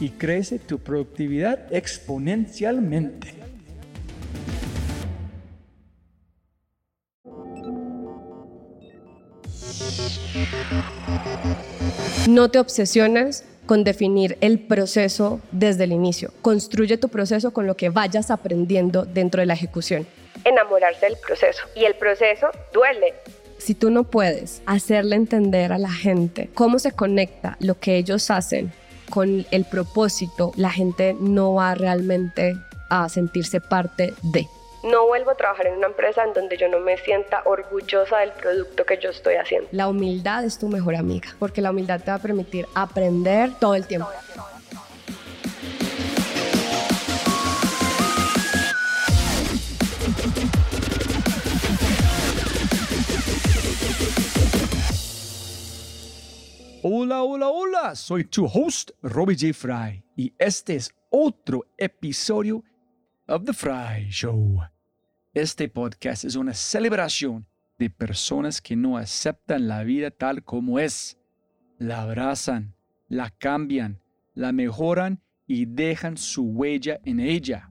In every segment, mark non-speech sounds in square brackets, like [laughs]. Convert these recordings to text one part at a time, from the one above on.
y crece tu productividad exponencialmente. No te obsesiones con definir el proceso desde el inicio. Construye tu proceso con lo que vayas aprendiendo dentro de la ejecución. Enamorarse del proceso. Y el proceso duele. Si tú no puedes hacerle entender a la gente cómo se conecta lo que ellos hacen con el propósito, la gente no va realmente a sentirse parte de no vuelvo a trabajar en una empresa en donde yo no me sienta orgullosa del producto que yo estoy haciendo. La humildad es tu mejor amiga, porque la humildad te va a permitir aprender todo el tiempo. Hola, hola, hola, soy tu host, Robbie J. Fry, y este es otro episodio of The Fry Show. Este podcast es una celebración de personas que no aceptan la vida tal como es. La abrazan, la cambian, la mejoran y dejan su huella en ella.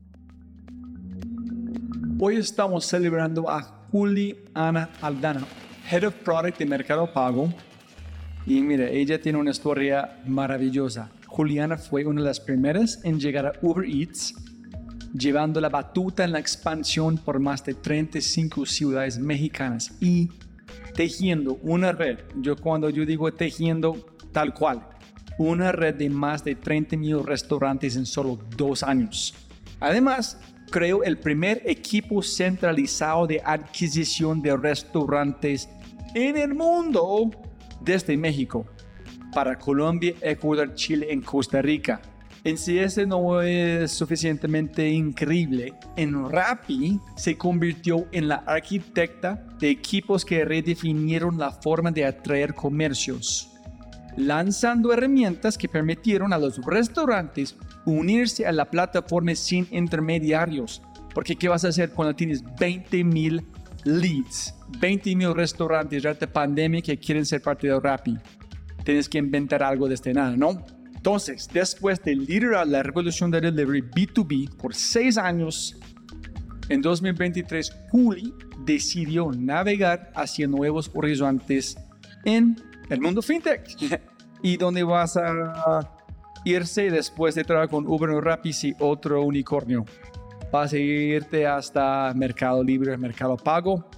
Hoy estamos celebrando a Juliana Aldana, Head of Product de Mercado Pago. Y mira, ella tiene una historia maravillosa. Juliana fue una de las primeras en llegar a Uber Eats llevando la batuta en la expansión por más de 35 ciudades mexicanas y tejiendo una red. Yo cuando yo digo tejiendo tal cual, una red de más de 30 mil restaurantes en solo dos años. Además, creo el primer equipo centralizado de adquisición de restaurantes en el mundo desde México para Colombia, Ecuador, Chile y Costa Rica en si ese no es suficientemente increíble, en Rappi se convirtió en la arquitecta de equipos que redefinieron la forma de atraer comercios, lanzando herramientas que permitieron a los restaurantes unirse a la plataforma sin intermediarios. Porque ¿qué vas a hacer cuando tienes 20 mil leads, 20 mil restaurantes durante pandemia que quieren ser parte de Rappi? Tienes que inventar algo de este nada, ¿no? Entonces, después de liderar la revolución del delivery B2B por seis años, en 2023, Juli decidió navegar hacia nuevos horizontes en el mundo fintech. [laughs] ¿Y dónde vas a irse después de trabajar con Uber o Rappi y otro unicornio? Vas a irte hasta Mercado Libre, Mercado Pago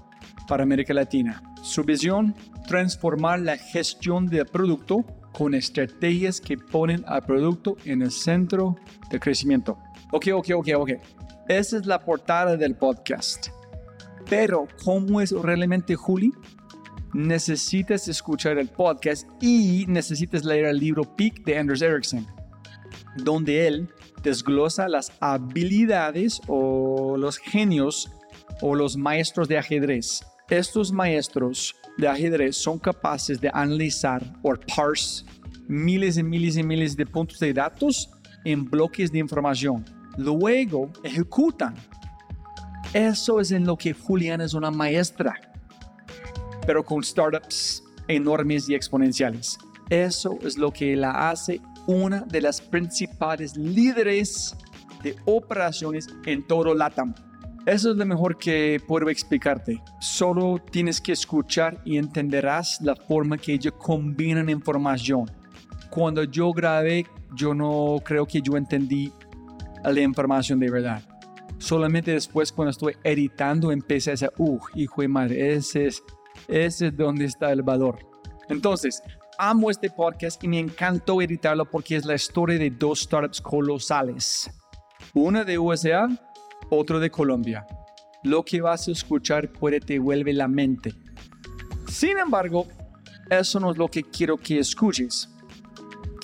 para América Latina. Su visión, transformar la gestión del producto con estrategias que ponen al producto en el centro del crecimiento. Ok, ok, ok, ok. Esa es la portada del podcast. Pero, ¿cómo es realmente Juli? necesitas escuchar el podcast y necesitas leer el libro Peak de Anders Ericsson, donde él desglosa las habilidades o los genios o los maestros de ajedrez. Estos maestros de ajedrez son capaces de analizar o parse miles y miles y miles de puntos de datos en bloques de información. Luego ejecutan. Eso es en lo que Juliana es una maestra, pero con startups enormes y exponenciales. Eso es lo que la hace una de las principales líderes de operaciones en todo LATAM. Eso es lo mejor que puedo explicarte. Solo tienes que escuchar y entenderás la forma que ellos combinan información. Cuando yo grabé, yo no creo que yo entendí la información de verdad. Solamente después cuando estoy editando empecé a decir, uh, hijo de madre, ese es, ese es donde está el valor. Entonces, amo este podcast y me encantó editarlo porque es la historia de dos startups colosales. Una de USA otro de Colombia. Lo que vas a escuchar puede te vuelve la mente. Sin embargo, eso no es lo que quiero que escuches.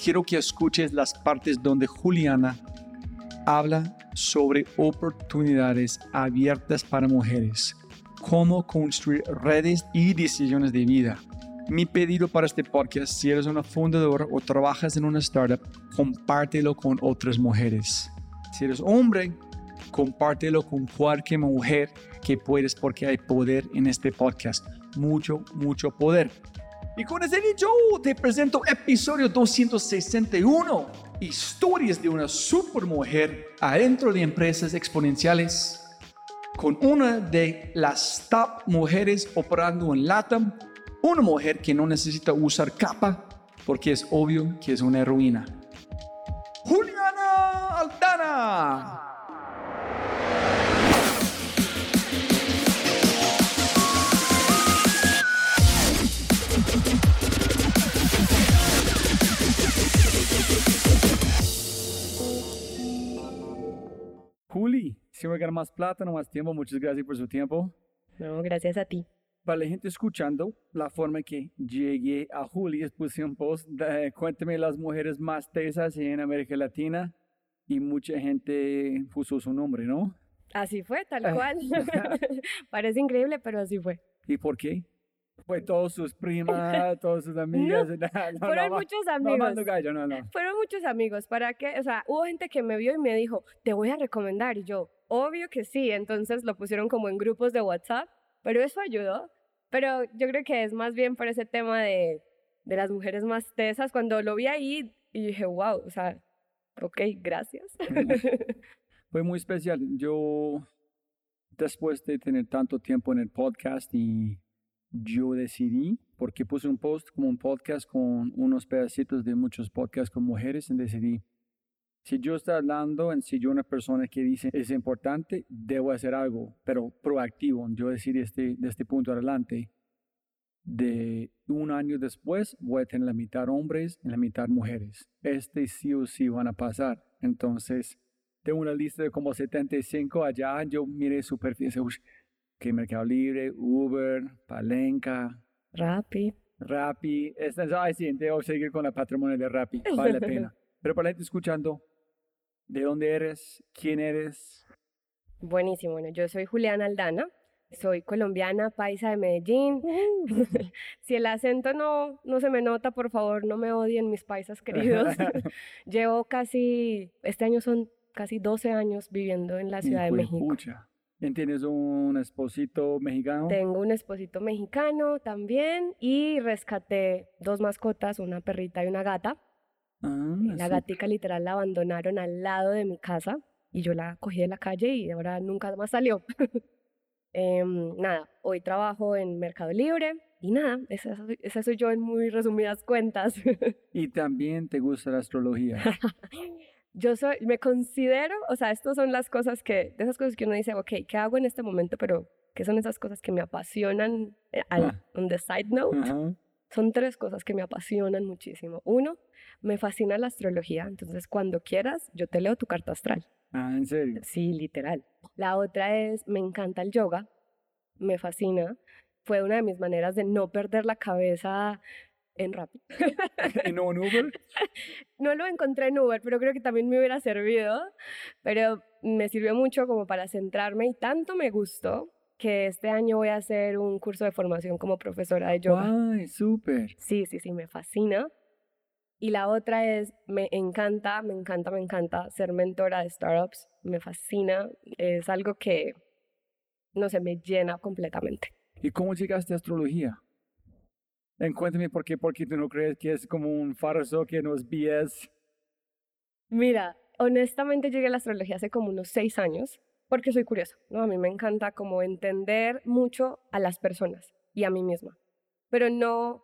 Quiero que escuches las partes donde Juliana habla sobre oportunidades abiertas para mujeres, cómo construir redes y decisiones de vida. Mi pedido para este podcast, si eres una fundadora o trabajas en una startup, compártelo con otras mujeres. Si eres hombre, compártelo con cualquier mujer que puedes porque hay poder en este podcast. Mucho, mucho poder. Y con ese dicho, te presento episodio 261. Historias de una supermujer adentro de empresas exponenciales. Con una de las top mujeres operando en LATAM. Una mujer que no necesita usar capa porque es obvio que es una heroína. Juliana Aldana. Juli, siempre gana más plata, no más tiempo. Muchas gracias por su tiempo. No, gracias a ti. Para la gente escuchando, la forma que llegué a Juli es puse un post, de, cuénteme las mujeres más tesas en América Latina y mucha gente puso su nombre, ¿no? Así fue, tal cual. [laughs] [laughs] Parece increíble, pero así fue. ¿Y por qué? Fue todas sus primas, todas sus [laughs] amigas. fueron muchos amigos. fueron muchos amigos. ¿Para qué? O sea, hubo gente que me vio y me dijo, te voy a recomendar. Y yo, obvio que sí. Entonces lo pusieron como en grupos de WhatsApp. Pero eso ayudó. Pero yo creo que es más bien por ese tema de, de las mujeres más tesas. Cuando lo vi ahí y dije, wow, o sea, ok, gracias. [laughs] Fue muy especial. Yo, después de tener tanto tiempo en el podcast y yo decidí, porque puse un post como un podcast con unos pedacitos de muchos podcasts con mujeres, y decidí, si yo estoy hablando si yo una persona que dice es importante, debo hacer algo, pero proactivo. Yo decidí este, de este punto adelante, de un año después voy a tener la mitad hombres y la mitad mujeres. Este sí o sí van a pasar. Entonces, tengo una lista de como 75 allá, yo miré superficie, que Mercado Libre, Uber, Palenca, Rappi. Rappi. Esta, ay, sí, debo seguir con la patrimonio de Rappi, [laughs] vale la pena. Pero para la gente escuchando, ¿de dónde eres? ¿Quién eres? Buenísimo, bueno, yo soy Juliana Aldana, soy colombiana, paisa de Medellín. [laughs] si el acento no, no se me nota, por favor, no me odien mis paisas queridos. [laughs] Llevo casi, este año son casi 12 años viviendo en la Ciudad de México. ¿Tienes un esposito mexicano? Tengo un esposito mexicano también y rescaté dos mascotas, una perrita y una gata. Ah, la gatica literal la abandonaron al lado de mi casa y yo la cogí de la calle y ahora nunca más salió. [laughs] Em, nada, hoy trabajo en Mercado Libre y nada, esa, esa soy yo en muy resumidas cuentas. [laughs] ¿Y también te gusta la astrología? [laughs] yo soy, me considero, o sea, estas son las cosas que, de esas cosas que uno dice, ok, ¿qué hago en este momento? Pero, ¿qué son esas cosas que me apasionan? Eh, al, ah. On the side note, son tres cosas que me apasionan muchísimo. Uno, me fascina la astrología, entonces cuando quieras, yo te leo tu carta astral. Ah, ¿en serio? Sí, literal. La otra es, me encanta el yoga, me fascina. fue una de mis maneras de no perder la cabeza en Rappi. ¿Y [laughs] no en Uber? [laughs] no lo encontré en Uber, pero creo que también me hubiera servido. Pero me sirvió mucho como para centrarme y tanto me gustó que este año voy a hacer un curso de formación como profesora de yoga. ¡Ay, súper! Sí, sí, sí, me fascina. Y la otra es, me encanta, me encanta, me encanta ser mentora de startups. Me fascina. Es algo que, no sé, me llena completamente. ¿Y cómo llegaste a astrología? Cuéntame por qué, porque tú no crees que es como un farso, que no es BS. Mira, honestamente llegué a la astrología hace como unos seis años porque soy curiosa, ¿no? A mí me encanta como entender mucho a las personas y a mí misma, pero no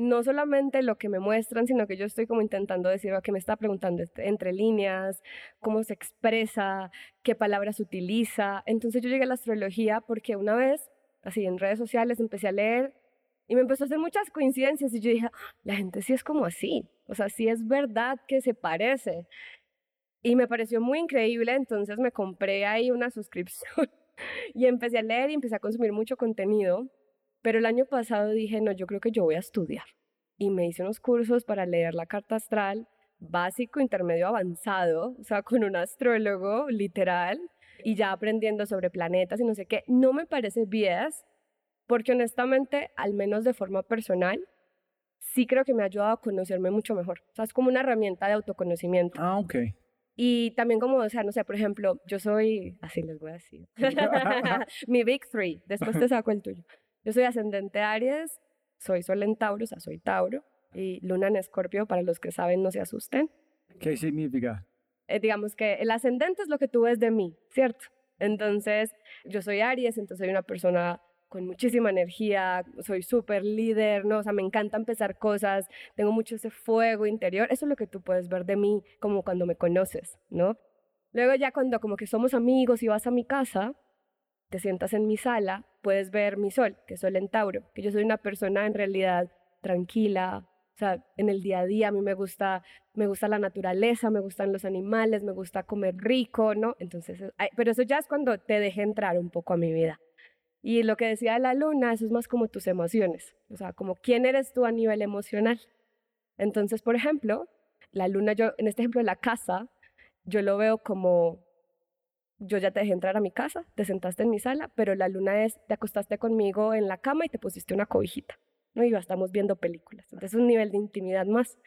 no solamente lo que me muestran, sino que yo estoy como intentando decir lo que me está preguntando entre líneas, cómo se expresa, qué palabras utiliza. Entonces yo llegué a la astrología porque una vez, así en redes sociales, empecé a leer y me empezó a hacer muchas coincidencias y yo dije, ah, la gente sí es como así, o sea, sí es verdad que se parece. Y me pareció muy increíble, entonces me compré ahí una suscripción [laughs] y empecé a leer y empecé a consumir mucho contenido. Pero el año pasado dije, no, yo creo que yo voy a estudiar. Y me hice unos cursos para leer la carta astral, básico, intermedio, avanzado, o sea, con un astrólogo, literal, y ya aprendiendo sobre planetas y no sé qué. No me parece bias, porque honestamente, al menos de forma personal, sí creo que me ha ayudado a conocerme mucho mejor. O sea, es como una herramienta de autoconocimiento. Ah, ok. Y también como, o sea, no sé, por ejemplo, yo soy, así les voy a decir, [laughs] [laughs] mi Big Three, después te saco el tuyo. Yo soy ascendente Aries, soy Sol en Tauro, o sea, soy Tauro, y Luna en Escorpio, para los que saben, no se asusten. ¿Qué significa? Eh, digamos que el ascendente es lo que tú ves de mí, ¿cierto? Entonces, yo soy Aries, entonces soy una persona con muchísima energía, soy súper líder, ¿no? O sea, me encanta empezar cosas, tengo mucho ese fuego interior, eso es lo que tú puedes ver de mí como cuando me conoces, ¿no? Luego ya cuando como que somos amigos y vas a mi casa, te sientas en mi sala, puedes ver mi sol, que es sol en Tauro, que yo soy una persona en realidad tranquila, o sea, en el día a día a mí me gusta, me gusta la naturaleza, me gustan los animales, me gusta comer rico, ¿no? Entonces, pero eso ya es cuando te dejé entrar un poco a mi vida. Y lo que decía la luna, eso es más como tus emociones, o sea, como quién eres tú a nivel emocional. Entonces, por ejemplo, la luna, yo, en este ejemplo de la casa, yo lo veo como, yo ya te dejé entrar a mi casa, te sentaste en mi sala, pero la luna es, te acostaste conmigo en la cama y te pusiste una cobijita, ¿no? Y ya estamos viendo películas. Entonces, es un nivel de intimidad más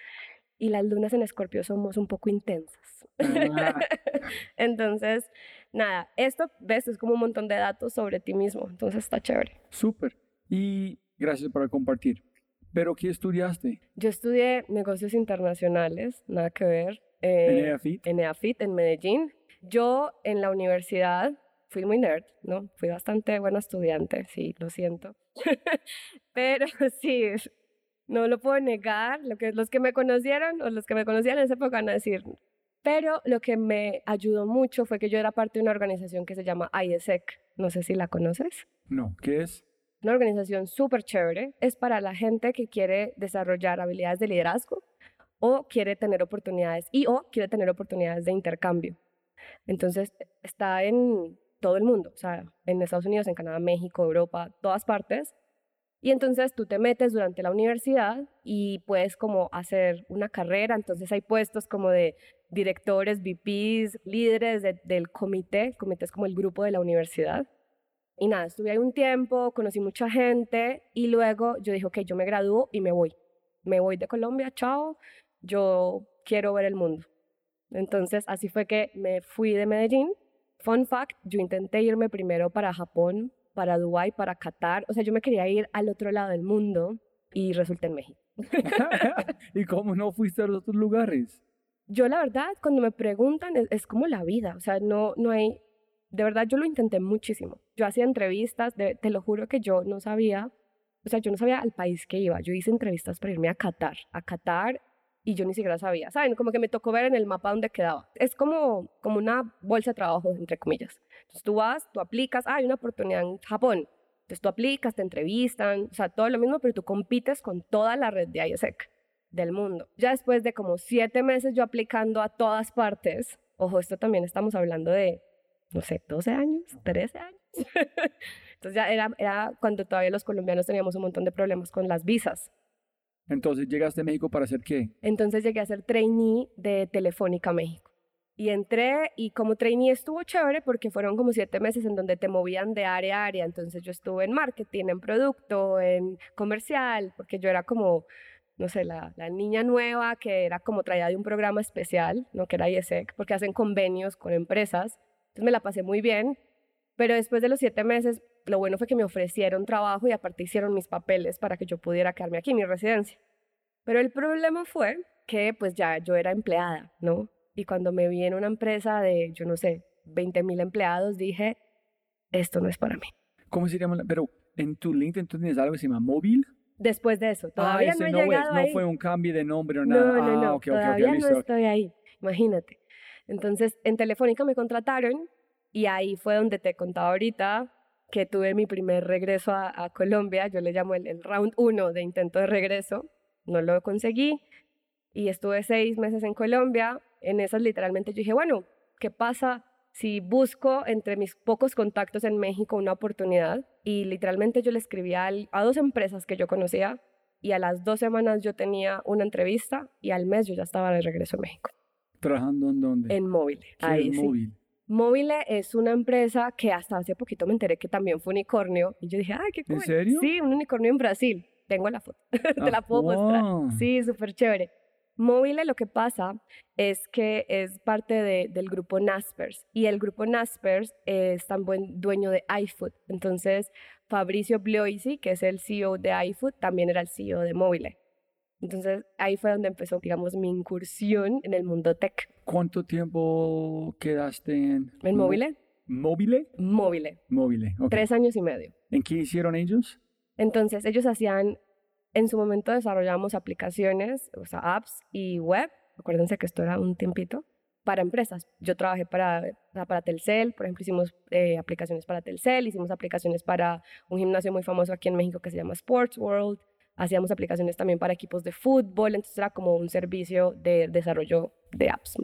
y las lunas en Escorpio somos un poco intensas. Ah. [laughs] Entonces, nada, esto, ves, es como un montón de datos sobre ti mismo, entonces está chévere. Súper. Y gracias por compartir. ¿Pero qué estudiaste? Yo estudié negocios internacionales, nada que ver. Eh, ¿En EAFIT? En EAFIT, en Medellín. Yo en la universidad fui muy nerd, ¿no? Fui bastante buena estudiante, sí, lo siento. [laughs] Pero [laughs] sí, no lo puedo negar, lo que, los que me conocieron o los que me conocían en esa época van a decir. Pero lo que me ayudó mucho fue que yo era parte de una organización que se llama ISEC. No sé si la conoces. No, ¿qué es? Una organización súper chévere. Es para la gente que quiere desarrollar habilidades de liderazgo o quiere tener oportunidades y o quiere tener oportunidades de intercambio. Entonces está en todo el mundo, o sea, en Estados Unidos, en Canadá, México, Europa, todas partes. Y entonces tú te metes durante la universidad y puedes como hacer una carrera, entonces hay puestos como de directores, VPs, líderes del comité, el comité es como el grupo de la universidad. Y nada, estuve ahí un tiempo, conocí mucha gente y luego yo dije, ok, yo me gradúo y me voy. Me voy de Colombia, chao, yo quiero ver el mundo. Entonces así fue que me fui de Medellín. Fun fact, yo intenté irme primero para Japón para Dubái, para Qatar. O sea, yo me quería ir al otro lado del mundo y resulté en México. [laughs] ¿Y cómo no fuiste a los otros lugares? Yo la verdad, cuando me preguntan, es, como la vida. O sea, no, no hay... De verdad, yo lo intenté muchísimo. Yo hacía entrevistas, te lo juro que yo no sabía, o sea, yo no sabía al país que iba. Yo hice entrevistas para irme a Qatar, a Qatar y yo ni siquiera sabía, ¿saben? Como que me tocó ver en el mapa dónde quedaba. Es como, como una bolsa de trabajo, entre comillas. Entonces tú vas, tú aplicas, ah, hay una oportunidad en Japón. Entonces tú aplicas, te entrevistan, o sea, todo lo mismo, pero tú compites con toda la red de ISEC del mundo. Ya después de como siete meses yo aplicando a todas partes, ojo, esto también estamos hablando de, no sé, 12 años, 13 años. [laughs] Entonces ya era, era cuando todavía los colombianos teníamos un montón de problemas con las visas. Entonces, ¿llegaste a México para hacer qué? Entonces llegué a ser trainee de Telefónica México. Y entré y como trainee estuvo chévere porque fueron como siete meses en donde te movían de área a área. Entonces yo estuve en marketing, en producto, en comercial, porque yo era como, no sé, la, la niña nueva que era como traída de un programa especial, no que era IESEC, porque hacen convenios con empresas. Entonces me la pasé muy bien. Pero después de los siete meses, lo bueno fue que me ofrecieron trabajo y aparte hicieron mis papeles para que yo pudiera quedarme aquí, en mi residencia. Pero el problema fue que pues ya yo era empleada, ¿no? Y cuando me vi en una empresa de, yo no sé, 20 mil empleados, dije, esto no es para mí. ¿Cómo se llama? Pero en tu LinkedIn tú tienes algo que se llama móvil. Después de eso, todavía ah, ese no he no, llegado es, no ahí. fue un cambio de nombre o No, nada. no, ah, no, ok, ok, ok, todavía no listo. estoy ahí, imagínate. Entonces, en Telefónica me contrataron y ahí fue donde te contaba ahorita que tuve mi primer regreso a, a Colombia, yo le llamo el, el round uno de intento de regreso, no lo conseguí y estuve seis meses en Colombia, en esas literalmente yo dije, bueno, ¿qué pasa si busco entre mis pocos contactos en México una oportunidad? Y literalmente yo le escribí a, a dos empresas que yo conocía y a las dos semanas yo tenía una entrevista y al mes yo ya estaba de regreso a México, ¿Trabajando en dónde? en móvil. ¿Qué Ahí es sí. Móvil? Móvile es una empresa que hasta hace poquito me enteré que también fue unicornio. Y yo dije, ay, qué ¿En cool. serio? Sí, un unicornio en Brasil. Tengo la foto. [laughs] Te Ah, la puedo mostrar. wow. Sí, súper chévere. Móvile lo que pasa es que es parte de- del grupo Naspers y el grupo Naspers es también dueño de iFood. Entonces, Fabricio Bloisi, que es el CEO de iFood, también era el CEO de Móvile. Entonces, ahí fue donde empezó, digamos, mi incursión en el mundo tech. ¿Cuánto tiempo quedaste en? ¿En Móvile? ¿Móvile? Móvile. Móvile, ok. Tres años y medio. ¿En qué hicieron ellos? Entonces, ellos hacían, en su momento desarrollamos aplicaciones, o sea, apps y web. Acuérdense que esto era un tiempito para empresas. Yo trabajé para, para Telcel, por ejemplo, hicimos eh, aplicaciones para Telcel, hicimos aplicaciones para un gimnasio muy famoso aquí en México que se llama Sports World. Hacíamos aplicaciones también para equipos de fútbol, entonces era como un servicio de desarrollo de apps.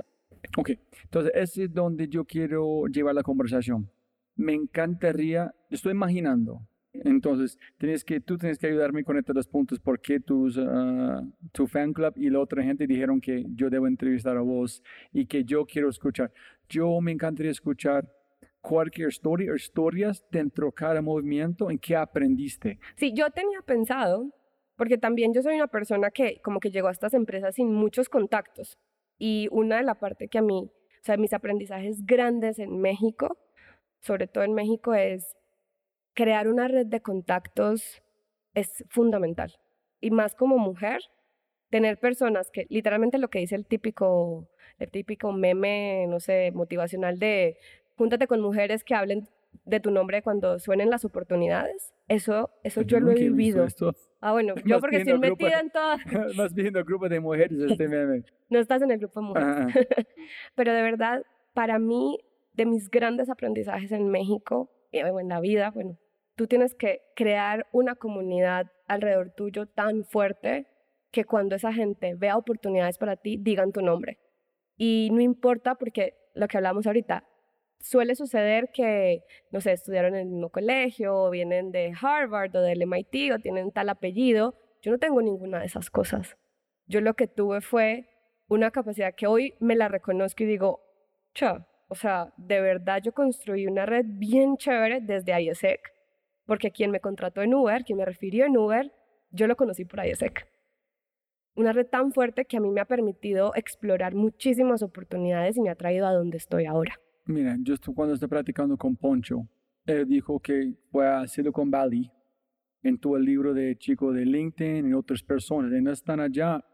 Ok, entonces ese es donde yo quiero llevar la conversación. Me encantaría, estoy imaginando, entonces tienes que, tú tienes que ayudarme con estos dos puntos, porque tus, ah, tu fan club y la otra gente dijeron que yo debo entrevistar a vos y que yo quiero escuchar. Yo me encantaría escuchar cualquier historia o historias dentro de cada movimiento en que aprendiste. Sí, yo tenía pensado, porque también yo soy una persona que como que llegó a estas empresas sin muchos contactos. Y una de la parte que a mí, o sea, mis aprendizajes grandes en México, sobre todo en México, es crear una red de contactos es fundamental. Y más como mujer, tener personas que literalmente lo que dice el típico, el típico meme, no sé, motivacional de júntate con mujeres que hablen de tu nombre cuando suenen las oportunidades. Eso, eso yo, lo he vivido. esto. Ah, bueno, [laughs] yo Más porque estoy el grupo- metida en todas. [laughs] Más bien el grupo de mujeres este meme. [laughs] No estás en el grupo de mujeres. Ah, Pero de verdad, para mí, de mis grandes aprendizajes en México y en la vida, bueno, tú tienes que crear una comunidad alrededor tuyo tan fuerte que cuando esa gente vea oportunidades para ti, digan tu nombre. Y no importa porque lo que hablamos ahorita, suele suceder que, no sé, estudiaron en el mismo colegio, o vienen de Harvard o del MIT o tienen tal apellido. Yo no tengo ninguna de esas cosas. Yo lo que tuve fue una capacidad que hoy me la reconozco y digo, cha, o sea, de verdad yo construí una red bien chévere desde IESEC, porque quien me contrató en Uber, quien me refirió en Uber, yo lo conocí por IESEC. Una red tan fuerte que a mí me ha permitido explorar muchísimas oportunidades y me ha traído a donde estoy ahora. Mira, yo estu- cuando estoy practicando con Poncho, él dijo que fue a Silicon Valley en todo el libro de chicos de LinkedIn y otras personas. Y no están allá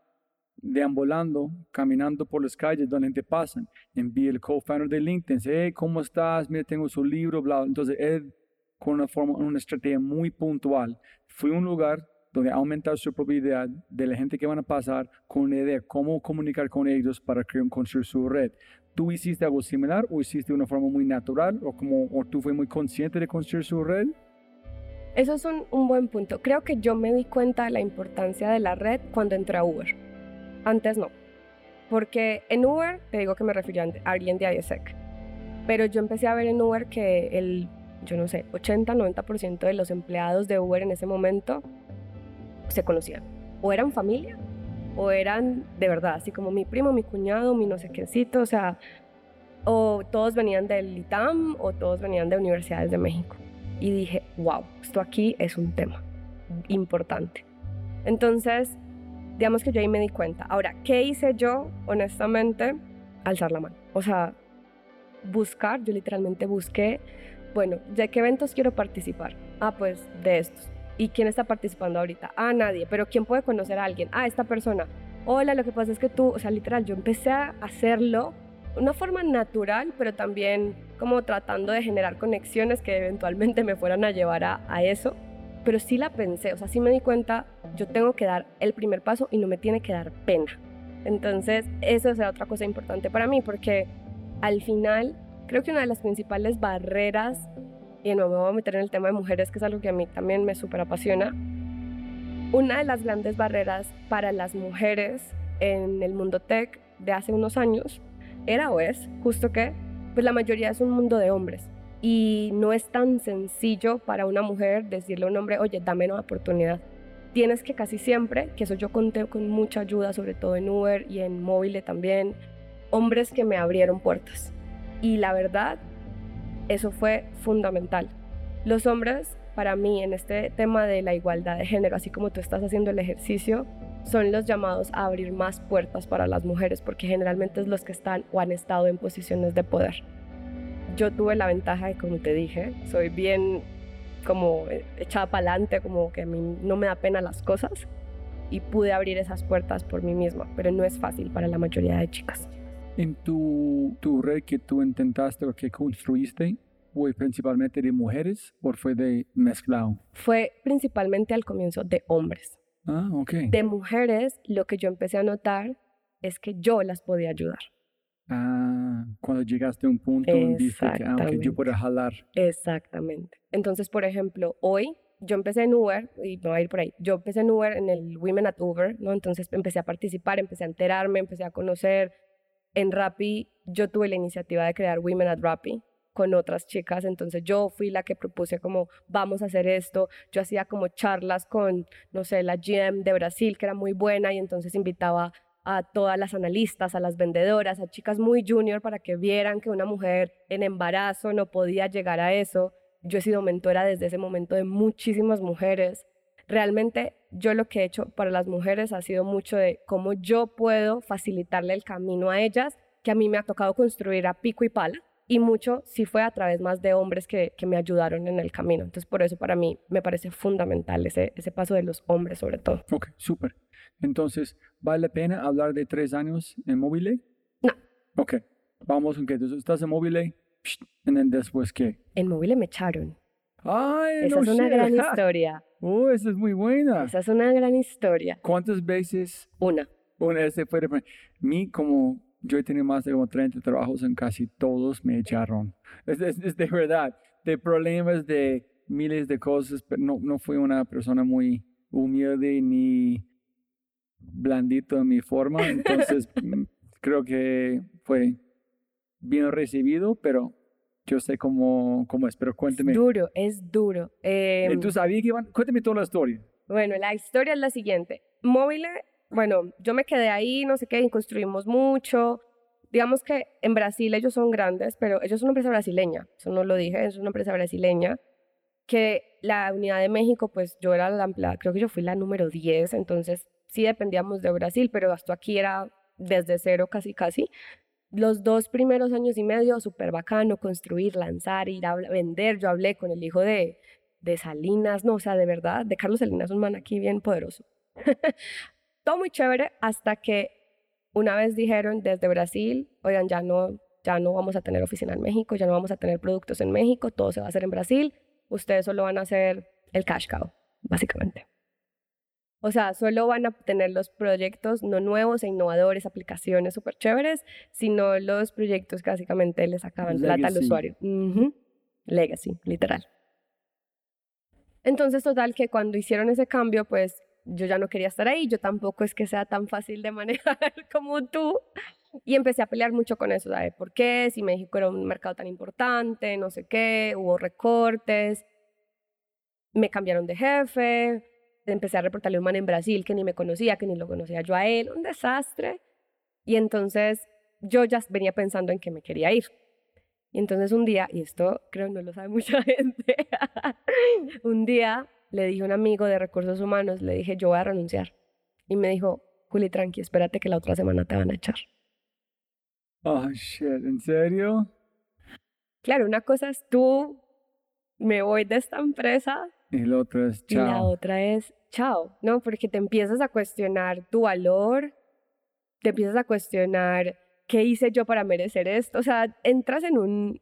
deambulando, caminando por las calles donde gente pasan. Envía el co-founder de LinkedIn, dice, hey, ¿cómo estás? Mira, tengo su libro, bla. Entonces, él, con una forma, una estrategia muy puntual, fue a un lugar donde aumentar su probabilidad de la gente que van a pasar con una idea, cómo comunicar con ellos para construir su red. ¿Tú hiciste algo similar o hiciste de una forma muy natural o, como, o tú fue muy consciente de construir su red? Eso es un, un buen punto. Creo que yo me di cuenta de la importancia de la red cuando entré a Uber. Antes no. Porque en Uber, te digo que me refiero a alguien de ISEC, pero yo empecé a ver en Uber que el yo no sé, 80-90% de los empleados de Uber en ese momento se conocían. O eran familia, o eran de verdad, así como mi primo, mi cuñado, mi no sé quécito, o sea, o todos venían del ITAM o todos venían de universidades de México. Y dije, wow, esto aquí es un tema importante. Entonces, digamos que yo ahí me di cuenta. Ahora, ¿qué hice yo? Honestamente, alzar la mano. O sea, buscar, yo literalmente busqué, bueno, ¿de qué eventos quiero participar? Ah, pues de estos. ¿Y quién está participando ahorita? Ah, nadie. Pero ¿quién puede conocer a alguien? Ah, esta persona. Hola, lo que pasa es que tú, o sea, literal, yo empecé a hacerlo de una forma natural, pero también como tratando de generar conexiones que eventualmente me fueran a llevar a, a eso. Pero sí la pensé, o sea, sí me di cuenta, yo tengo que dar el primer paso y no me tiene que dar pena. Entonces, eso es otra cosa importante para mí, porque al final creo que una de las principales barreras, y no me voy a meter en el tema de mujeres, que es algo que a mí también me súper apasiona, una de las grandes barreras para las mujeres en el mundo tech de hace unos años era o es justo que pues la mayoría es un mundo de hombres y no es tan sencillo para una mujer decirle a un hombre, oye, dame una oportunidad. Tienes que casi siempre, que eso yo conté con mucha ayuda, sobre todo en Uber y en móvil también, hombres que me abrieron puertas. Y la verdad, eso fue fundamental. Los hombres, para mí, en este tema de la igualdad de género, así como tú estás haciendo el ejercicio, son los llamados a abrir más puertas para las mujeres, porque generalmente es los que están o han estado en posiciones de poder. Yo tuve la ventaja de, como te dije, soy bien como echada para adelante, como que a mí no me da pena las cosas y pude abrir esas puertas por mí misma, pero no es fácil para la mayoría de chicas. En tu, tu red que tú intentaste o que construiste, ¿fue principalmente de mujeres o fue de mezclado? Fue principalmente al comienzo de hombres. Ah, ok. De mujeres, lo que yo empecé a notar es que yo las podía ayudar. Ah, cuando llegaste a un punto, dice que ah, yo puedo jalar. Exactamente. Entonces, por ejemplo, hoy yo empecé en Uber, y no voy a ir por ahí, yo empecé en Uber, en el Women at Uber, ¿no? Entonces empecé a participar, empecé a enterarme, empecé a conocer. En Rappi, yo tuve la iniciativa de crear Women at Rappi, con otras chicas, entonces yo fui la que propuse como vamos a hacer esto, yo hacía como charlas con, no sé, la GM de Brasil, que era muy buena, y entonces invitaba a todas las analistas, a las vendedoras, a chicas muy junior para que vieran que una mujer en embarazo no podía llegar a eso. Yo he sido mentora desde ese momento de muchísimas mujeres. Realmente yo lo que he hecho para las mujeres ha sido mucho de cómo yo puedo facilitarle el camino a ellas, que a mí me ha tocado construir a pico y pala, y mucho sí fue a través más de hombres que, que, me ayudaron en el camino. Entonces, por eso para mí me parece fundamental ese, ese paso de los hombres sobre todo. Ok, súper. Entonces, ¿vale la pena hablar de tres años en Mobile? No. Ok, vamos, aunque entonces estás en Mobile, y después qué? En Mobile me echaron. Ay, esa es una gran [laughs] historia. Oh, esa es muy buena. Esa es una gran historia. ¿Cuántas veces? Una. Una, ese fue de... mí como yo he tenido más de como 30 trabajos en casi todos me echaron. Es, es, de verdad, de problemas de miles de cosas, pero no, no fui una persona muy humilde ni blandito en mi forma, [laughs] entonces mm, creo que fue bien recibido, pero yo sé cómo, cómo es, pero cuénteme. Es duro, es duro. Eh, ¿Tú sabías que iban? Cuénteme toda la historia. Bueno, la historia es la siguiente. Móvil bueno, yo me quedé ahí, no sé qué, y construimos mucho. Digamos que en Brasil ellos son grandes, pero ellos son una empresa brasileña, eso no lo dije, es una empresa brasileña, que la unidad de México, pues yo era la empleada, creo que yo fui la número 10, entonces sí dependíamos de Brasil, pero hasta aquí era desde cero casi casi. Los dos primeros años y medio, súper bacano, construir, lanzar, ir a vender. Yo hablé con el hijo de, de Salinas, no, o sea, de verdad, de Carlos Salinas, un man aquí bien poderoso. [laughs] todo muy chévere hasta que una vez dijeron desde Brasil, oigan, ya no, ya no vamos a tener oficina en México, ya no vamos a tener productos en México, todo se va a hacer en Brasil, ustedes solo van a hacer el cash cow, básicamente. O sea, solo van a tener los proyectos no nuevos e innovadores, aplicaciones súper chéveres, sino los proyectos que básicamente les sacaban plata al usuario. Legacy, literal. Entonces, total, que cuando hicieron ese cambio, pues yo ya no quería estar ahí, yo tampoco es que sea tan fácil de [laughs] manejar como tú. Y empecé a pelear mucho con eso, ¿sabes? ¿Por qué? Si México era un mercado tan importante, no sé qué, hubo recortes, me cambiaron de jefe, empecé a reportarle a un man en Brasil que ni me conocía, que ni lo conocía yo a él, un desastre. Y entonces yo ya venía pensando en que me quería ir. Y entonces un día, y esto creo no lo sabe [laughs] mucha gente, un día le dije a un amigo de recursos humanos, le dije, yo voy a renunciar. Y me dijo, Juli, tranqui, espérate que la otra semana te van a echar. Oh, shit, ¿en serio? Claro, una cosa es tú, me voy de esta empresa. Y la otra es chao. Y la otra es chao, ¿no? Porque te empiezas a cuestionar tu valor, te empiezas a cuestionar qué hice yo para merecer esto. O sea, entras en un,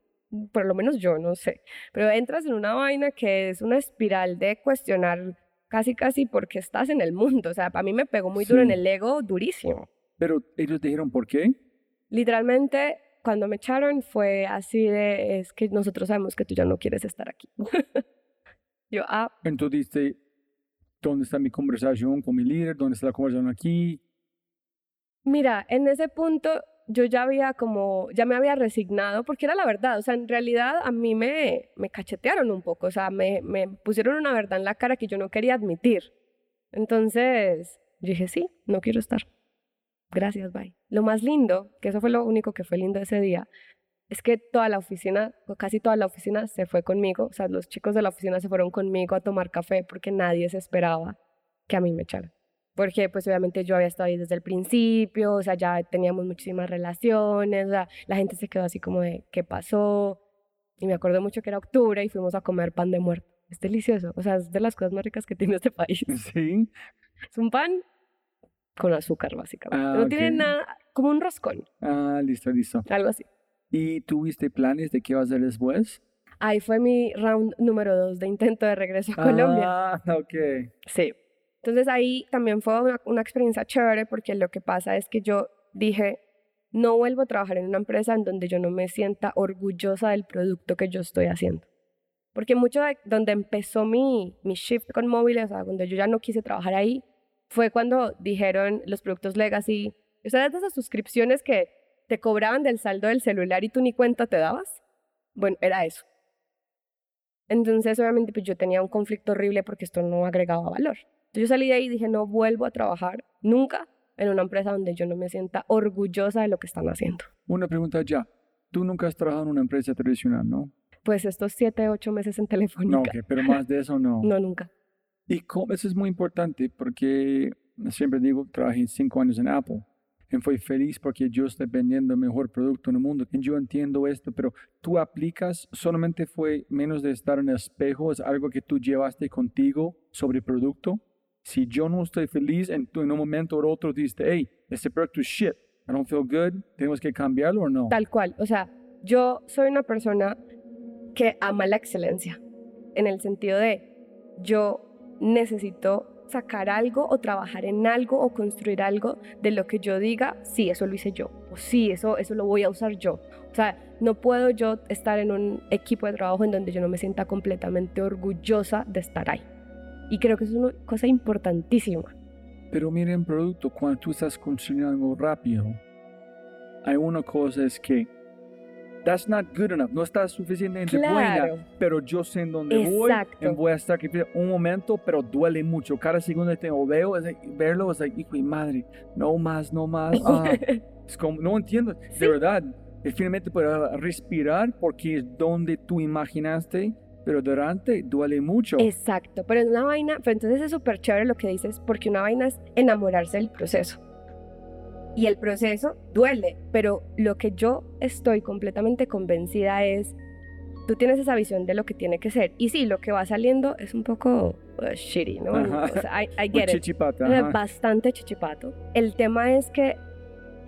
por lo menos yo, no sé, pero entras en una vaina que es una espiral de cuestionar casi, casi porque estás en el mundo. O sea, para mí me pegó muy duro en el ego, durísimo. Pero ellos dijeron por qué. Literalmente, cuando me echaron fue así de, es que nosotros sabemos que tú ya no quieres estar aquí. [laughs] Yo, ah. Entonces dice, ¿dónde está mi conversación con mi líder? ¿Dónde está la conversación aquí? Mira, en ese punto yo ya había como, ya me había resignado, porque era la verdad, o sea, en realidad a mí me, me cachetearon un poco, o sea, me, me pusieron una verdad en la cara que yo no quería admitir. Entonces, dije, sí, no quiero estar gracias, bye. Lo más lindo, que eso fue lo único que fue lindo ese día, es que toda la oficina, casi toda la oficina se fue conmigo, o sea, los chicos de la oficina se fueron conmigo a tomar café porque nadie se esperaba que a mí me echaran. Porque pues obviamente yo había estado ahí desde el principio, o sea, ya teníamos muchísimas relaciones, o sea, la gente se quedó así como de, ¿qué pasó? Y me acuerdo mucho que era octubre y fuimos a comer pan de muerto. Es delicioso, o sea, es de las cosas más ricas que tiene este país. [laughs] Sí. Es un pan con azúcar, básicamente. Ah, no tiene nada, como un roscón. Ah, listo, listo. Algo así. ¿Y tuviste planes de qué vas a hacer después? Ahí fue mi round número dos de intento de regreso a Colombia. Ah, ok. Sí. Entonces ahí también fue una, una experiencia chévere porque lo que pasa es que yo dije, no vuelvo a trabajar en una empresa en donde yo no me sienta orgullosa del producto que yo estoy haciendo. Porque mucho de donde empezó mi, mi shift con móviles, o sea, donde yo ya no quise trabajar ahí, fue cuando dijeron los productos legacy, o sea, de esas suscripciones que te cobraban del saldo del celular y tú ni cuenta te dabas. Bueno, era eso. Entonces, obviamente, pues yo tenía un conflicto horrible porque esto no agregaba valor. Entonces, yo salí de ahí y dije, no vuelvo a trabajar nunca en una empresa donde yo no me sienta orgullosa de lo que están haciendo. Una pregunta ya. Tú nunca has trabajado en una empresa tradicional, ¿no? Pues estos siete, ocho meses en Telefónica. No, pero más de eso no. [laughs] no, nunca. Y eso es muy importante porque siempre digo, trabajé cinco años en Apple. Fui feliz porque yo estoy vendiendo el mejor producto en el mundo. Y yo entiendo esto, pero tú aplicas, solamente fue menos de estar en el espejo, es algo que tú llevaste contigo sobre el producto. Si yo no estoy feliz, en, en un momento u otro dices, hey, este producto es shit, I don't feel good, ¿tenemos que cambiarlo o no? Tal cual, o sea, yo soy una persona que ama la excelencia, en el sentido de yo necesito sacar algo o trabajar en algo o construir algo de lo que yo diga, sí, eso lo hice yo, o sí, eso, eso lo voy a usar yo. O sea, no puedo yo estar en un equipo de trabajo en donde yo no me sienta completamente orgullosa de estar ahí. Y creo que es una cosa importantísima. Pero miren, producto, cuando tú estás construyendo algo rápido, hay una cosa es que that's not good enough, no está suficientemente buena, pero yo sé en dónde voy, en voy a estar un momento, pero duele mucho. Cada segundo que tengo veo, es verlo, es like, hijo y madre, no más, no más. Ah, [laughs] es como, no entiendo, de verdad, finalmente puedo respirar porque es donde tú imaginaste pero durante duele mucho. Exacto, pero es una vaina, pero entonces es súper chévere lo que dices, porque una vaina es enamorarse del proceso y el proceso duele, pero lo que yo estoy completamente convencida es, tú tienes esa visión de lo que tiene que ser. Y sí, lo que va saliendo es un poco uh, shitty, ¿no? O sea, I, [laughs] get Chichipato, Bastante chichipato. El tema es que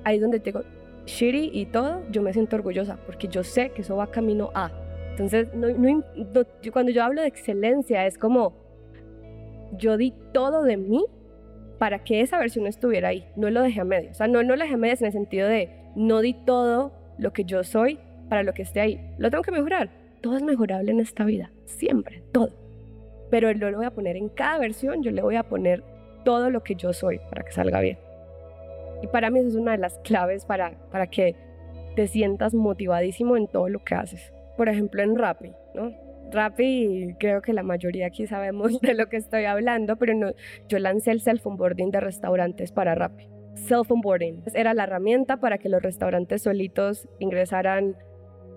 ahí donde digo shitty y todo, yo me siento orgullosa porque yo sé que eso va camino a. Entonces, no, no, cuando yo hablo de excelencia, es como yo di todo de mí para que esa versión estuviera ahí. No lo dejé a medias. O sea, no, no lo dejé a medias en el sentido de no di todo lo que yo soy para lo que esté ahí. Lo tengo que mejorar. Todo es mejorable en esta vida. Siempre, todo. Pero yo lo voy a poner en cada versión, yo le voy a poner todo lo que yo soy para que salga bien. Y para mí eso es una de las claves para, para que te sientas motivadísimo en todo lo que haces. Por ejemplo, en Rappi, ¿no? Rappi, creo que la mayoría aquí sabemos [laughs] de lo que estoy hablando, pero no, yo lancé el self-onboarding de restaurantes para Rappi. Self-onboarding era la herramienta para que los restaurantes solitos ingresaran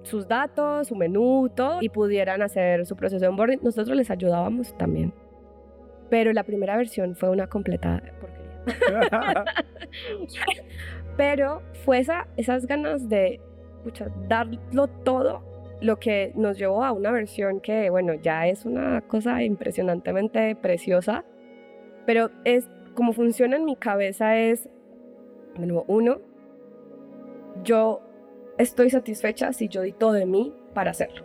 sus datos, su menú, todo, y pudieran hacer su proceso de onboarding. Nosotros les ayudábamos también. Pero la primera versión fue una completa porquería. [laughs] [laughs] Pero fue esa, esas ganas de darlo todo lo que nos llevó a una versión que, bueno, ya es una cosa impresionantemente preciosa, pero es como funciona en mi cabeza es, nuevo, uno, yo estoy satisfecha si yo di todo de mí para hacerlo.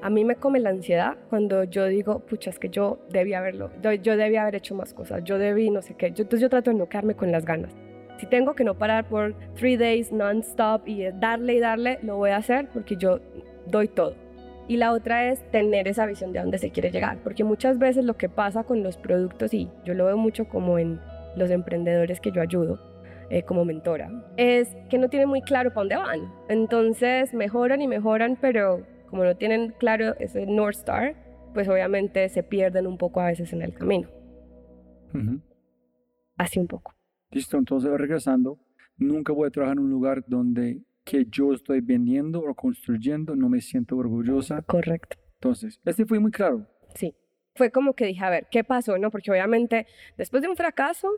A mí me come la ansiedad cuando yo digo, pucha, es que yo debí haberlo, yo, yo debí haber hecho más cosas, yo debí no sé qué. Yo, entonces yo trato de no quedarme con las ganas. Si tengo que no parar por three days non-stop y darle y darle, lo voy a hacer porque yo doy todo. Y la otra es tener esa visión de dónde se quiere llegar, porque muchas veces lo que pasa con los productos, y yo lo veo mucho como en los emprendedores que yo ayudo, eh, como mentora, es que no tienen muy claro para dónde van. Entonces mejoran y mejoran, pero como no tienen claro ese North Star, pues obviamente se pierden un poco a veces en el camino. Así un poco. Listo, entonces regresando, nunca voy a trabajar en un lugar donde que yo estoy vendiendo o construyendo, no me siento orgullosa. Correcto. Entonces, este fue muy claro. Sí. Fue como que dije, a ver, ¿qué pasó? ¿No? Porque obviamente después de un fracaso,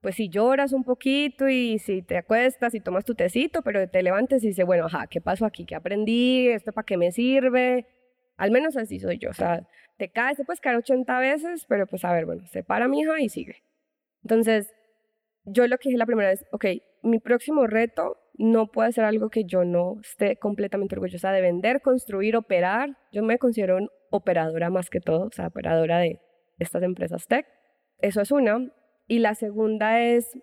pues si lloras un poquito y si te acuestas y tomas tu tecito, pero te levantes y dices, bueno, ajá, ¿qué pasó aquí? ¿Qué aprendí? ¿Esto para qué me sirve? Al menos así soy yo. O sea, te caes, te puedes caer 80 veces, pero pues a ver, bueno, se para mi hija y sigue. Entonces, yo lo que dije la primera vez, ok, mi próximo reto no puede ser algo que yo no esté completamente orgullosa de vender, construir, operar. Yo me considero una operadora más que todo, o sea, operadora de estas empresas tech. Eso es una. Y la segunda es,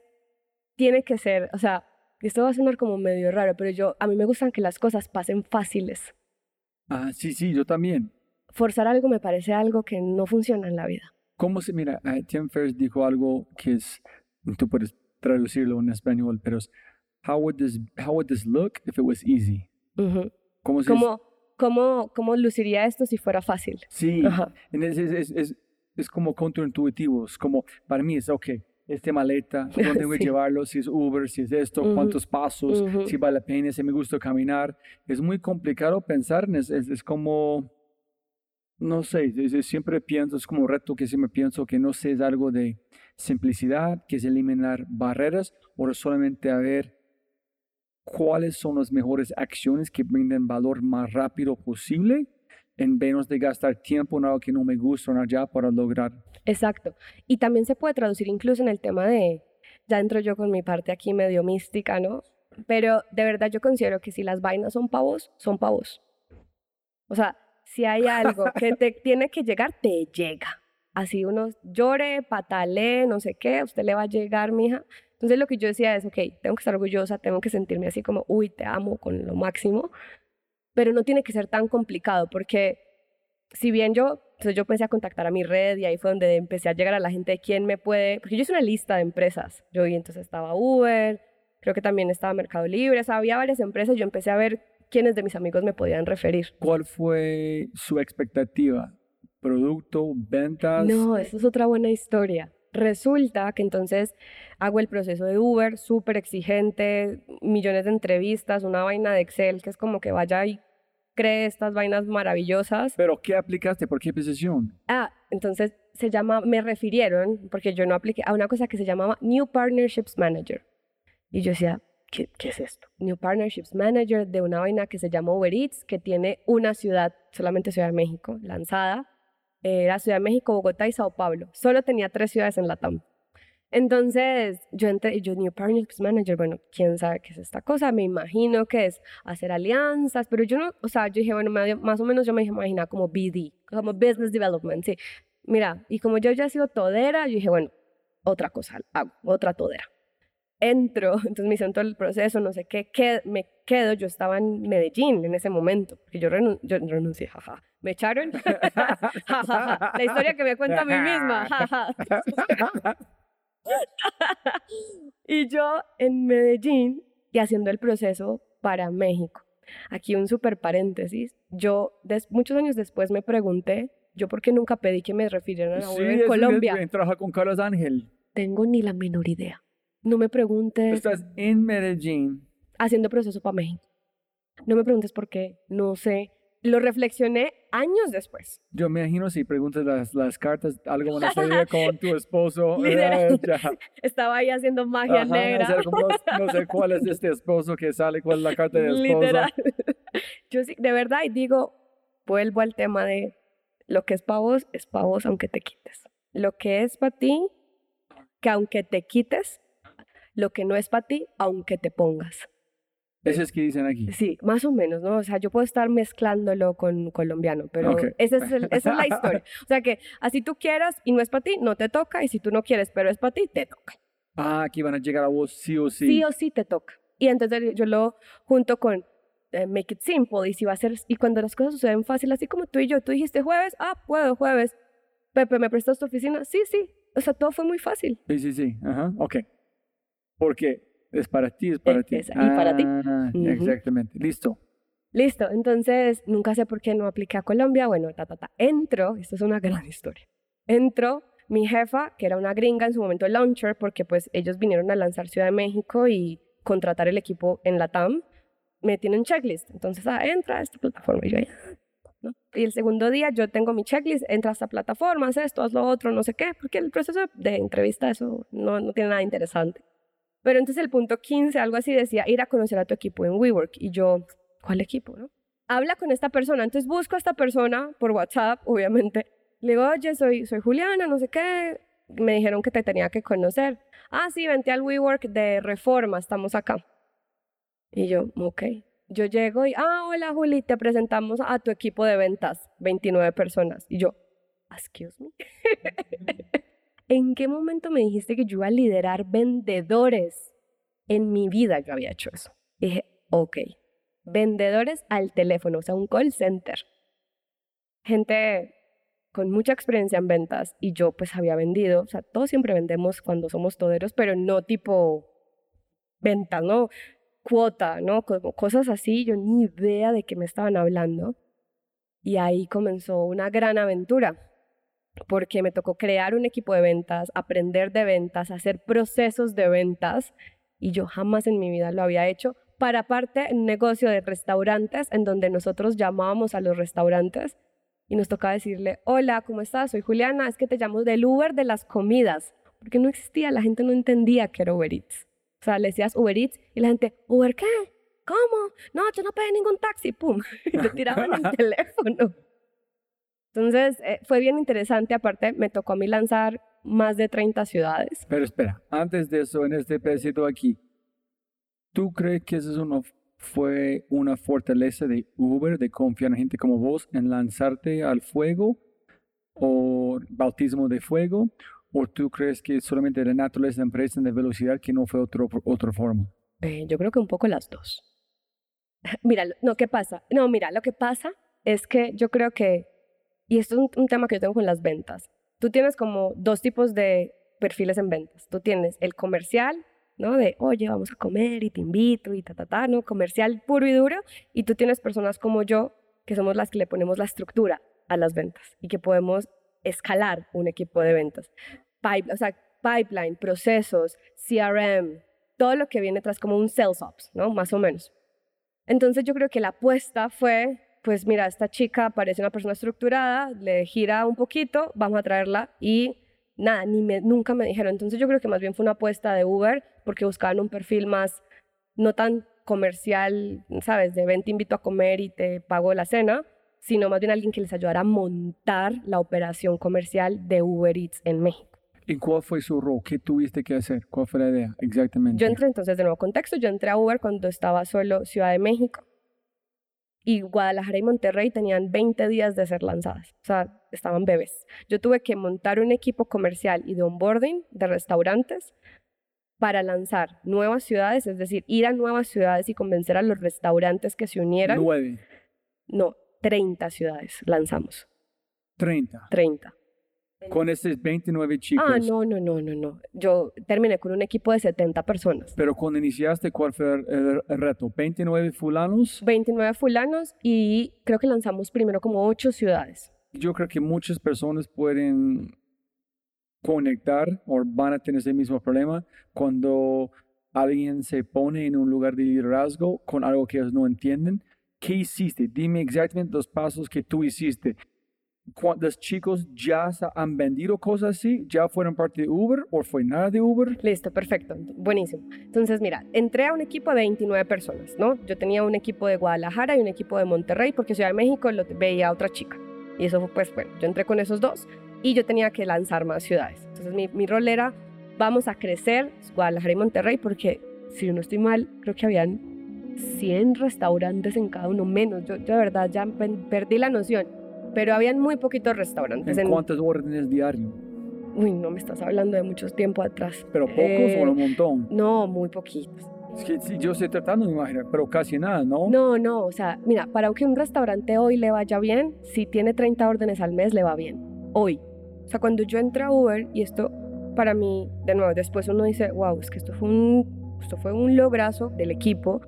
tiene que ser, o sea, esto va a sonar como medio raro, pero yo, a mí me gustan que las cosas pasen fáciles. Ah, sí, sí, yo también. Forzar algo me parece algo que no funciona en la vida. ¿Cómo se mira? Uh, Tim Ferriss dijo algo que es, tú puedes traducirlo en español, pero es how would this how would this look if it was easy? ¿Cómo, ¿Cómo, ¿Cómo, luciría esto si fuera fácil? Sí, es, es, es, es, como contraintuitivo, es como, para mí es, ok, este maleta, ¿dónde tengo [laughs] que llevarlo? Si es Uber, si es esto, cuántos pasos, si vale la pena, si me gusta caminar. Es muy complicado pensar, es, es, como, no sé, siempre pienso, es como un reto que siempre pienso que no sé, es algo de simplicidad, que es eliminar barreras o solamente a ver cuáles son las mejores acciones que brinden valor más rápido posible en menos de gastar tiempo en algo que no me gusta allá para lograr. Exacto. Y también se puede traducir incluso en el tema de, ya entro yo con mi parte aquí medio mística, ¿no? Pero de verdad yo considero que si las vainas son pavos, son pavos. O sea, si hay algo que te [laughs] tiene que llegar, te llega. Así uno llore, patale, no sé qué, usted le va a llegar, mija. Entonces lo que yo decía es, ok, tengo que estar orgullosa, tengo que sentirme así como, uy, te amo con lo máximo, pero no tiene que ser tan complicado porque si bien yo, entonces yo pensé a contactar a mi red y ahí fue donde empecé a llegar a la gente de quién me puede, porque yo hice una lista de empresas, yo vi entonces estaba Uber, creo que también estaba Mercado Libre, o sea, había varias empresas, yo empecé a ver quiénes de mis amigos me podían referir. ¿Cuál fue su expectativa? ¿Producto, ventas? No, eso es otra buena historia. Resulta que entonces hago el proceso de Uber, súper exigente, millones de entrevistas, una vaina de Excel que es como que vaya y cree estas vainas maravillosas. ¿Pero qué aplicaste? ¿Por qué posición? Ah, entonces se llama, me refirieron, porque yo no apliqué, a una cosa que se llamaba New Partnerships Manager. Y yo decía, ¿qué, qué es esto? New Partnerships Manager de una vaina que se llama Uber Eats, que tiene una ciudad, solamente Ciudad de México, lanzada era Ciudad de México, Bogotá y Sao Paulo. Solo tenía tres ciudades en la TAM. Entonces, yo entré, yo New Partnerships Manager, bueno, quién sabe qué es esta cosa, me imagino que es hacer alianzas, pero yo no, o sea, yo dije, bueno, más o menos yo me imaginaba como BD, como Business Development, sí. Mira, y como yo ya he sido todera, yo dije, bueno, otra cosa hago, otra todera. Entro, [laughs] entonces me hicieron todo el proceso, no sé qué, qué me quedo, yo estaba en Medellín en ese momento, porque yo, yo renuncié, jaja ¿Me echaron? [laughs] La historia que me cuento a mí misma. [laughs] y yo en Medellín y haciendo el proceso para México. Aquí un super paréntesis. Yo muchos años después me pregunté, yo por qué nunca pedí que me refirieran a Sí, Uber en Colombia. es- Trabaja con Carlos Ángel. Tengo ni la menor idea. No me preguntes Estás en Medellín. haciendo proceso para México. No me preguntes por qué, no sé. Lo reflexioné años después. Yo me imagino si preguntas las, las cartas, algo van a salir con tu [laughs] esposo. Literal. eh, [laughs] ya. Estaba ahí haciendo magia Ajá, negra. como no sé cuál es este esposo que sale, cuál es la carta de esposo. Literal. Yo sí, de verdad, y digo, vuelvo al tema de lo que es para vos, es para vos aunque te quites. Lo que es para ti, que aunque te quites, lo que no es para ti, aunque te pongas. Eso es que dicen aquí. Sí, más o menos, ¿no? O sea, yo puedo estar mezclándolo con colombiano, pero Ok. ese es el- esa es la historia. [laughs] O sea que así tú quieras y no es para ti, no te toca, y si tú no quieres, pero es para ti, te toca. Ah, aquí van a llegar a vos sí o sí. sí o sí te toca. Y entonces yo lo junto con eh, Make It Simple y si va a ser, y cuando las cosas suceden fácil, así como tú y yo, tú dijiste jueves, ah, puedo jueves. Pepe, ¿me prestas tu oficina? Sí, sí. O sea, todo fue muy fácil. Sí, sí, sí. Ajá, ok. Porque es para ti, es para Eh, ti. es- y para ti. Ah, Ujú. Exactamente. Listo. Listo, entonces nunca sé por qué no apliqué a Colombia. Bueno, ta, ta, ta. Entro, esto es una gran [laughs] historia. Entro, mi jefa, que era una gringa en su momento launcher, porque pues ellos vinieron a lanzar Ciudad de México y contratar el equipo en la TAM, me tiene un checklist. Entonces, ah, entra a esta plataforma. Y yo, ¿no? Y el segundo día yo tengo mi checklist, entra a esta plataforma, haz esto, haz lo otro, no sé qué, porque el proceso de entrevista, eso no, no tiene nada interesante. Pero entonces el punto 15, algo así, decía ir a conocer a tu equipo en WeWork. Y yo, ¿cuál equipo, no? Habla con esta persona. Entonces busco a esta persona por WhatsApp, obviamente. Le digo, oye, soy, soy Juliana, no sé qué. Me dijeron que te tenía que conocer. Ah, sí, vente al WeWork de Reforma, estamos acá. Y yo, ok. Yo llego y, ah, hola Juli, te presentamos a tu equipo de ventas, 29 personas. Y yo, excuse me. [laughs] [laughs] ¿En qué momento me dijiste que yo iba a liderar vendedores? En mi vida yo había hecho eso. Dije, ok, vendedores al teléfono, o sea, un call center. Gente con mucha experiencia en ventas y yo pues había vendido, o sea, todos siempre vendemos cuando somos toderos, pero no tipo ventas, ¿no? Cuota, ¿no? Como cosas así, yo ni idea de qué me estaban hablando. Y ahí comenzó una gran aventura porque me tocó crear un equipo de ventas, aprender de ventas, hacer procesos de ventas y yo jamás en mi vida lo había hecho. Para aparte, un negocio de restaurantes en donde nosotros llamábamos a los restaurantes y nos tocaba decirle, hola, ¿cómo estás? Soy Juliana, es que te llamo del Uber de las comidas, porque no existía, la gente no entendía que era Uber Eats. O sea, le decías Uber Eats y la gente, ¿Uber qué? ¿Cómo? No, yo no pedí ningún taxi, pum, [laughs] y te tiraban el [laughs] teléfono. Entonces, eh, fue bien interesante. Aparte, me tocó a mí lanzar más de 30 ciudades. Pero espera, antes de eso, en este pedacito aquí, ¿tú crees que eso fue una fortaleza de Uber, de confiar en gente como vos, en lanzarte al fuego o bautismo de fuego? ¿O tú crees que solamente la naturaleza de empresa de velocidad que no fue otro, otra forma? Eh, yo creo que un poco las dos. [laughs] mira, no, ¿qué pasa? No, mira, lo que pasa es que yo creo que, y esto es un, tema que yo tengo con las ventas, tú tienes como dos tipos de perfiles en ventas. Tú tienes el comercial, ¿no? De, oye, vamos a comer y te invito y ta, ta, ta, ¿no? Comercial puro y duro. Y tú tienes personas como yo, que somos las que le ponemos la estructura a las ventas y que podemos escalar un equipo de ventas. Pipe- o sea, pipeline, procesos, CRM, todo lo que viene tras como un sales ops, ¿no? Más o menos. Entonces yo creo que la apuesta fue, pues mira, esta chica parece una persona estructurada, le gira un poquito, vamos a traerla y nada, ni me, nunca me dijeron. Entonces yo creo que más bien fue una apuesta de Uber porque buscaban un perfil más, no tan comercial, ¿sabes? De ven, te invito a comer y te pago la cena, sino más bien alguien que les ayudara a montar la operación comercial de Uber Eats en México. ¿Y cuál fue su rol? ¿Qué tuviste que hacer? ¿Cuál fue la idea? Exactamente. Yo entré entonces de nuevo contexto, yo entré a Uber cuando estaba solo Ciudad de México y Guadalajara y Monterrey tenían 20 días de ser lanzadas, o sea, estaban bebés. Yo tuve que montar un equipo comercial y de onboarding de restaurantes para lanzar nuevas ciudades, es decir, ir a nuevas ciudades y convencer a los restaurantes que se unieran. Nueve, No, 30 ciudades lanzamos, treinta. 30. Con estos 29 chicos. Ah, no, no, no, no, no. Yo terminé con un equipo de 70 personas. Pero cuando iniciaste, ¿cuál fue el, el reto? ¿29 fulanos? 29 fulanos y creo que lanzamos primero como 8 ciudades. Yo creo que muchas personas pueden conectar o van a tener ese mismo problema cuando alguien se pone en un lugar de liderazgo con algo que ellos no entienden. ¿Qué hiciste? Dime exactamente los pasos que tú hiciste. ¿Cuántos chicos ya han vendido cosas así? ¿Ya fueron parte de Uber o fue nada de Uber? Listo, perfecto. Buenísimo. Entonces, mira, entré a un equipo de 29 personas, ¿no? Yo tenía un equipo de Guadalajara y un equipo de Monterrey porque Ciudad de México lo veía otra chica. Y eso fue, pues, bueno, yo entré con esos dos y yo tenía que lanzar más ciudades. Entonces, mi, mi rol era, vamos a crecer Guadalajara y Monterrey porque, si no estoy mal, creo que habían 100 restaurantes en cada uno, menos. Yo, yo de verdad ya perdí la noción pero habían muy poquitos restaurantes. ¿En, cuántas órdenes diario? Uy, no me estás hablando de muchos tiempo atrás. ¿Pero pocos o un eh, montón? No, muy poquitos. Es que yo estoy tratando de imaginar, pero casi nada, ¿no? No, no, o sea, mira, para que un restaurante hoy le vaya bien, si tiene 30 órdenes al mes, le va bien. Hoy. O sea, cuando yo entré a Uber, y esto para mí, de nuevo, después uno dice, wow, es que esto fue un, esto fue un lograzo del equipo.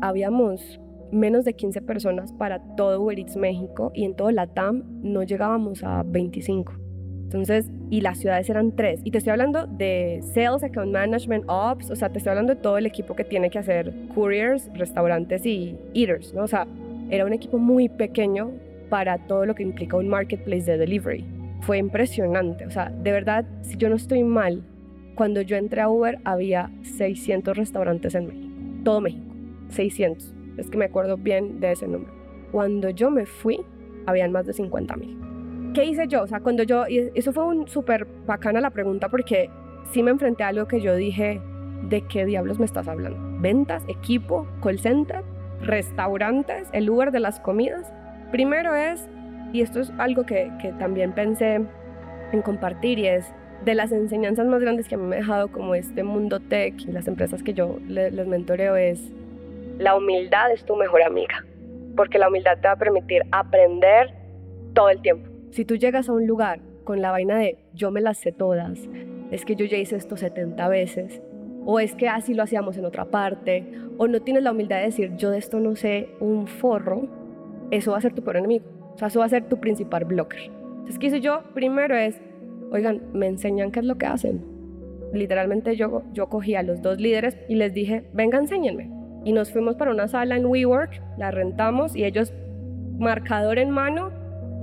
Habíamos menos de 15 personas para todo Uber Eats México y en todo la TAM no llegábamos a 25. Entonces, y las ciudades eran tres. Y te estoy hablando de Sales, Account Management, Ops, o sea, te estoy hablando de todo el equipo que tiene que hacer couriers, restaurantes y eaters, ¿no? O sea, era un equipo muy pequeño para todo lo que implica un marketplace de delivery. Fue impresionante, o sea, de verdad, si yo no estoy mal, cuando yo entré a Uber había 600 restaurantes en México, todo México, 600 es que me acuerdo bien de ese número. Cuando yo me fui, habían más de 50 mil. ¿Qué hice yo? O sea, cuando yo, y eso fue un súper bacana la pregunta porque sí me enfrenté a algo que yo dije, ¿de qué diablos me estás hablando? ¿Ventas, equipo, call center, restaurantes, el Uber de las comidas? Primero es, y esto es algo que, que también pensé en compartir y es de las enseñanzas más grandes que a mí me ha dejado como este mundo tech y las empresas que yo les, les mentoreo es la humildad es tu mejor amiga, porque la humildad te va a permitir aprender todo el tiempo. Si tú llegas a un lugar con la vaina de yo me las sé todas, es que yo ya hice esto 70 veces, o es que así lo hacíamos en otra parte, o no tienes la humildad de decir yo de esto no sé un forro, eso va a ser tu peor enemigo. O sea, eso va a ser tu principal blocker. Entonces, ¿qué hice yo? Primero es, oigan, me enseñan qué es lo que hacen. Literalmente yo, yo cogí a los dos líderes y les dije, venga, enséñenme y nos fuimos para una sala en WeWork, la rentamos y ellos, marcador en mano,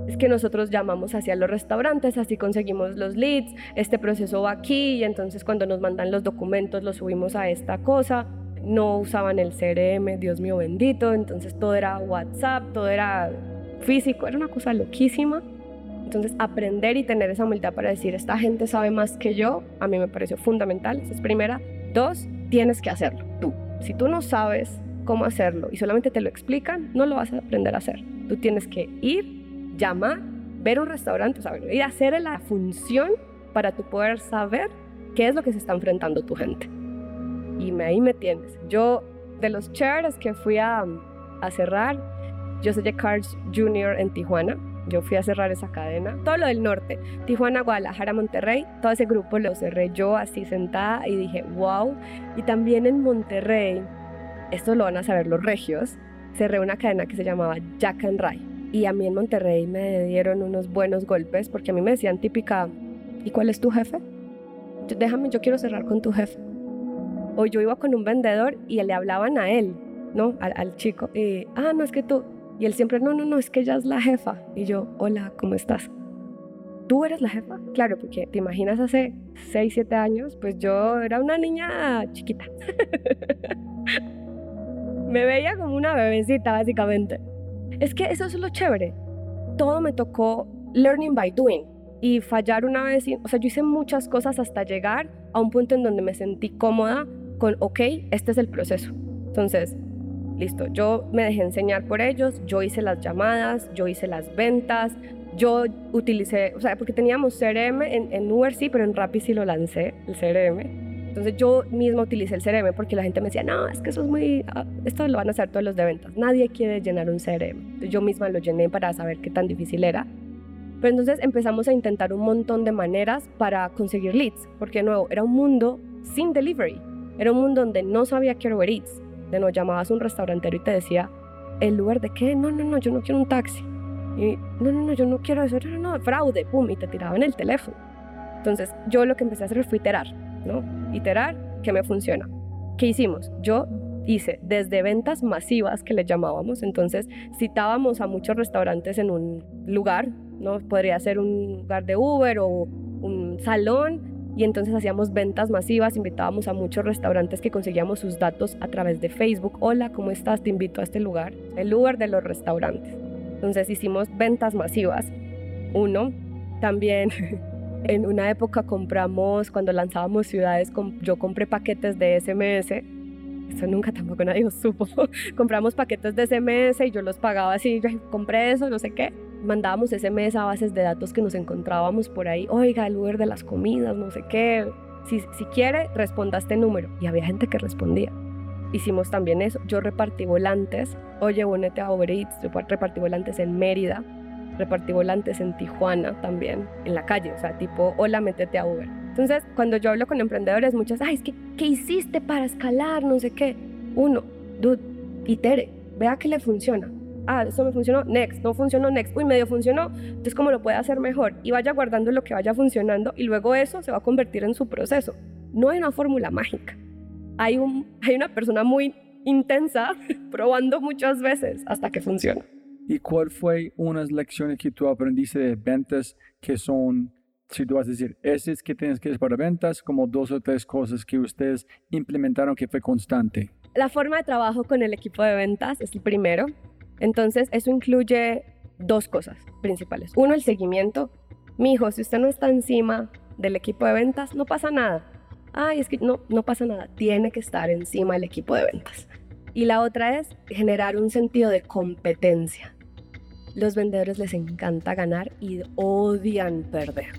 es que nosotros llamamos hacia los restaurantes, así conseguimos los leads, este proceso va aquí y entonces cuando nos mandan los documentos los subimos a esta cosa, no usaban el CRM, Dios mío bendito, entonces todo era WhatsApp, todo era físico, era una cosa loquísima. Entonces aprender y tener esa humildad para decir, esta gente sabe más que yo, a mí me pareció fundamental, esa es primera. Dos, tienes que hacerlo tú. Si tú no sabes cómo hacerlo y solamente te lo explican, no lo vas a aprender a hacer. Tú tienes que ir, llamar, ver un restaurante, o sea, ir a hacer la función para tú poder saber qué es lo que se está enfrentando tu gente. Y me, ahí me tienes. Yo, de los chairs que fui a, a cerrar, yo soy de Cards Junior en Tijuana. Yo fui a cerrar esa cadena. Todo lo del norte, Tijuana, Guadalajara, Monterrey, todo ese grupo lo cerré yo así sentada y dije, wow. Y también en Monterrey, esto lo van a saber los regios, cerré una cadena que se llamaba Jack and Ray. Y a mí en Monterrey me dieron unos buenos golpes porque a mí me decían típica, ¿y cuál es tu jefe? Déjame, yo quiero cerrar con tu jefe. O yo iba con un vendedor y le hablaban a él, ¿no? Al, al chico. Y, ah, no, es que tú, y él siempre, no, no, no, es que ella es la jefa. Y yo, hola, ¿cómo estás? ¿Tú eres la jefa? Claro, porque te imaginas hace 6, 7 años, pues yo era una niña chiquita. [laughs] me veía como una bebecita, básicamente. Es que eso es lo chévere. Todo me tocó learning by doing. Y fallar una vez, o sea, yo hice muchas cosas hasta llegar a un punto en donde me sentí cómoda con, ok, este es el proceso. Entonces, listo, yo me dejé enseñar por ellos, yo hice las llamadas, yo hice las ventas, yo utilicé, o sea, porque teníamos CRM en, en Uber sí, pero en Rappi sí lo lancé, el CRM. Entonces yo misma utilicé el CRM porque la gente me decía, no, es que eso es muy, ah, esto lo van a hacer todos los de ventas, nadie quiere llenar un CRM. Entonces yo misma lo llené para saber qué tan difícil era. Pero entonces empezamos a intentar un montón de maneras para conseguir leads, porque de nuevo, era un mundo sin delivery. Era un mundo donde no sabía que era Uber Eats. De no llamabas a un restaurantero y te decía, ¿el lugar de qué? No, no, no, yo no quiero un taxi. Y no, no, no, yo no quiero eso, no, no, fraude, pum, y te tiraban el teléfono. Entonces yo lo que empecé a hacer fue iterar, ¿no? Iterar, que me funciona. ¿Qué hicimos? Yo hice desde ventas masivas que le llamábamos, entonces citábamos a muchos restaurantes en un lugar, ¿no? Podría ser un lugar de Uber o un salón y entonces hacíamos ventas masivas, invitábamos a muchos restaurantes que conseguíamos sus datos a través de Facebook. Hola, ¿cómo estás? Te invito a este lugar, el lugar de los restaurantes. Entonces hicimos ventas masivas. Uno, también [laughs] en una época compramos, cuando lanzábamos ciudades, yo compré paquetes de SMS. Eso nunca tampoco nadie supo. [laughs] compramos paquetes de SMS y yo los pagaba así, compré eso, no sé qué mandábamos SMS a bases de datos que nos encontrábamos por ahí, oiga, el Uber de las comidas, no sé qué, si, si quiere, responda a este número. Y había gente que respondía. Hicimos también eso. Yo repartí volantes, oye, únete a Uber Eats, yo repartí volantes en Mérida, repartí volantes en Tijuana también, en la calle, o sea, tipo, hola, métete a Uber. Entonces, cuando yo hablo con emprendedores, muchas, ay, es que, ¿qué hiciste para escalar? No sé qué. Uno, dude, itere, vea que le funciona ah, esto me funcionó, next, no funcionó, next, uy, medio funcionó, entonces cómo lo puede hacer mejor y vaya guardando lo que vaya funcionando y luego eso se va a convertir en su proceso. No hay una fórmula mágica. Hay, un, hay una persona muy intensa [laughs] probando muchas veces hasta que funciona. ¿Y cuál fue unas lecciones que tú aprendiste de ventas que son, si tú vas a decir, ese es que tienes que hacer para ventas, como dos o tres cosas que ustedes implementaron que fue constante? La forma de trabajo con el equipo de ventas es el primero. Entonces, eso incluye dos cosas principales. Uno, el seguimiento. Mi hijo, si usted no está encima del equipo de ventas, no pasa nada. Ay, es que no, no pasa nada. Tiene que estar encima del equipo de ventas. Y la otra es generar un sentido de competencia. Los vendedores les encanta ganar y odian perder.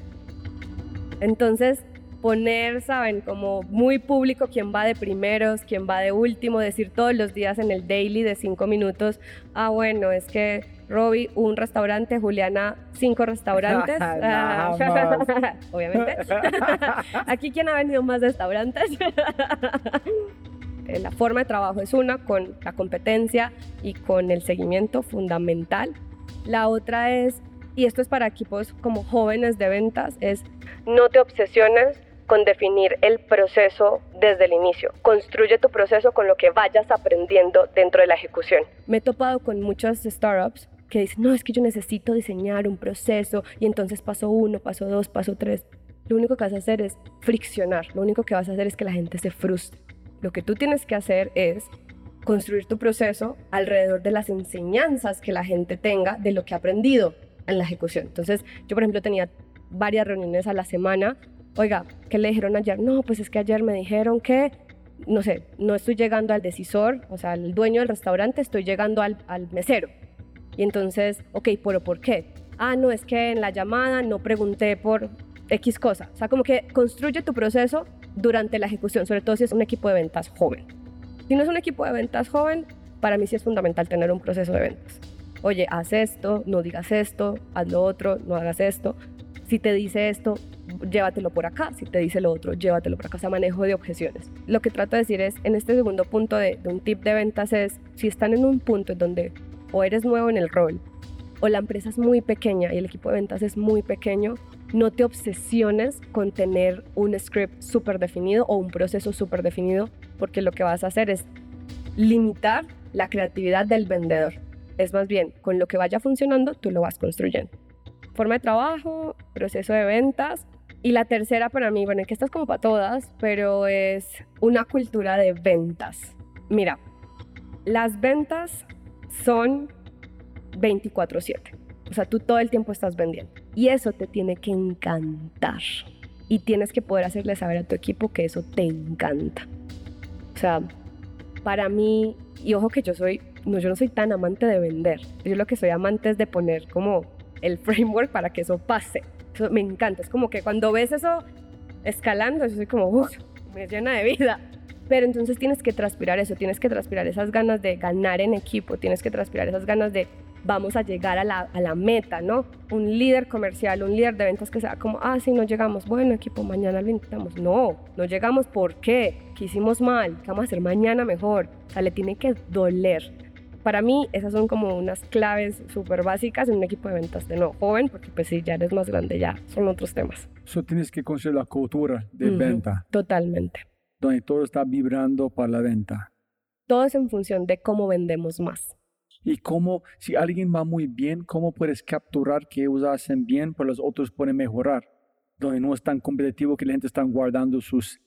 Entonces, poner, saben, como muy público quién va de primeros, quién va de último, decir todos los días en el daily de cinco minutos, ah, bueno, es que Robbie, un restaurante, Juliana, cinco restaurantes. [laughs] Ah, [laughs] obviamente. [laughs] Aquí, ¿quién ha venido más restaurantes? Eh, la forma de trabajo es una, con la competencia y con el seguimiento fundamental. La otra es, y esto es para equipos como jóvenes de ventas, es no te obsesiones con definir el proceso desde el inicio. Construye tu proceso con lo que vayas aprendiendo dentro de la ejecución. Me he topado con muchas startups que dicen, no, es que yo necesito diseñar un proceso y entonces paso uno, paso dos, paso tres. Lo único que vas a hacer es friccionar, lo único que vas a hacer es que la gente se frustre. Lo que tú tienes que hacer es construir tu proceso alrededor de las enseñanzas que la gente tenga de lo que ha aprendido en la ejecución. Entonces, yo por ejemplo tenía varias reuniones a la semana oiga, ¿qué le dijeron ayer? No, pues es que ayer me dijeron que, no sé, no estoy llegando al decisor, o sea, al dueño del restaurante, estoy llegando al, al mesero. Y entonces, ok, pero ¿por qué? Ah, no, es que en la llamada no pregunté por X cosa. O sea, como que construye tu proceso durante la ejecución, sobre todo si es un equipo de ventas joven. Si no es un equipo de ventas joven, para mí sí es fundamental tener un proceso de ventas. Oye, haz esto, no digas esto, haz lo otro, no hagas esto. Si te dice esto, llévatelo por acá, si te dice lo otro, llévatelo por acá, o sea, manejo de objeciones. Lo que trato de decir es, en este segundo punto de, un tip de ventas es, si están en un punto en donde o eres nuevo en el rol, o la empresa es muy pequeña y el equipo de ventas es muy pequeño, no te obsesiones con tener un script súper definido o un proceso súper definido, porque lo que vas a hacer es limitar la creatividad del vendedor. Es más bien, con lo que vaya funcionando, tú lo vas construyendo. Forma de trabajo, proceso de ventas, y la tercera para mí, bueno, que esta es como para todas, pero es una cultura de ventas. Mira, las ventas son 24/7. O sea, tú todo el tiempo estás vendiendo. Y eso te tiene que encantar. Y tienes que poder hacerle saber a tu equipo que eso te encanta. O sea, para mí, y ojo que yo soy, no, yo no soy tan amante de vender. Yo lo que soy amante es de poner como el framework para que eso pase me encanta. Es como que cuando ves eso escalando, yo soy como, uff, me llena de vida. Pero entonces tienes que transpirar eso, tienes que transpirar esas ganas de ganar en equipo, tienes que transpirar esas ganas de vamos a llegar a la, a la meta, ¿no? Un líder comercial, un líder de ventas que sea como, ah, sí, no llegamos, bueno, equipo, mañana lo intentamos. No, no llegamos, ¿por qué? ¿Qué hicimos mal? ¿Qué vamos a hacer mañana mejor? O sea, le tiene que doler. Para mí, esas son como unas claves súper básicas en un equipo de ventas de no joven, porque pues si ya eres más grande, ya son otros temas. Eso tienes que conocer la cultura de Ujú, venta, Totalmente. donde todo está vibrando para la venta. Todo es en función de cómo vendemos más. Y cómo, si alguien va muy bien, cómo puedes capturar que ellos hacen bien, pero los otros pueden mejorar. Donde no es tan competitivo que la gente está guardando sus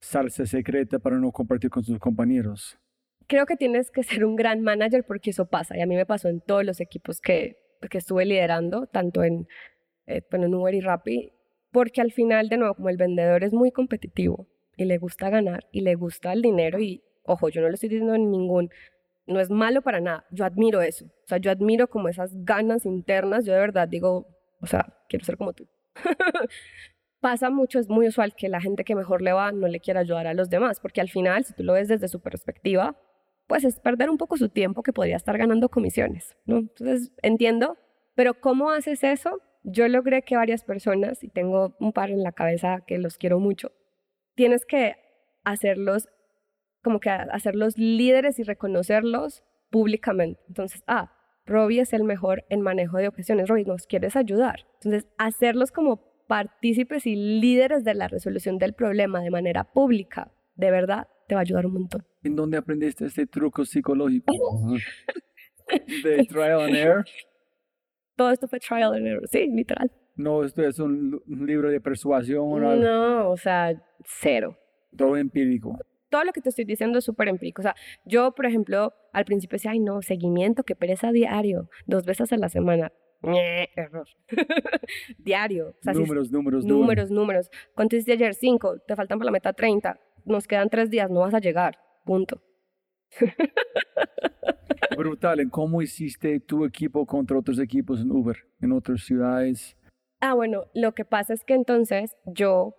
salsa secreta para no compartir con sus compañeros. Creo que tienes que ser un gran manager porque eso pasa. Y a mí me pasó en todos los equipos que, que estuve liderando, tanto en, eh, bueno, en Uber y Rappi, porque al final, de nuevo, como el vendedor es muy competitivo y le gusta ganar y le gusta el dinero y, ojo, yo no lo estoy diciendo en ningún, no es malo para nada, yo admiro eso, o sea, yo admiro como esas ganas internas, yo de verdad digo, o sea, quiero ser como tú. [laughs] Pasa mucho, es muy usual que la gente que mejor le va no le quiera ayudar a los demás, porque al final, si tú lo ves desde su perspectiva, pues es perder un poco su tiempo que podría estar ganando comisiones, ¿no? Entonces, entiendo, pero ¿cómo haces eso? Yo logré que varias personas, y tengo un par en la cabeza que los quiero mucho, tienes que hacerlos, como que hacerlos líderes y reconocerlos públicamente. Entonces, ah, Robbie es el mejor en manejo de objeciones. Robbie, ¿nos quieres ayudar? Entonces, hacerlos como partícipes y líderes de la resolución del problema de manera pública, de verdad, te va a ayudar un montón. ¿En dónde aprendiste este truco psicológico? [laughs] de trial and error. [laughs] Todo esto fue trial and error, sí, literal. No, esto es un, un libro de persuasión, o algo, No, o sea, cero. todo empírico. Todo lo que te estoy diciendo es súper empírico. O sea, yo, por ejemplo, al principio decía, ay, no, seguimiento, que pereza diario, dos veces a la semana. Error. [laughs] diario. O sea, si- números, números, números. números, números. ¿Cuánto hiciste ayer? Cinco. Te faltan para la meta 30. Nos quedan tres días, no vas a llegar. Punto. [laughs] Brutal. ¿En cómo hiciste tu equipo contra otros equipos en Uber, en otras ciudades? Ah, bueno, lo que pasa es que entonces yo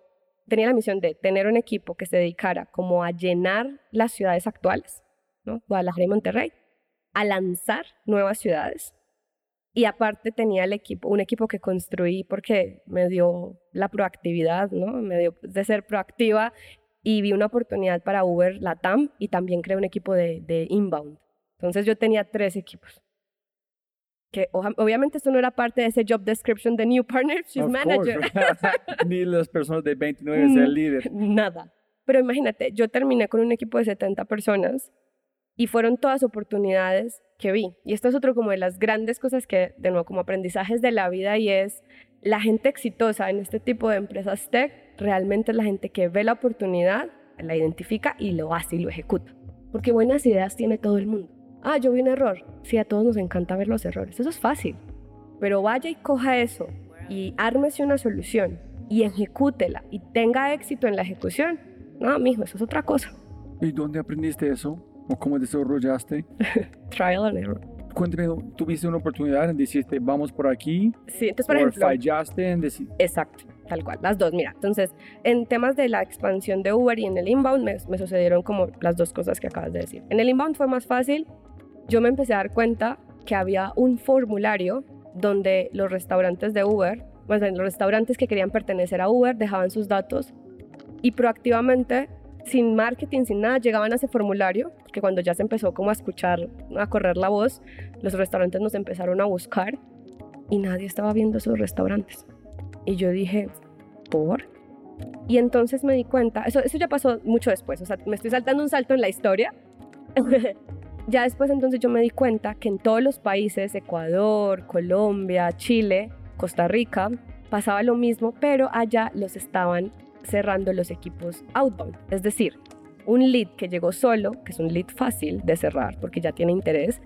tenía la misión de tener un equipo que se dedicara como a llenar las ciudades actuales, ¿no? Guadalajara y Monterrey, a lanzar nuevas ciudades. Y aparte tenía el equipo, un equipo que construí porque me dio la proactividad, ¿no? Me dio de ser proactiva y vi una oportunidad para Uber Latam y también creé un equipo de, de inbound. Entonces yo tenía tres equipos. Que obviamente esto no era parte de ese job description de New Partnerships Of Manager. [laughs] Ni las personas de 29 es el líder. Nada. Pero imagínate, yo terminé con un equipo de 70 personas y fueron todas oportunidades que vi. Y esto es otro como de las grandes cosas que, de nuevo, como aprendizajes de la vida y es la gente exitosa en este tipo de empresas tech, realmente es la gente que ve la oportunidad, la identifica y lo hace y lo ejecuta. Porque buenas ideas tiene todo el mundo. Ah, yo vi un error. Sí, a todos nos encanta ver los errores. Eso es fácil. Pero vaya y coja eso y ármese una solución y ejecútela y tenga éxito en la ejecución. No, mijo, eso es otra cosa. ¿Y dónde aprendiste eso? ¿O cómo desarrollaste? [laughs] Trial and error. Cuéntame, ¿tuviste una oportunidad en decirte, vamos por aquí? Sí, entonces, por ¿O ejemplo, fallaste en decir, exacto, tal cual, las dos. Mira, entonces, en temas de la expansión de Uber y en el inbound me, sucedieron como las dos cosas que acabas de decir. En el inbound fue más fácil. Yo me empecé a dar cuenta que había un formulario donde los restaurantes de Uber, más bien los restaurantes que querían pertenecer a Uber, dejaban sus datos y proactivamente, sin marketing, sin nada, llegaban a ese formulario, que cuando ya se empezó como a escuchar, a correr la voz, los restaurantes nos empezaron a buscar y nadie estaba viendo esos restaurantes. Y yo dije, ¿por? Y entonces me di cuenta, eso, eso ya pasó mucho después, o sea, me estoy saltando un salto en la historia. [laughs] ya después entonces yo me di cuenta que en todos los países, Ecuador, Colombia, Chile, Costa Rica, pasaba lo mismo, pero allá los estaban cerrando los equipos outbound. Es decir, un lead que llegó solo, que es un lead fácil de cerrar porque ya tiene interés,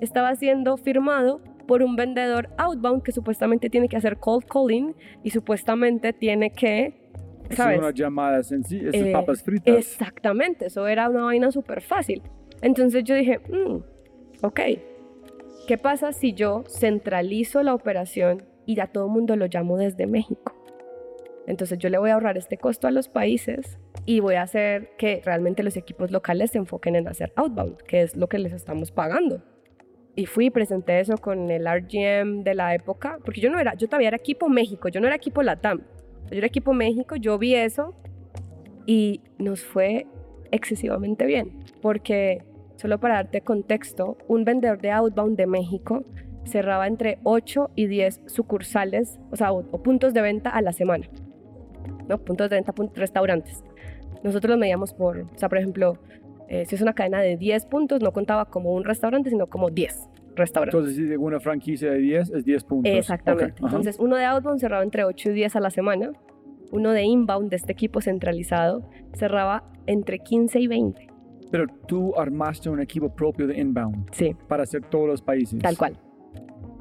estaba siendo firmado por un vendedor outbound que supuestamente tiene que hacer cold calling y supuestamente tiene que, es ¿sabes? una llamada sencilla, esas Eh, papas fritas? Exactamente, eso era una vaina súper fácil. Entonces yo dije, "Mm, ok, ¿qué pasa si yo centralizo la operación y a todo el mundo lo llamo desde México? Entonces yo le voy a ahorrar este costo a los países y voy a hacer que realmente los equipos locales se enfoquen en hacer outbound, que es lo que les estamos pagando. Y fui y presenté eso con el RGM de la época, porque yo no era, yo todavía era equipo México, yo no era equipo Latam, yo era equipo México, yo vi eso y nos fue excesivamente bien, porque solo para darte contexto, un vendedor de outbound de México cerraba entre 8 y 10 sucursales, o sea, o, puntos de venta a la semana. ¿no? Puntos de venta, restaurantes. Nosotros los medíamos por, o sea, por ejemplo, eh, si es una cadena de 10 puntos, no contaba como un restaurante, sino como 10 restaurantes. Entonces, si una franquicia de 10 es 10 puntos. Exactamente. Entonces, uno de outbound cerraba entre 8 y 10 a la semana. Uno de inbound, de este equipo centralizado, cerraba entre 15 y 20. Pero tú armaste un equipo propio de inbound. Sí. Para hacer todos los países. Tal cual.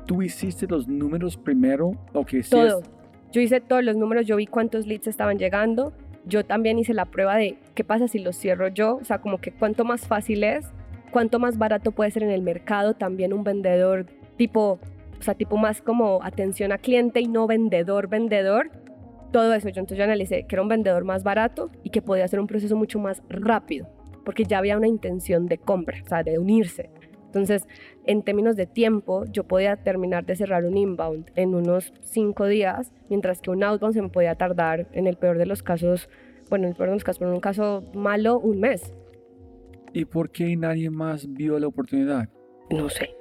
¿Tú hiciste los números primero o qué Todo. Yo hice todos los números, yo vi cuántos leads estaban llegando. Yo también hice la prueba de qué pasa si los cierro yo, o sea, como que cuánto más fácil es, cuánto más barato puede ser en el mercado también un vendedor tipo, o sea, tipo más como atención a cliente y no vendedor, vendedor. Todo eso, yo entonces yo analicé que era un vendedor más barato y que podía hacer un proceso mucho más rápido porque ya había una intención de compra, o sea, de unirse. Entonces, en términos de tiempo, yo podía terminar de cerrar un inbound en unos cinco días, mientras que un outbound se me podía tardar, en el peor de los casos, bueno, en el peor de los casos, pero en un caso malo, un mes. ¿Y por qué nadie más vio la oportunidad? No sé.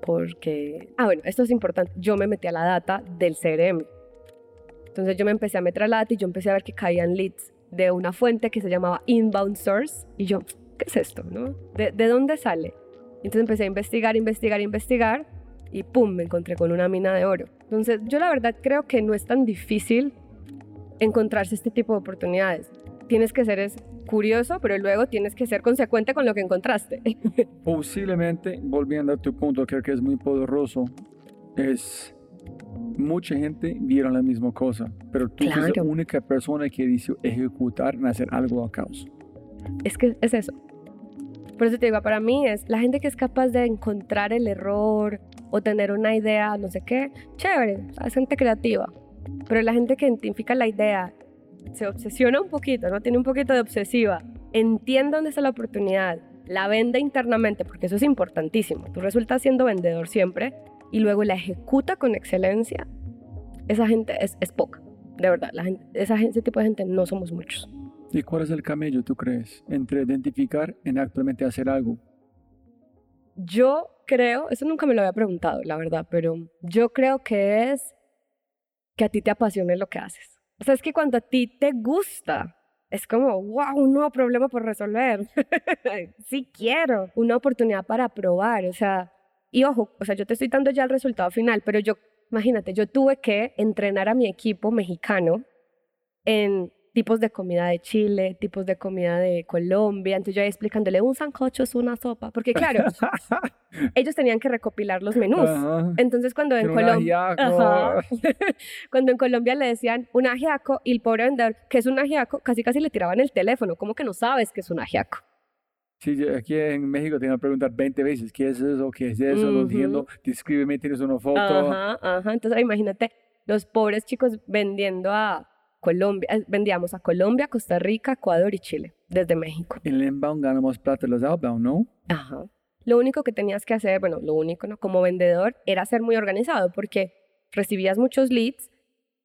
Porque, ah, bueno, esto es importante. Yo me metí a la data del CRM. Entonces yo me empecé a meter a la data y yo empecé a ver que caían leads de una fuente que se llamaba Inbound Source y yo, ¿qué es esto? No? ¿De, ¿De, dónde sale? Entonces empecé a investigar, investigar, investigar y ¡pum! me encontré con una mina de oro. Entonces yo la verdad creo que no es tan difícil encontrarse este tipo de oportunidades. Tienes que ser es curioso, pero luego tienes que ser consecuente con lo que encontraste. [laughs] Posiblemente, volviendo a tu punto, creo que es muy poderoso, es mucha gente vieron la misma cosa, pero tú eres la única persona que dice ejecutar en hacer algo a causa. Es que es eso. Por eso te digo, para mí es la gente que es capaz de encontrar el error o tener una idea, no sé qué, chévere, es gente creativa. Pero la gente que identifica la idea, se obsesiona un poquito, ¿no? Tiene un poquito de obsesiva, entiende dónde está la oportunidad, la vende internamente, porque eso es importantísimo. Tú resultas siendo vendedor siempre, y luego la ejecuta con excelencia, esa gente es, es poca. De verdad, la gente, esa, ese tipo de gente no somos muchos. ¿Y cuál es el camello, tú crees, entre identificar y actualmente hacer algo? Yo creo, eso nunca me lo había preguntado, la verdad, pero yo creo que es que a ti te apasione lo que haces. O sea, es que cuando a ti te gusta, es como, wow, un nuevo problema por resolver. [laughs] sí quiero, una oportunidad para probar. O sea, y ojo, o sea, yo te estoy dando ya el resultado final, pero yo, imagínate, yo tuve que entrenar a mi equipo mexicano en tipos de comida de Chile, tipos de comida de Colombia. Entonces yo ahí explicándole, un sancocho es una sopa. Porque claro, [laughs] ellos tenían que recopilar los menús. Entonces cuando en Colombia... [laughs] cuando en Colombia le decían un ajiaco y el pobre vendedor, ¿qué es un ajiaco? Casi casi le tiraban el teléfono. ¿Cómo que no sabes qué es un ajiaco? Sí, aquí en México tengo que preguntar 20 veces, ¿qué es eso? ¿Qué es eso? Uh -huh. descríbeme, tienes una foto. Ajá, ajá. Entonces, imagínate, los pobres chicos vendiendo a Colombia, eh, vendíamos a Colombia, Costa Rica, Ecuador y Chile, desde México. En el inbound ganamos plata los outbound, ¿no? Ajá. Lo único que tenías que hacer, bueno, lo único, ¿no? Como vendedor, era ser muy organizado, porque recibías muchos leads,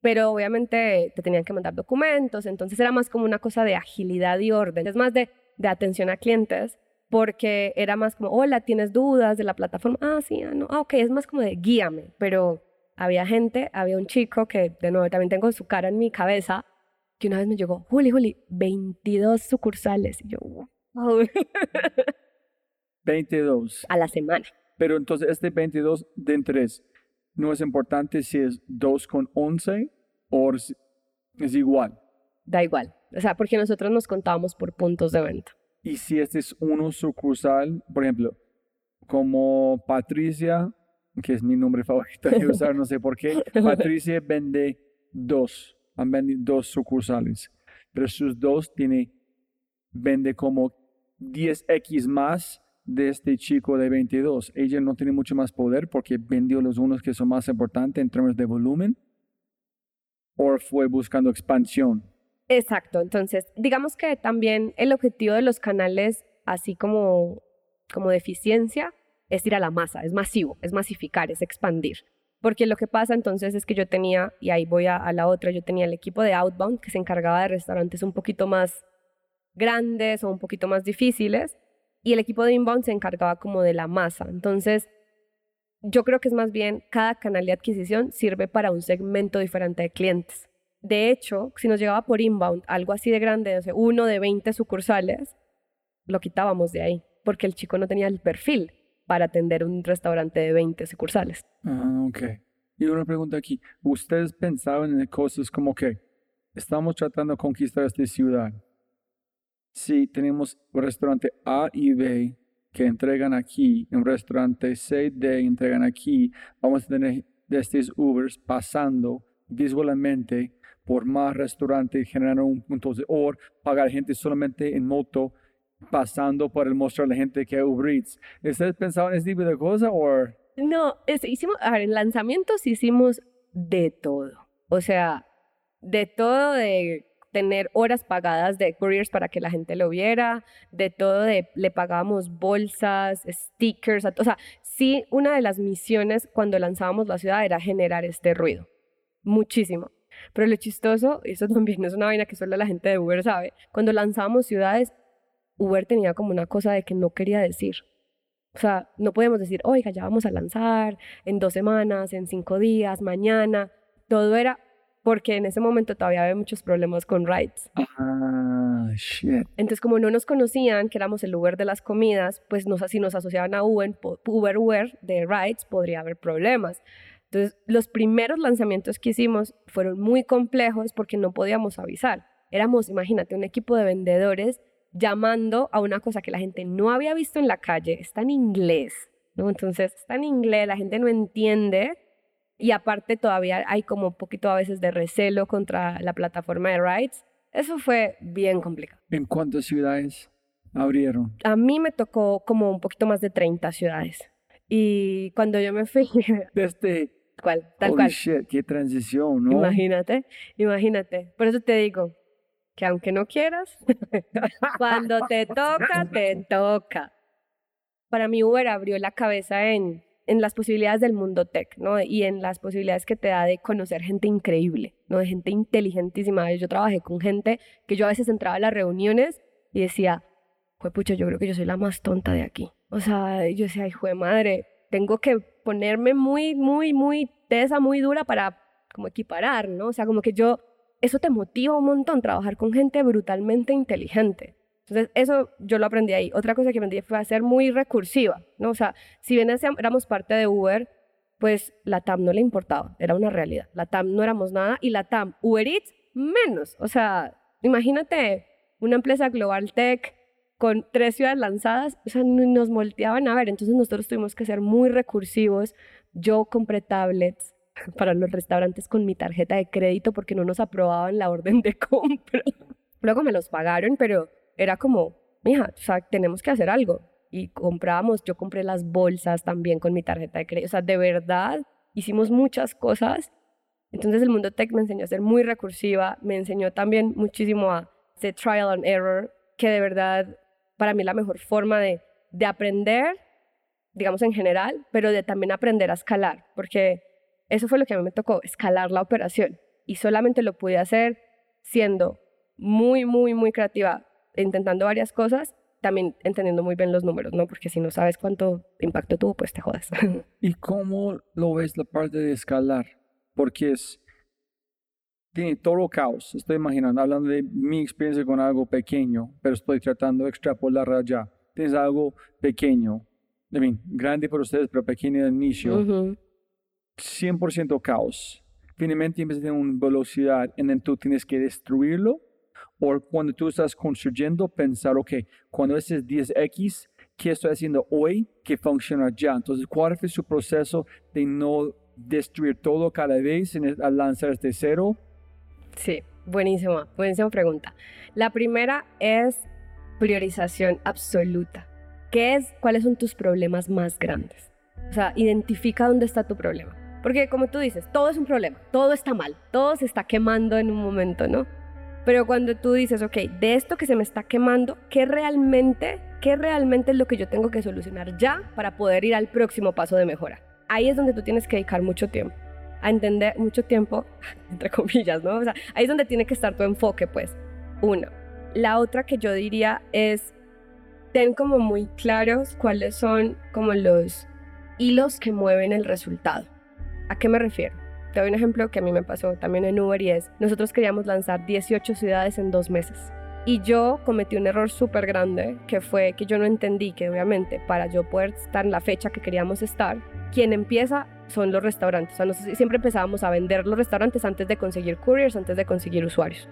pero obviamente te tenían que mandar documentos, entonces era más como una cosa de agilidad y orden. Es más de de atención a clientes porque era más como, hola, ¿tienes dudas de la plataforma? Ah, sí, ah, no, ah, ok, es más como de guíame, pero había gente, había un chico que de nuevo también tengo su cara en mi cabeza, que una vez me llegó, Juli, Juli, 22 sucursales. Y yo, wow. [laughs] 22. A la semana. Pero entonces este 22 de 3, ¿no es importante si es 2 con 11 o es igual? Da igual. O sea, porque nosotros nos contábamos por puntos de venta. Y si este es uno sucursal, por ejemplo, como Patricia, que es mi nombre favorito de usar, no sé por qué, [laughs] Patricia vende dos, han vendido dos sucursales, pero sus dos tiene, vende como 10x más de este chico de 22. Ella no tiene mucho más poder porque vendió los unos que son más importantes en términos de volumen o fue buscando expansión. Exacto, entonces digamos que también el objetivo de los canales, así como, como de eficiencia, es ir a la masa, es masivo, es masificar, es expandir. Porque lo que pasa entonces es que yo tenía, y ahí voy a, la otra, yo tenía el equipo de outbound que se encargaba de restaurantes un poquito más grandes o un poquito más difíciles, y el equipo de inbound se encargaba como de la masa. Entonces, yo creo que es más bien cada canal de adquisición sirve para un segmento diferente de clientes. De hecho, si nos llegaba por inbound algo así de grande, o uno de 20 sucursales, lo quitábamos de ahí, porque el chico no tenía el perfil para atender un restaurante de 20 sucursales. Ah, ok. Y una pregunta aquí, ¿ustedes pensaban en cosas como que estamos tratando de conquistar esta ciudad? Si tenemos restaurante A y B que entregan aquí, un restaurante C y D entregan aquí, vamos a tener de estos Ubers pasando visualmente por más restaurantes, generando un punto de or, pagar gente solamente en moto pasando por el mostrar a gente que Uber Eats. ¿Ustedes pensaban en ese tipo de cosas o...? No, hicimos, a ver, en lanzamientos hicimos de todo. O sea, de todo de tener horas pagadas de couriers para que la gente lo viera, de todo le pagábamos bolsas, stickers, o sea, sí, una de las misiones cuando lanzábamos la ciudad era generar este ruido, muchísimo. Pero lo chistoso, y eso también es una vaina que solo la gente de Uber sabe, cuando lanzábamos ciudades, Uber tenía como una cosa de que no quería decir. O sea, no podíamos decir, oiga, ya vamos a lanzar en dos semanas, en cinco días, mañana. Todo era porque en ese momento todavía había muchos problemas con rides. Ah, shit. Entonces, como no nos conocían, que éramos el Uber de las comidas, pues nos, si nos asociaban a Uber, Uber, Uber de rides, podría haber problemas. Entonces, los primeros lanzamientos que hicimos fueron muy complejos porque no podíamos avisar. Éramos, imagínate, un equipo de vendedores llamando a una cosa que la gente no había visto en la calle, está en inglés, ¿no? Entonces, está en inglés, la gente no entiende y aparte todavía hay como un poquito a veces de recelo contra la plataforma de rides. Eso fue bien complicado. ¿En cuántas ciudades abrieron? A mí me tocó como un poquito más de 30 ciudades. Y cuando yo me fui... [laughs] Desde... ¿Cuál? Tal Holy cual. shit, qué transición, ¿no? Imagínate, imagínate. Por eso te digo que aunque no quieras, [laughs] cuando te toca, te toca. Para mí Uber abrió la cabeza en, en las posibilidades del mundo tech, ¿no? Y en las posibilidades que te da de conocer gente increíble, ¿no? De gente inteligentísima. Yo trabajé con gente que yo a veces entraba a las reuniones y decía, pucha, yo creo que yo soy la más tonta de aquí. O sea, yo decía, hijo de madre, tengo que ponerme muy, muy, muy tesa, muy dura para como equiparar, ¿no? O sea, como que yo, eso te motiva un montón, trabajar con gente brutalmente inteligente. Entonces, eso yo lo aprendí ahí. Otra cosa que aprendí fue a ser muy recursiva, ¿no? O sea, si bien éramos parte de Uber, pues la TAM no le importaba, era una realidad. La TAM no éramos nada y la TAM, Uber Eats, menos. O sea, imagínate una empresa global tech con tres ciudades lanzadas, o sea, nos volteaban a ver. Entonces nosotros tuvimos que ser muy recursivos. Yo compré tablets para los restaurantes con mi tarjeta de crédito porque no nos aprobaban la orden de compra. Luego me los pagaron, pero era como, mija, o sea, tenemos que hacer algo. Y compramos, yo compré las bolsas también con mi tarjeta de crédito. O sea, de verdad, hicimos muchas cosas. Entonces el mundo tech me enseñó a ser muy recursiva, me enseñó también muchísimo a hacer trial and error, que de verdad para mí es la mejor forma de, de aprender, digamos en general, pero de también aprender a escalar, porque eso fue lo que a mí me tocó, escalar la operación. Y solamente lo pude hacer siendo muy, muy, muy creativa, intentando varias cosas, también entendiendo muy bien los números, ¿no? Porque si no sabes cuánto impacto tuvo, pues te jodas. [laughs] ¿Y cómo lo ves la parte de escalar? Porque es, tiene todo caos. Estoy imaginando, hablando de mi experiencia con algo pequeño, pero estoy tratando de extrapolar allá. Tienes algo pequeño, I mean, grande para ustedes, pero pequeño el inicio. Uh -huh. 100% caos. Finalmente empieza a tener una velocidad en la que tú tienes que destruirlo o cuando tú estás construyendo, pensar, ok, cuando ese es 10X, ¿qué estoy haciendo hoy que funciona ya? Entonces, ¿cuál fue su proceso de no destruir todo cada vez al lanzar este cero? Sí, buenísima, buenísima pregunta. La primera es priorización absoluta. ¿Qué es, cuáles son tus problemas más grandes? O sea, identifica dónde está tu problema. Porque como tú dices, todo es un problema, todo está mal, todo se está quemando en un momento, ¿no? Pero cuando tú dices, ok, de esto que se me está quemando, ¿qué realmente, qué realmente es lo que yo tengo que solucionar ya para poder ir al próximo paso de mejora? Ahí es donde tú tienes que dedicar mucho tiempo, a entender mucho tiempo, [laughs] entre comillas, ¿no? O sea, ahí es donde tiene que estar tu enfoque, pues. Una. La otra que yo diría es, ten como muy claros cuáles son como los hilos que mueven el resultado. ¿A qué me refiero? Te doy un ejemplo que a mí me pasó también en Uber y es, nosotros queríamos lanzar 18 ciudades en dos meses. Y yo cometí un error súper grande, que fue que yo no entendí que obviamente para yo poder estar en la fecha que queríamos estar, quien empieza son los restaurantes. O sea, nosotros siempre empezábamos a vender los restaurantes antes de conseguir couriers, antes de conseguir usuarios.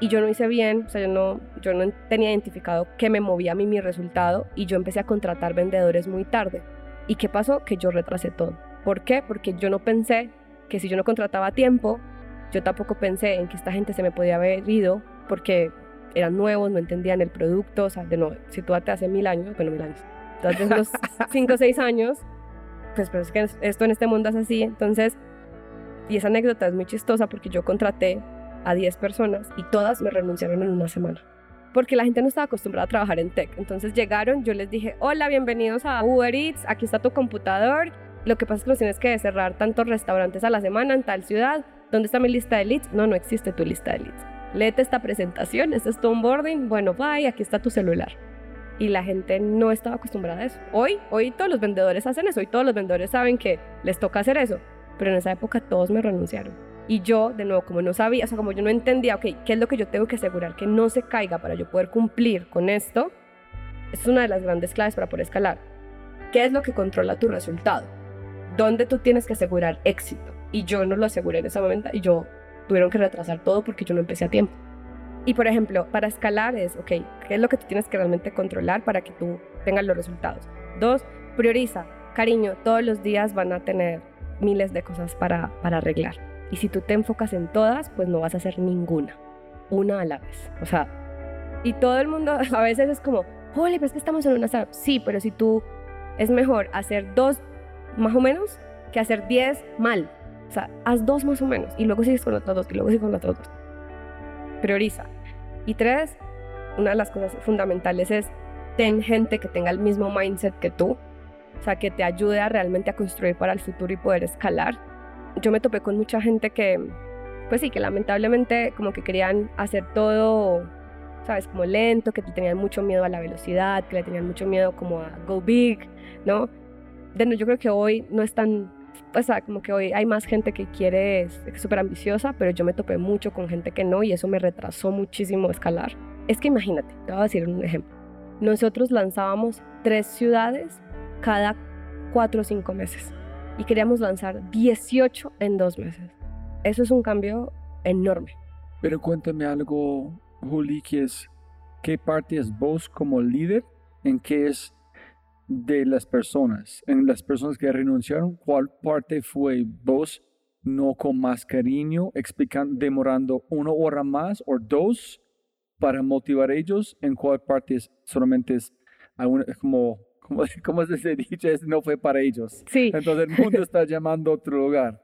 Y yo no hice bien, o sea, yo no, yo no tenía identificado qué me movía a mí mi resultado y yo empecé a contratar vendedores muy tarde. ¿Y qué pasó? Que yo retrasé todo. ¿Por qué? Porque yo no pensé que si yo no contrataba a tiempo, yo tampoco pensé en que esta gente se me podía haber ido porque eran nuevos, no entendían el producto, o sea, de nuevo, si tú hace mil años, bueno, mil años, desde unos [laughs] cinco o seis años, pues pero es que esto en este mundo es así, entonces, y esa anécdota es muy chistosa porque yo contraté a 10 personas y todas me renunciaron en una semana. Porque la gente no estaba acostumbrada a trabajar en tech. Entonces llegaron, yo les dije, hola, bienvenidos a Uber Eats, aquí está tu computador, lo que pasa es que nos tienes que cerrar tantos restaurantes a la semana en tal ciudad. ¿Dónde está mi lista de leads? No, no existe tu lista de leads. Léete esta presentación, este es tu onboarding. Bueno, bye, aquí está tu celular. Y la gente no estaba acostumbrada a eso. Hoy, hoy todos los vendedores hacen eso. Hoy todos los vendedores saben que les toca hacer eso. Pero en esa época todos me renunciaron. Y yo, de nuevo, como no sabía, o sea, como yo no entendía, ok, ¿qué es lo que yo tengo que asegurar que no se caiga para yo poder cumplir con esto? Es una de las grandes claves para poder escalar. ¿Qué es lo que controla tu resultado? ¿Dónde tú tienes que asegurar éxito? Y yo no lo aseguré en ese momento y yo tuvieron que retrasar todo porque yo no empecé a tiempo. Y por ejemplo, para escalar es, ok, ¿qué es lo que tú tienes que realmente controlar para que tú tengas los resultados? Dos, prioriza. Cariño, todos los días van a tener miles de cosas para, para arreglar. Y si tú te enfocas en todas, pues no vas a hacer ninguna. Una a la vez. O sea, y todo el mundo [laughs] a veces es como, hola, pero es que estamos en una startup. Sí, pero si tú es mejor hacer dos más o menos que hacer 10 mal. O sea, haz dos más o menos y luego sigues con otros dos y luego sigues con otros dos. Prioriza. Y tres, una de las cosas fundamentales es ten gente que tenga el mismo mindset que tú, o sea, que te ayude a realmente a construir para el futuro y poder escalar. Yo me topé con mucha gente que, pues sí, que lamentablemente como que querían hacer todo, sabes, como lento, que tenían mucho miedo a la velocidad, que le tenían mucho miedo como a go big, ¿no? Yo creo que hoy no es tan, o sea, como que hoy hay más gente que quiere, es súper ambiciosa, pero yo me topé mucho con gente que no y eso me retrasó muchísimo escalar. Es que imagínate, te voy a decir un ejemplo. Nosotros lanzábamos tres ciudades cada cuatro o cinco meses y queríamos lanzar 18 en dos meses. Eso es un cambio enorme. Pero cuéntame algo, Juli, que es, ¿qué parte es vos como líder? ¿En qué es de las personas, en las personas que renunciaron, cuál parte fue vos no con más cariño, explicando, demorando una hora más o dos para motivar a ellos, en cuál parte es, solamente es, como, como, [laughs] como se dice, no fue para ellos. Sí. Entonces el mundo está [laughs] llamando a otro lugar.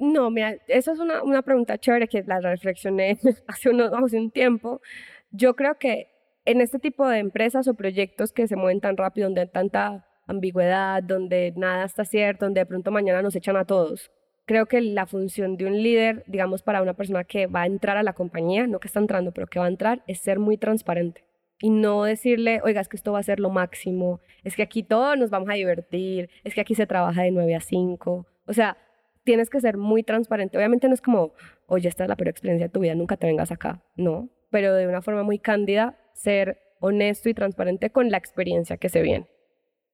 No, mira, esa es una, una pregunta chévere que la reflexioné [laughs] hace, unos, hace un tiempo. Yo creo que en este tipo de empresas o proyectos que se mueven tan rápido, donde hay tanta ambigüedad, donde nada está cierto, donde de pronto mañana nos echan a todos, creo que la función de un líder, digamos, para una persona que va a entrar a la compañía, no que está entrando, pero que va a entrar, es ser muy transparente. Y no decirle, oiga, es que esto va a ser lo máximo, es que aquí todos nos vamos a divertir, es que aquí se trabaja de 9 a 5. O sea, tienes que ser muy transparente. Obviamente no es como, oye, esta es la peor experiencia de tu vida, nunca te vengas acá. No, pero de una forma muy cándida ser honesto y transparente con la experiencia que se viene.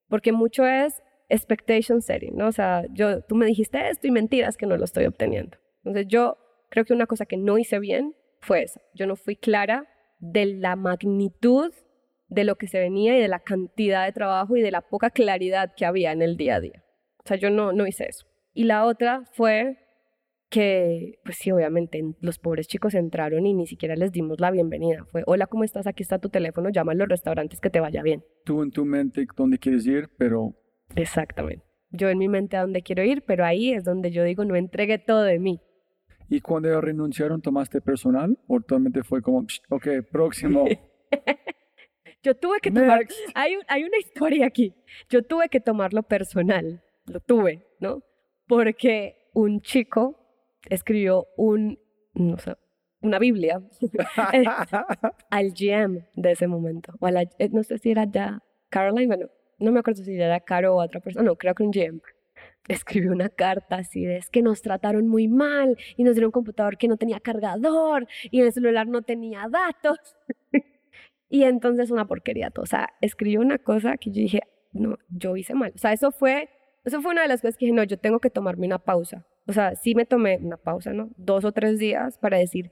Porque mucho es expectation setting, ¿no? O sea, yo, tú me dijiste esto y mentiras que no lo estoy obteniendo. Entonces yo creo que una cosa que no hice bien fue esa. Yo no fui clara de la magnitud de lo que se venía y de la cantidad de trabajo y de la poca claridad que había en el día a día. O sea, yo no, no hice eso. Y la otra fue que, pues sí, obviamente los pobres chicos entraron y ni siquiera les dimos la bienvenida. Fue, hola, ¿cómo estás? Aquí está tu teléfono, llama a los restaurantes que te vaya bien. Tú en tu mente dónde quieres ir, pero... Exactamente. Yo en mi mente a dónde quiero ir, pero ahí es donde yo digo, no entregué todo de mí. ¿Y cuando ellos renunciaron, tomaste personal? ¿O totalmente fue como, "Psh, ok, próximo? [laughs] Yo tuve que tomar, Next. hay, hay una historia aquí. Yo tuve que tomarlo personal, lo tuve, ¿no? Porque un chico escribió un, no sé, una Biblia [laughs] al GM de ese momento. O a la, eh, no sé si era ya Caroline, bueno, no me acuerdo si era Caro o otra persona, no, creo que un GM. Escribió una carta así de es que nos trataron muy mal y nos dieron un computador que no tenía cargador y el celular no tenía datos. y entonces una porquería todo. O sea, escribió una cosa que yo dije, no, yo hice mal. O sea, eso fue, eso fue una de las cosas que dije, no, yo tengo que tomarme una pausa. O sea, sí me tomé una pausa, ¿no? Dos o tres días para decir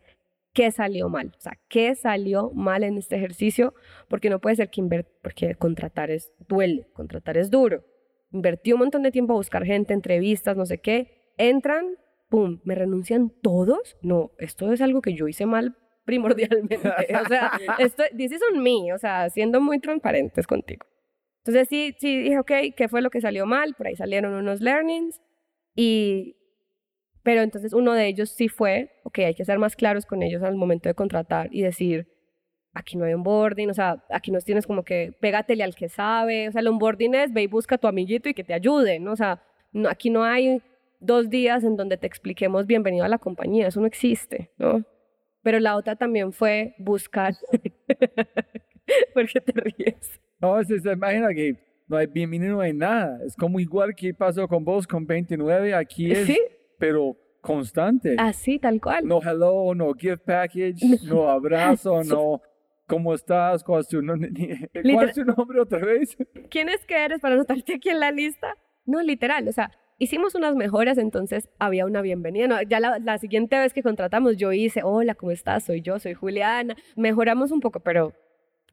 qué salió mal. O sea, qué salió mal en este ejercicio, porque no puede ser que inver porque contratar es duele, contratar es duro. Invertí un montón de tiempo a buscar gente, entrevistas, no sé qué. Entran, pum, me renuncian todos. No, esto es algo que yo hice mal primordialmente. [laughs] O sea, esto, this is on me, o sea, siendo muy transparentes contigo. Entonces sí, sí dije, ok, ¿qué fue lo que salió mal? Por ahí salieron unos learnings y... Pero entonces uno de ellos sí fue, ok, hay que ser más claros con ellos al momento de contratar y decir, aquí no hay onboarding, o sea, aquí nos tienes como que pégatele al que sabe, o sea, el onboarding es ve y busca a tu amiguito y que te ayude, ¿no? O sea, no, aquí no hay dos días en donde te expliquemos bienvenido a la compañía, eso no existe, ¿no? Pero la otra también fue buscar, [laughs] ¿por qué te ríes? No, se, se imagina que no hay bienvenido, no hay nada. Es como igual que pasó con vos con 29, aquí es, Sí, pero constante. así, tal cual. No hello, no gift package, [laughs] no abrazo, no ¿cómo estás? ¿Cuál es tu, no- ¿cuál es tu nombre otra vez? [laughs] ¿Quién es que eres para anotarte aquí en la lista? No, literal, o sea, hicimos unas mejoras, entonces había una bienvenida. No, ya la, la siguiente vez que contratamos, yo hice, hola, ¿cómo estás? Soy yo, soy Juliana. Mejoramos un poco, pero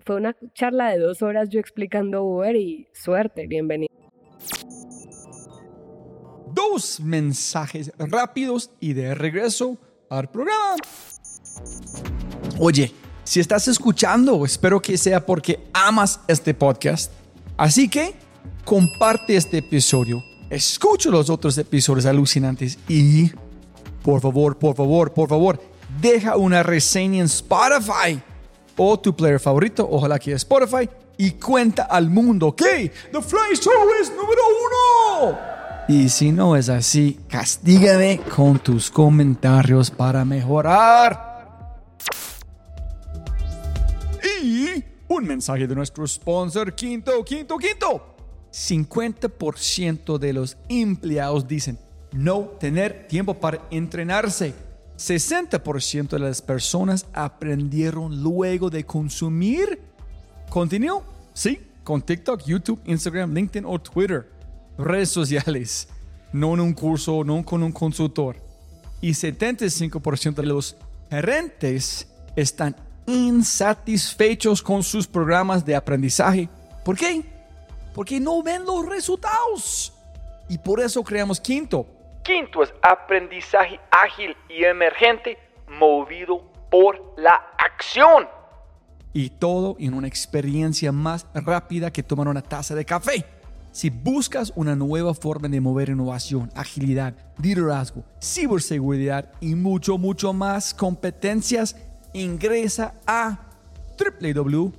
fue una charla de dos horas yo explicando Uber y suerte, bienvenido. Dos mensajes rápidos y de regreso al programa. Oye, si estás escuchando, espero que sea porque amas este podcast. Así que comparte este episodio, escucha los otros episodios alucinantes y, por favor, por favor, por favor, deja una reseña en Spotify o tu player favorito, ojalá que es Spotify, y cuenta al mundo que The Fly Show es número uno. Y si no es así, castígame con tus comentarios para mejorar. Y un mensaje de nuestro sponsor, Quinto, Quinto, Quinto. 50% de los empleados dicen no tener tiempo para entrenarse. 60% de las personas aprendieron luego de consumir contenido. Sí, con TikTok, YouTube, Instagram, LinkedIn o Twitter. Redes sociales. No en un curso, no con un consultor. Y 75% de los gerentes están insatisfechos con sus programas de aprendizaje. ¿Por qué? Porque no ven los resultados. Y por eso creamos Quinto. Quinto es aprendizaje ágil y emergente movido por la acción. Y todo en una experiencia más rápida que tomar una taza de café. Si buscas una nueva forma de mover innovación, agilidad, liderazgo, ciberseguridad y mucho, mucho más competencias, ingresa a www.quinto.ai.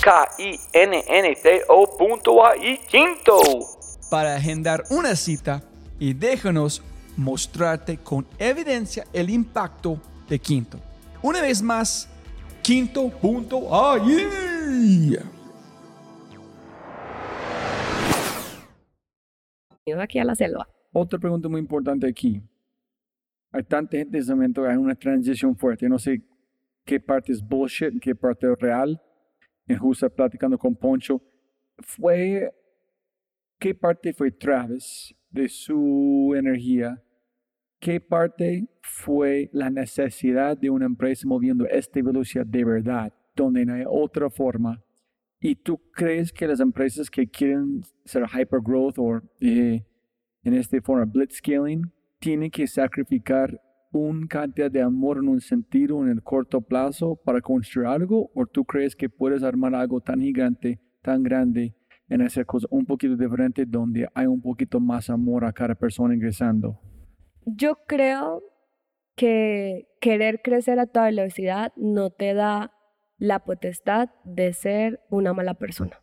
K-I-N-N-T-O.ai Quinto. Para agendar una cita y déjanos mostrarte con evidencia el impacto de Quinto. Una vez más, quinto.ai. Bienvenido aquí a la selva. Otra pregunta muy importante aquí. Hay tanta gente en este momento, hay una transición fuerte. No sé qué parte es bullshit, qué parte es real. En justo platicando con Poncho, fue, ¿qué parte fue Travis de su energía? ¿Qué parte fue la necesidad de una empresa moviendo esta velocidad de verdad, donde no hay otra forma? ¿Y tú crees que las empresas que quieren ser hypergrowth o eh, en esta forma blitzscaling tienen que sacrificar una cantidad de amor en un sentido en el corto plazo para construir algo? ¿O tú crees que puedes armar algo tan gigante, tan grande, en hacer cosas un poquito diferentes donde hay un poquito más amor a cada persona ingresando? Yo creo que querer crecer a toda velocidad no te da la potestad de ser una mala persona.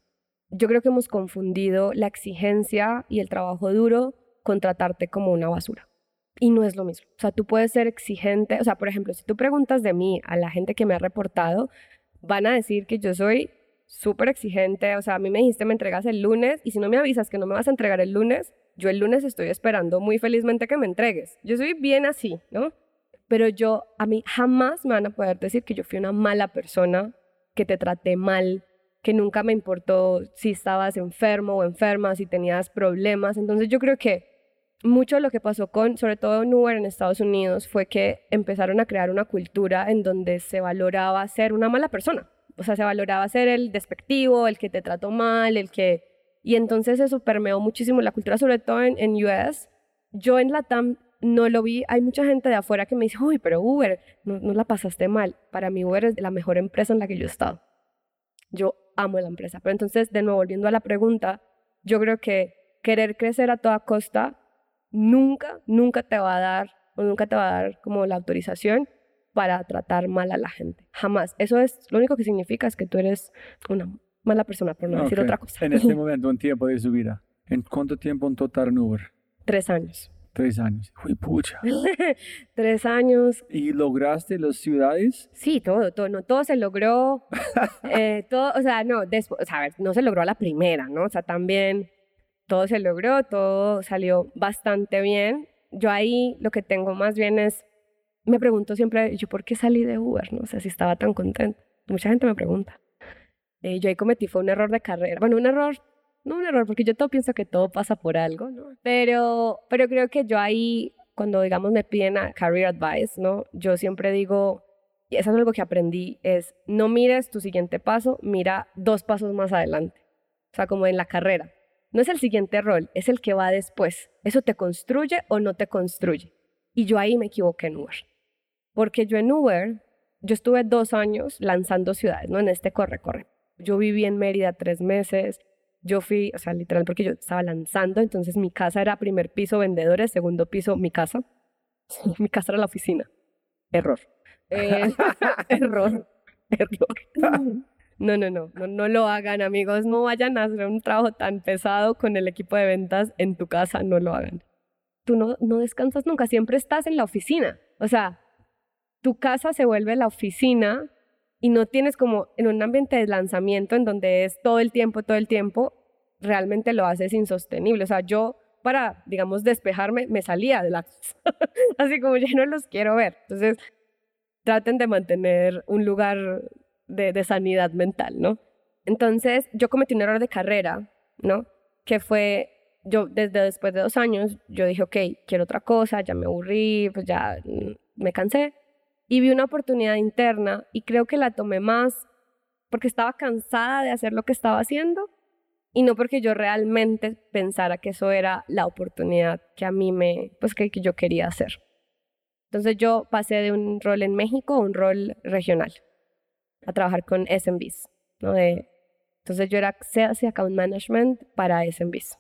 Yo creo que hemos confundido la exigencia y el trabajo duro con tratarte como una basura. Y no es lo mismo. O sea, tú puedes ser exigente. O sea, por ejemplo, si tú preguntas de mí a la gente que me ha reportado, van a decir que yo soy súper exigente. O sea, a mí me dijiste me entregas el lunes y si no me avisas que no me vas a entregar el lunes, yo el lunes estoy esperando muy felizmente que me entregues. Yo soy bien así, ¿no? Pero yo, a mí jamás me van a poder decir que yo fui una mala persona, que te traté mal, que nunca me importó si estabas enfermo o enferma, si tenías problemas. Entonces yo creo que mucho de lo que pasó con, sobre todo en Uber en Estados Unidos, fue que empezaron a crear una cultura en donde se valoraba ser una mala persona. O sea, se valoraba ser el despectivo, el que te trató mal, el que... Y entonces eso permeó muchísimo la cultura, sobre todo en, en US. Yo en la TAM no lo vi. Hay mucha gente de afuera que me dice, uy, pero Uber, no, no la pasaste mal. Para mí Uber es la mejor empresa en la que yo he estado. Yo amo la empresa. Pero entonces, de nuevo, volviendo a la pregunta, yo creo que querer crecer a toda costa nunca, nunca te va a dar o nunca te va a dar como la autorización para tratar mal a la gente. Jamás. Eso es, lo único que significa es que tú eres una mala persona, por no decir otra cosa. En este [laughs] momento, un tiempo de su vida, ¿en cuánto tiempo en total en Uber? Tres años. Tres años. Uy, pucha. [laughs] Tres años. ¿Y lograste las ciudades? Sí, todo, todo, no, todo se logró. [laughs] eh, todo, o sea, no, después, o sea, a ver, no se logró a la primera, ¿no? O sea, también todo se logró, todo salió bastante bien. Yo ahí lo que tengo más bien es, me pregunto siempre, yo por qué salí de Uber, no o sé sea, si estaba tan contento. Mucha gente me pregunta. Eh, yo ahí cometí fue un error de carrera. Bueno, un error, no un error, porque yo todo pienso que todo pasa por algo, ¿no? Pero, pero creo que yo ahí, cuando digamos me piden a career advice, ¿no? Yo siempre digo, y eso es algo que aprendí, es no mires tu siguiente paso, mira dos pasos más adelante. O sea, como en la carrera no es el siguiente rol, es el que va después. ¿Eso te construye o no te construye? Y yo ahí me equivoqué en Uber. Porque yo en Uber, yo estuve dos años lanzando ciudades, ¿no? En este corre-corre. Yo viví en Mérida tres meses. Yo fui, o sea, literal, porque yo estaba lanzando, entonces mi casa era primer piso vendedores, segundo piso mi casa. [laughs] mi casa era la oficina. Error. Eh, [laughs] error. Error. No, no, no, no, no lo hagan amigos, no vayan a hacer un trabajo tan pesado con el equipo de ventas en tu casa, no lo hagan. Tú no, no descansas nunca, siempre estás en la oficina. O sea, tu casa se vuelve la oficina y no tienes como en un ambiente de lanzamiento en donde es todo el tiempo, todo el tiempo, realmente lo haces insostenible. O sea, yo para, digamos, despejarme, me salía de la. [laughs] Así como ya no los quiero ver. Entonces, traten de mantener un lugar de, sanidad mental, ¿no? Entonces, yo cometí un error de carrera, ¿no? Que fue, yo desde después de dos años, yo dije, ok, quiero otra cosa, ya me aburrí, pues ya mm, me cansé. Y vi una oportunidad interna y creo que la tomé más porque estaba cansada de hacer lo que estaba haciendo y no porque yo realmente pensara que eso era la oportunidad que a mí me, pues que, yo quería hacer. Entonces yo pasé de un rol en México a un rol regional a trabajar con SMBs, entonces yo era Sales Account Management para SMBs.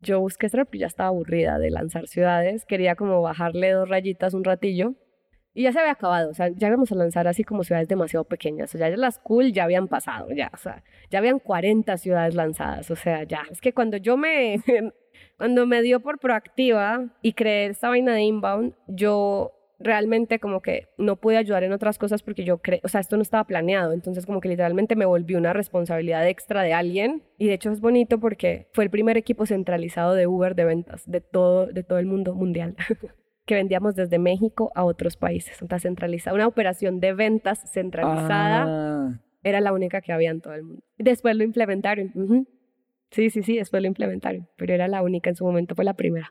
Yo busqué esto pero ya estaba aburrida de lanzar ciudades, quería como bajarle dos rayitas un ratillo y ya se había acabado, o sea, ya íbamos a lanzar así como ciudades demasiado pequeñas, o sea, ya las cool ya habían pasado, ya, o sea, ya habían 40 ciudades lanzadas, o sea, ya, es que cuando yo me, [laughs] cuando me dio por proactiva y creé esta vaina de inbound, yo realmente como que no pude ayudar en otras cosas porque yo creo, o sea, esto no estaba planeado, entonces como que literalmente me volví una responsabilidad extra de alguien y de hecho es bonito porque fue el primer equipo centralizado de Uber de ventas de todo, de todo el mundo mundial. [laughs] que vendíamos desde México a otros países. Una centralizada, una operación de ventas centralizada ah. era la única que había en todo el mundo. Después lo implementaron. Sí, sí, sí, después lo implementaron, pero era la única en su momento, fue la primera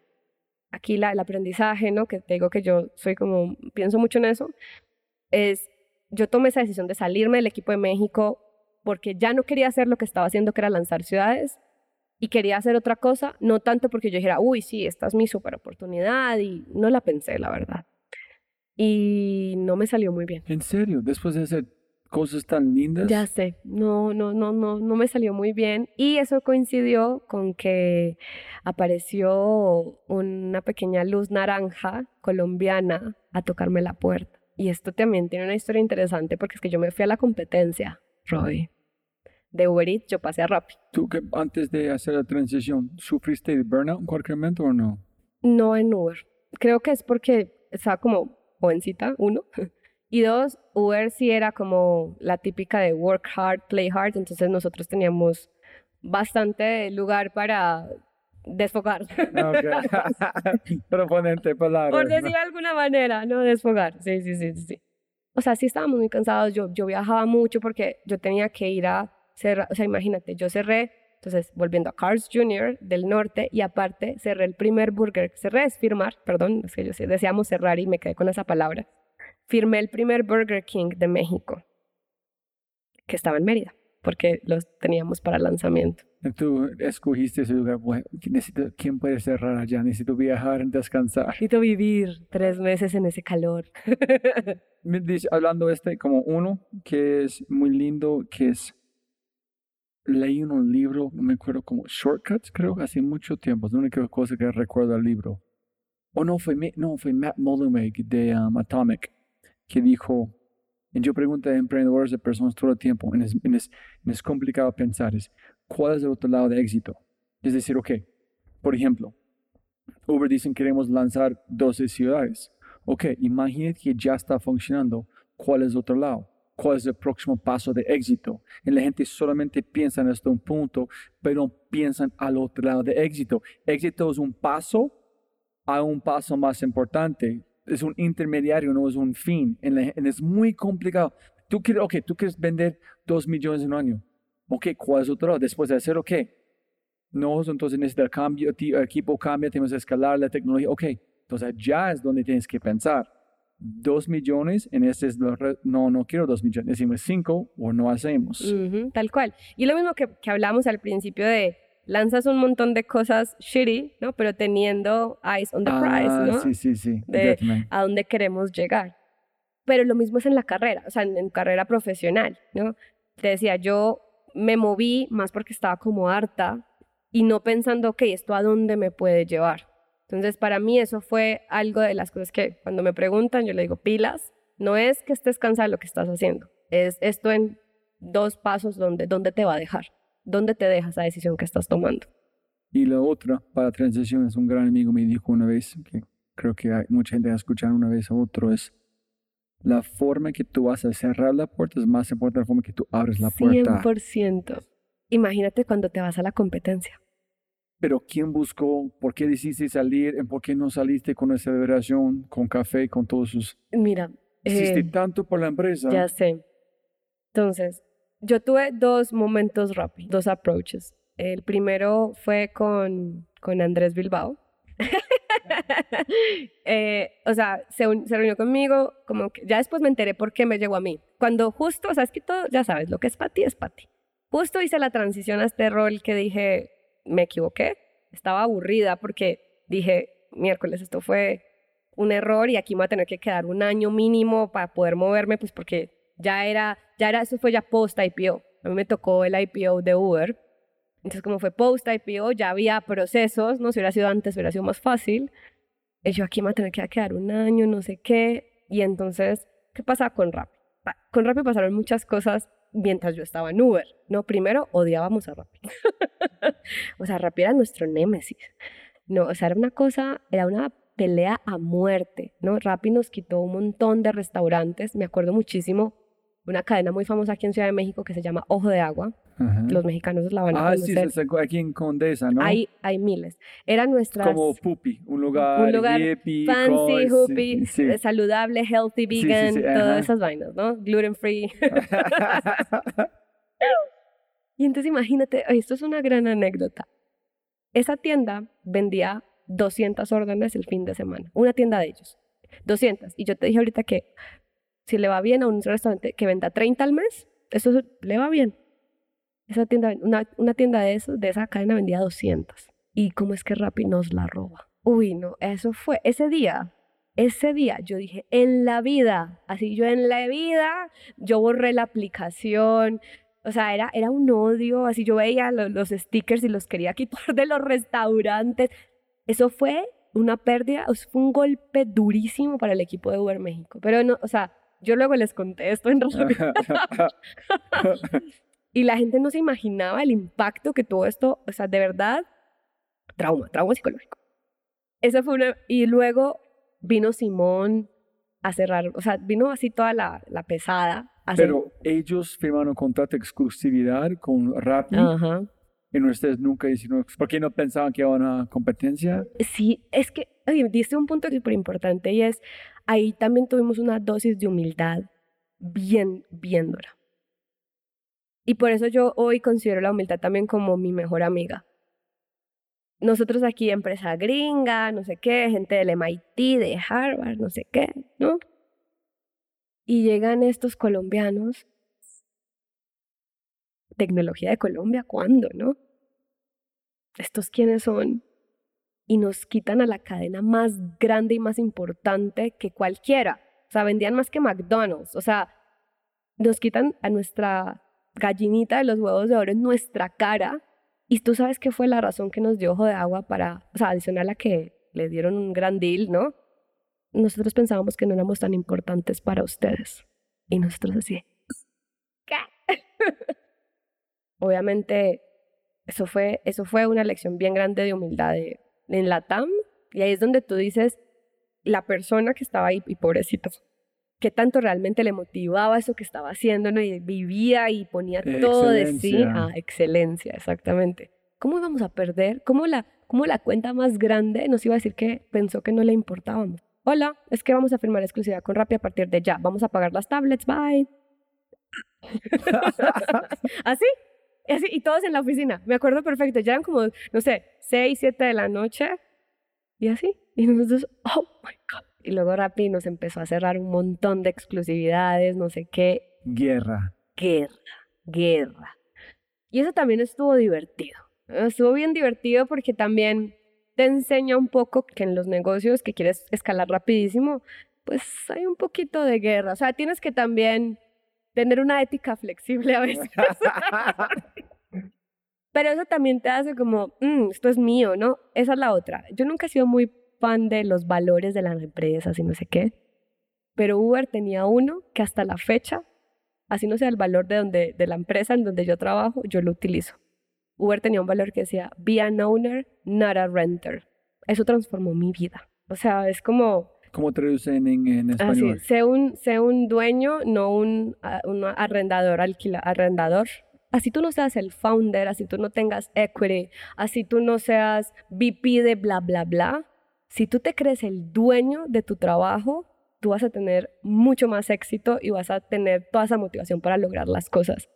aquí el aprendizaje, ¿no? Que te digo que yo soy como, pienso mucho en eso, es, yo tomé esa decisión de salirme del equipo de México porque ya no quería hacer lo que estaba haciendo, que era lanzar ciudades, y quería hacer otra cosa, no tanto porque yo dijera, uy, sí, esta es mi super oportunidad, y no la pensé, la verdad. Y no me salió muy bien. ¿En serio? Después de hacer cosas tan lindas. Ya sé, no, no, no, no, no me salió muy bien. Y eso coincidió con que apareció una pequeña luz naranja colombiana a tocarme la puerta. Y esto también tiene una historia interesante porque es que yo me fui a la competencia, Roy. De Uber Eats yo pasé a Rappi. ¿Tú que antes de hacer la transición, sufriste de burnout en cualquier momento o no? No en Uber. Creo que es porque estaba como jovencita, uno. Y dos, Uber sí era como la típica de work hard, play hard, entonces nosotros teníamos bastante lugar para desfogar. Okay. [laughs] Proponente palabra. Por decir de alguna manera, ¿no? Desfogar. Sí, sí, sí, sí. O sea, sí estábamos muy cansados. Yo, yo viajaba mucho porque yo tenía que ir a cerrar. O sea, imagínate, yo cerré, entonces volviendo a Cars Jr. del norte y aparte cerré el primer burger. Cerré es firmar, perdón, es que yo sé, deseamos cerrar y me quedé con esa palabra firmé el primer Burger King de México, que estaba en Mérida, porque los teníamos para lanzamiento. Tú escogiste ese lugar, bueno, necesito, ¿quién puede cerrar allá? Necesito viajar, descansar. Necesito vivir tres meses en ese calor. [laughs] Me dice, hablando este como uno que es muy lindo, que es, leí un libro, no me acuerdo como Shortcuts, creo, hace mucho tiempo, es la única cosa que recuerdo del libro. O no, fue, no, fue Matt Mullenweg de um, Atomic que dijo, y yo pregunto a emprendedores de personas todo el tiempo, y es, es, es, complicado pensar, es, ¿cuál es el otro lado de éxito? Es decir, ok, por ejemplo, Uber dicen queremos lanzar 12 ciudades. Ok, imagínate que ya está funcionando. ¿Cuál es el otro lado? ¿Cuál es el próximo paso de éxito? Y la gente solamente piensa en esto un punto, pero piensan al otro lado de éxito. Éxito es un paso a un paso más importante es un intermediario, no es un fin. es muy complicado. Tú quieres, okay, tú quieres vender dos millones en un año. Ok, ¿cuál es otro? Después de hacer, ok. No, entonces necesitas cambio, equipo cambia, tenemos que escalar la tecnología. Ok, entonces ya es donde tienes que pensar. Dos millones, en este es, no, no quiero dos millones, decimos cinco o no hacemos. tal cual. Y lo mismo que, que hablamos al principio de lanzas un montón de cosas shitty, ¿no? Pero teniendo eyes on the prize, ah, ¿no? Sí, sí, sí. De a dónde queremos llegar. Pero lo mismo es en la carrera, o sea, en, carrera profesional, ¿no? Te decía, yo me moví más porque estaba como harta y no pensando, ok, ¿esto a dónde me puede llevar? Entonces, para mí eso fue algo de las cosas que cuando me preguntan, yo le digo, pilas, no es que estés cansada de lo que estás haciendo, es esto en dos pasos donde, donde te va a dejar. ¿Dónde te deja esa decisión que estás tomando? Y la otra, para transiciones, un gran amigo me dijo una vez, que creo que hay mucha gente ha escuchado una vez a otro, es la forma que tú vas a cerrar la puerta es más importante la forma que tú abres la puerta. 100%. Imagínate cuando te vas a la competencia. Pero ¿quién buscó? ¿Por qué decidiste salir? ¿Por qué no saliste con esa celebración, con café, con todos sus... Mira. Hiciste eh, tanto por la empresa. Ya sé. Entonces, yo tuve dos momentos rápidos, dos approaches. El primero fue con, con Andrés Bilbao. [laughs] Eh, o sea, se, se, reunió conmigo, como que ya después me enteré por qué me llegó a mí. Cuando justo, o sea, es que todo, ya sabes, lo que es para es para ti. Justo hice la transición a este rol que dije, me equivoqué, estaba aburrida porque dije, miércoles, esto fue un error y aquí me voy a tener que quedar un año mínimo para poder moverme, pues porque ya era, ya era, eso fue ya post IPO. A mí me tocó el IPO de Uber. Entonces, como fue post IPO, ya había procesos, ¿no? Si hubiera sido antes, hubiera sido más fácil. Y yo aquí me voy a tener que quedar un año, no sé qué. Y entonces, ¿qué pasa con Rappi? Con Rappi pasaron muchas cosas mientras yo estaba en Uber. No, primero odiábamos a Rappi. [laughs] o sea, Rappi era nuestro némesis. No, o sea, era una cosa, era una pelea a muerte, ¿no? Rappi nos quitó un montón de restaurantes. Me acuerdo muchísimo una cadena muy famosa aquí en Ciudad de México que se llama Ojo de Agua. Los mexicanos la van a conocer. Ah, sí, aquí en Condesa, ¿no? Hay, hay miles. Era nuestra... Como Pupi, un lugar, un lugar fancy, hoopy, saludable, healthy, vegan, todas esas vainas, ¿no? Gluten free. [laughs] y entonces imagínate, esto es una gran anécdota. Esa tienda vendía 200 órdenes el fin de semana. Una tienda de ellos. 200. Y yo te dije ahorita que si le va bien a un restaurante que venda 30 al mes, eso le va bien. Esa tienda, una, tienda de, eso, de esa cadena vendía 200. ¿Y cómo es que Rappi nos la roba? Uy, no, eso fue, ese día ese día yo dije, en la vida, así yo en la vida, yo borré la aplicación, o sea, era, era un odio, así yo veía los, los stickers y los quería [laughs] quitar de los restaurantes. Eso fue una pérdida, fue un golpe durísimo para el equipo de Uber México. Pero no, o sea, yo luego les conté esto en realidad. [laughs] y la gente no se imaginaba el impacto que tuvo esto, o sea, de verdad, trauma, trauma psicológico. Eso fue una, y luego vino Simón a cerrar, o sea, vino así toda la, la pesada. Pero ellos firmaron contrato de exclusividad con Rappi. Ajá. Y ustedes nunca hicieron, ¿por qué no pensaban que era una competencia? Sí, es que diste un punto súper importante y es, ahí también tuvimos una dosis de humildad bien, bien dura. Y por eso yo hoy considero la humildad también como mi mejor amiga. Nosotros aquí, empresa gringa, no sé qué, gente del MIT, de Harvard, no sé qué, ¿no? Y llegan estos colombianos tecnología de Colombia, ¿cuándo, no? ¿Estos quiénes son? Y nos quitan a la cadena más grande y más importante que cualquiera. O sea, vendían más que McDonald's. O sea, nos quitan a nuestra gallinita de los huevos de oro en nuestra cara. Y tú sabes qué fue la razón que nos dio ojo de agua para, o sea, adicional a que le dieron un gran deal, ¿no? Nosotros pensábamos que no éramos tan importantes para ustedes. Y nosotros así, ¿qué? [laughs] obviamente eso fue, eso fue una lección bien grande de humildad en la TAM. Y ahí es donde tú dices, la persona que estaba ahí, y pobrecito, qué tanto realmente le motivaba eso que estaba haciendo, ¿no? Y vivía y ponía todo de sí a excelencia, exactamente. ¿Cómo íbamos a perder? ¿Cómo la, ¿Cómo la cuenta más grande nos iba a decir que pensó que no le importábamos? Hola, es que vamos a firmar exclusividad con Rappi a partir de ya. Vamos a pagar las tablets, bye. [laughs] Así, y, así, y todos en la oficina, me acuerdo perfecto, ya eran como, no sé, 6, 7 de la noche, y así, y nosotros, oh my God. Y luego Rappi nos empezó a cerrar un montón de exclusividades, no sé qué. Guerra. Guerra, guerra. Y eso también estuvo divertido. Estuvo bien divertido porque también te enseña un poco que en los negocios que quieres escalar rapidísimo, pues hay un poquito de guerra. O sea, tienes que también tener una ética flexible a veces. [laughs] Pero eso también te hace como, mm, esto es mío, ¿no? Esa es la otra. Yo nunca he sido muy fan de los valores de las empresas y no sé qué. Pero Uber tenía uno que hasta la fecha, así no sea el valor de, donde, de la empresa en donde yo trabajo, yo lo utilizo. Uber tenía un valor que decía, be an owner, not a renter. Eso transformó mi vida. O sea, es como, ¿Cómo traducen en, en español? Así, sé un, sé un dueño, no un, un arrendador, alquila, arrendador. Así tú no seas el founder, así tú no tengas equity, así tú no seas VP de bla, bla, bla. Si tú te crees el dueño de tu trabajo, tú vas a tener mucho más éxito y vas a tener toda esa motivación para lograr las cosas.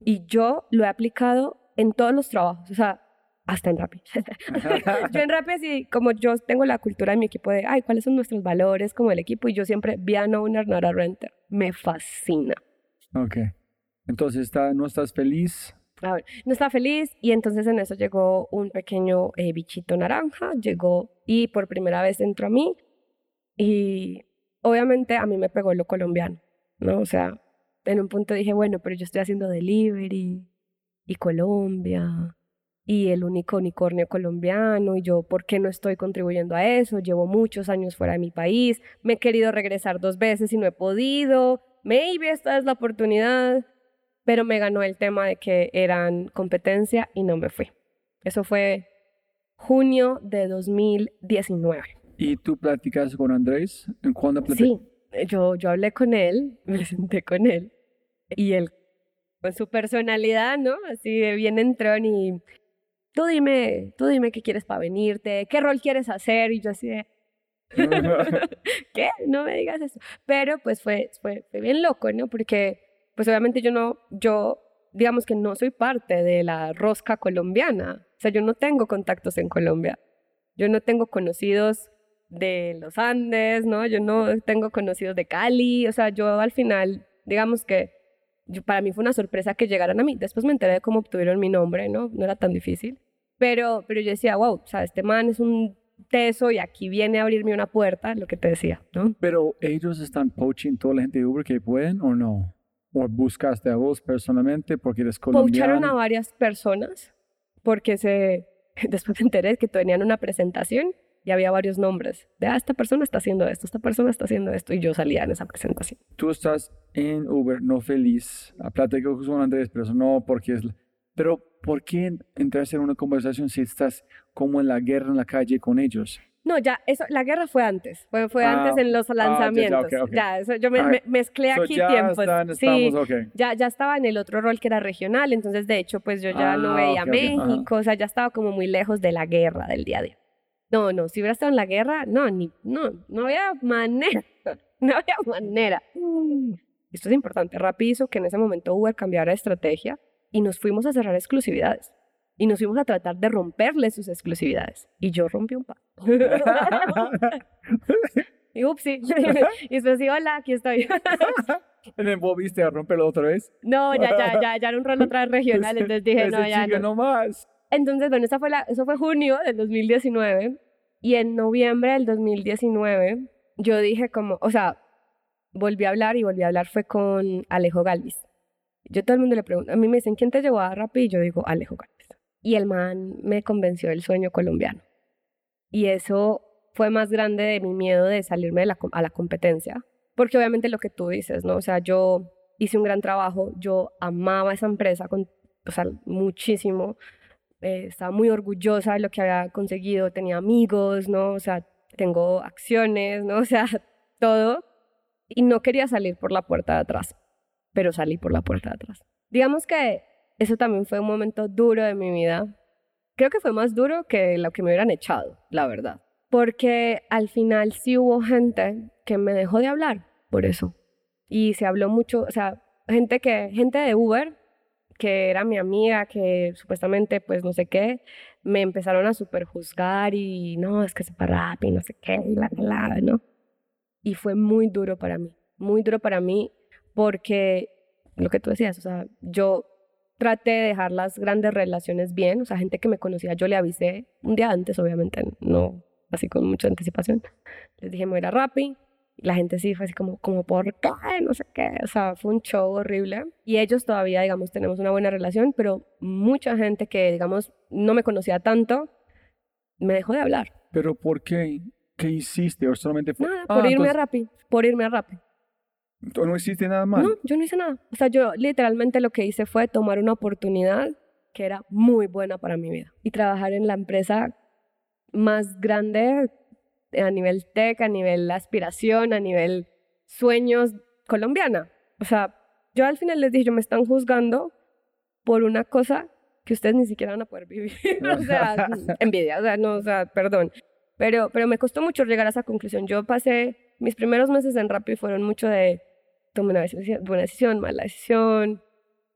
Y yo lo he aplicado en todos los trabajos. O sea, hasta en Rappi. [laughs] yo en Rappi, así como yo tengo la cultura de mi equipo de, ay, ¿cuáles son nuestros valores como el equipo? Y yo siempre, be an owner, not a renter. Me fascina. Ok. Entonces, está, ¿no estás feliz? A ver, no está feliz y entonces en eso llegó un pequeño eh, bichito naranja, llegó y por primera vez entró a mí y obviamente a mí me pegó lo colombiano, ¿no? O sea, en un punto dije, bueno, pero yo estoy haciendo delivery y Colombia y el único unicornio colombiano y yo, ¿por qué no estoy contribuyendo a eso? Llevo muchos años fuera de mi país, me he querido regresar dos veces y no he podido, maybe esta es la oportunidad, pero me ganó el tema de que eran competencia y no me fui. Eso fue junio de 2019. ¿Y tú platicaste con Andrés? ¿En cuándo? Sí, yo, yo hablé con él, [laughs] me senté con él y él con su personalidad, ¿no? Así de bien entrón y tú dime, tú dime qué quieres para venirte, qué rol quieres hacer, y yo así de, [laughs] ¿qué? No me digas eso. Pero pues fue, fue, fue, bien loco, ¿no? Porque pues obviamente yo no, yo digamos que no soy parte de la rosca colombiana, o sea, yo no tengo contactos en Colombia, yo no tengo conocidos de los Andes, ¿no? Yo no tengo conocidos de Cali, o sea, yo al final, digamos que para mí fue una sorpresa que llegaran a mí. Después me enteré de cómo obtuvieron mi nombre, ¿no? No era tan difícil. Pero, pero yo decía, wow, o sea, este man es un teso y aquí viene a abrirme una puerta, lo que te decía, ¿no? Pero ellos están poaching toda la gente de Uber que pueden o no? ¿O buscaste a vos personalmente porque eres colombiano? Poacharon a varias personas porque se, [laughs] después me enteré que tenían una presentación y había varios nombres de, ah, esta persona está haciendo esto, esta persona está haciendo esto, y yo salía en esa presentación. Tú estás en Uber, no feliz, a platico con Andrés, pero eso no porque es... Pero, ¿por qué entraste en una conversación si estás como en la guerra en la calle con ellos? No, ya, eso, la guerra fue antes, fue, fue Ah, antes en los ah, lanzamientos. ok, ok. Ya, eso, yo me, Ah, me- mezclé So, aquí ya tiempos. están, sí, estamos, ok. ya, ya estaba en el otro rol que era regional, entonces de hecho pues yo ya no Ah, veía ok, ajá. México, o sea, ya estaba como muy lejos de la guerra del día a día. No, no, si hubiera estado en la guerra, no, ni, no, no había manera, [laughs] no había manera. Esto es importante, Rappi hizo que en ese momento Uber cambiara de estrategia y nos fuimos a cerrar exclusividades. Y nos fuimos a tratar de romperle sus exclusividades. Y yo rompí un par. [laughs] y upsi. [laughs] y después sí, hola, aquí estoy. ¿Y me volviste a romperlo otra vez? No, ya, ya, ya, ya era un rol otra vez regional, entonces dije, ese no, ya chico no. más. Entonces, bueno, esa fue la, eso fue junio del 2019 y en noviembre del 2019 yo dije como, o sea, volví a hablar y volví a hablar fue con Alejo Galvis. Yo todo el mundo le pregunto, a mí me dicen, ¿quién te llevó a Rappi? Y yo digo, Alejo Galvis. Y el man me convenció del sueño colombiano. Y eso fue más grande de mi miedo de salirme de la, a la competencia. Porque obviamente lo que tú dices, ¿no? O sea, yo hice un gran trabajo, yo amaba esa empresa con, o sea, muchísimo. Eh, estaba muy orgullosa de lo que había conseguido, tenía amigos, ¿no? O sea, tengo acciones, ¿no? [laughs] O sea, todo. Y no quería salir por la puerta de atrás, pero salí por la puerta de atrás. Digamos que eso también fue un momento duro de mi vida. Creo que fue más duro que lo que me hubieran echado, la verdad. Porque al final sí hubo gente que me dejó de hablar por eso. Y se habló mucho, o sea, gente que gente de Uber que era mi amiga, que supuestamente, pues no sé qué, me empezaron a superjuzgar y no, es que se rap y no sé qué, y la, la, la, ¿no? Y fue muy duro para mí, muy duro para mí porque lo que tú decías, o sea, yo traté de dejar las grandes relaciones bien, o sea, gente que me conocía, yo le avisé un día antes, obviamente, no así con mucha anticipación. Les dije, me voy a ir a Rappi, la gente sí fue así como, como, ¿por qué? No sé qué. O sea, fue un show horrible. Y ellos todavía, digamos, tenemos una buena relación, pero mucha gente que, digamos, no me conocía tanto, me dejó de hablar. ¿Pero por qué? ¿Qué hiciste? ¿O solamente fue...? Nada, Ah, por irme a entonces, Rappi, por irme a Rappi. ¿No hiciste nada mal? No, yo no hice nada. O sea, yo literalmente lo que hice fue tomar una oportunidad que era muy buena para mi vida y trabajar en la empresa más grande a nivel tech, a nivel aspiración, a nivel sueños colombiana. O sea, yo al final les dije, yo me están juzgando por una cosa que ustedes ni siquiera van a poder vivir. [laughs] o sea, [laughs] envidia, o sea, no, o sea, perdón. Pero, pero me costó mucho llegar a esa conclusión. Yo pasé, mis primeros meses en Rappi fueron mucho de, tomé una decisión, buena decisión, mala decisión.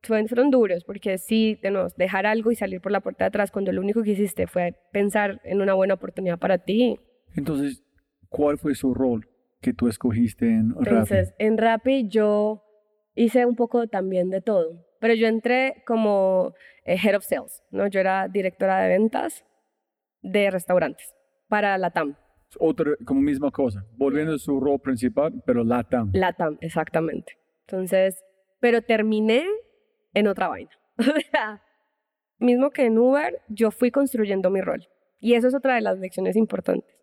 Fueron, fueron duros porque sí, de nuevo, dejar algo y salir por la puerta de atrás cuando lo único que hiciste fue pensar en una buena oportunidad para ti. Entonces, ¿cuál fue su rol que tú escogiste en Rappi? Entonces, en Rappi yo hice un poco también de todo, pero yo entré como eh, Head of Sales, ¿no? Yo era directora de ventas de restaurantes para Latam. Otra, como misma cosa, volviendo a su rol principal, pero LATAM. Latam, exactamente. Entonces, pero terminé en otra vaina. [laughs] O sea, mismo que en Uber, yo fui construyendo mi rol. Y eso es otra de las lecciones importantes.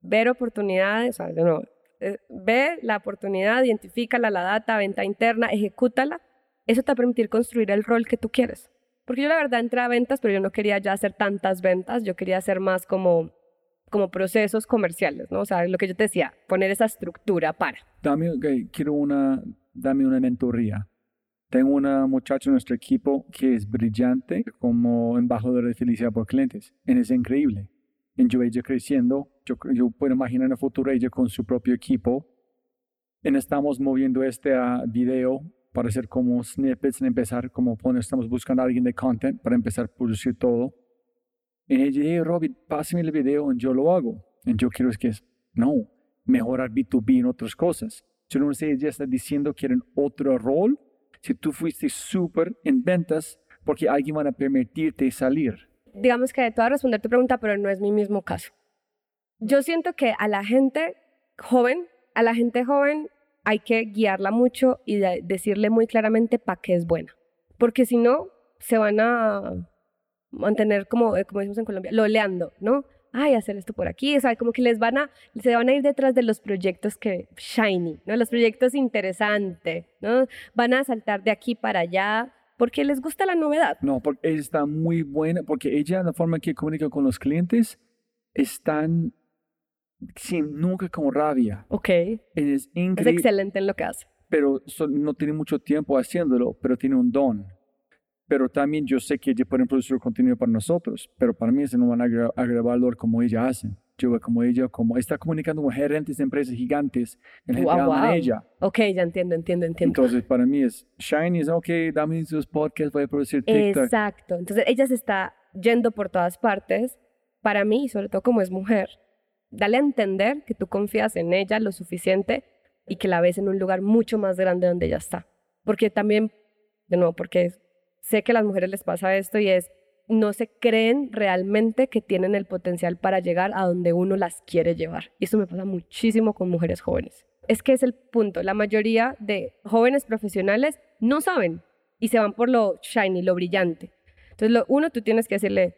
Ver oportunidades, de nuevo, eh, ve la oportunidad, identifícala, la data, venta interna, ejecútala. Eso te va a permitir construir el rol que tú quieres. Porque yo la verdad entré a ventas, pero yo no quería ya hacer tantas ventas, yo quería hacer más como, como procesos comerciales, ¿no? O sea, lo que yo te decía, poner esa estructura para. Dame, quiero una, dame una mentoría. Tengo una muchacha en nuestro equipo que es brillante como embajadora de felicidad por clientes. Es increíble. En yo ella creciendo, yo, puedo imaginar en el futuro ella con su propio equipo. Y estamos moviendo este a video para hacer como snippets, en empezar como poner, estamos buscando a alguien de content para empezar a producir todo. Y ella dice, hey, Robin, pásame el video y yo lo hago. Y yo quiero es que es, no, mejorar B2B en otras cosas. Yo no sé, ella está diciendo que quieren otro rol. Si tú fuiste súper en ventas, porque alguien van a permitirte salir. Digamos que a responder tu pregunta, pero no es mi mismo caso. Yo siento que a la gente joven, a la gente joven hay que guiarla mucho y decirle muy claramente para qué es buena. Porque si no, se van a mantener como, eh, como decimos en Colombia, loleando, ¿no? Ay, hacer esto por aquí, o sea, como que les van a, se van a ir detrás de los proyectos que, shiny, ¿no? Los proyectos interesantes, ¿no? Van a saltar de aquí para allá porque les gusta la novedad. No, porque está muy buena, porque ella, la forma que comunica con los clientes, están sin nunca con rabia. Ok. Es. Es excelente en lo que hace. Pero no tiene mucho tiempo haciéndolo, pero tiene un don. Pero también yo sé que ella puede producir contenido para nosotros, pero para mí eso no van a agregar valor como ella hace. Como ella, como está comunicando con gerentes de empresas gigantes, en gente wow, wow. ella. Ok, ya entiendo, entiendo, entiendo. Entonces, para mí es, Shiny es, ok, dame sus podcasts, voy a producir TikTok. Exacto. Entonces, ella se está yendo por todas partes. Para mí, sobre todo como es mujer, dale a entender que tú confías en ella lo suficiente y que la ves en un lugar mucho más grande donde ella está. Porque también, de nuevo, porque sé que a las mujeres les pasa esto y es, no se creen realmente que tienen el potencial para llegar a donde uno las quiere llevar. Y eso me pasa muchísimo con mujeres jóvenes. Es que es el punto. La mayoría de jóvenes profesionales no saben y se van por lo shiny, lo brillante. Entonces, lo, uno, tú tienes que decirle,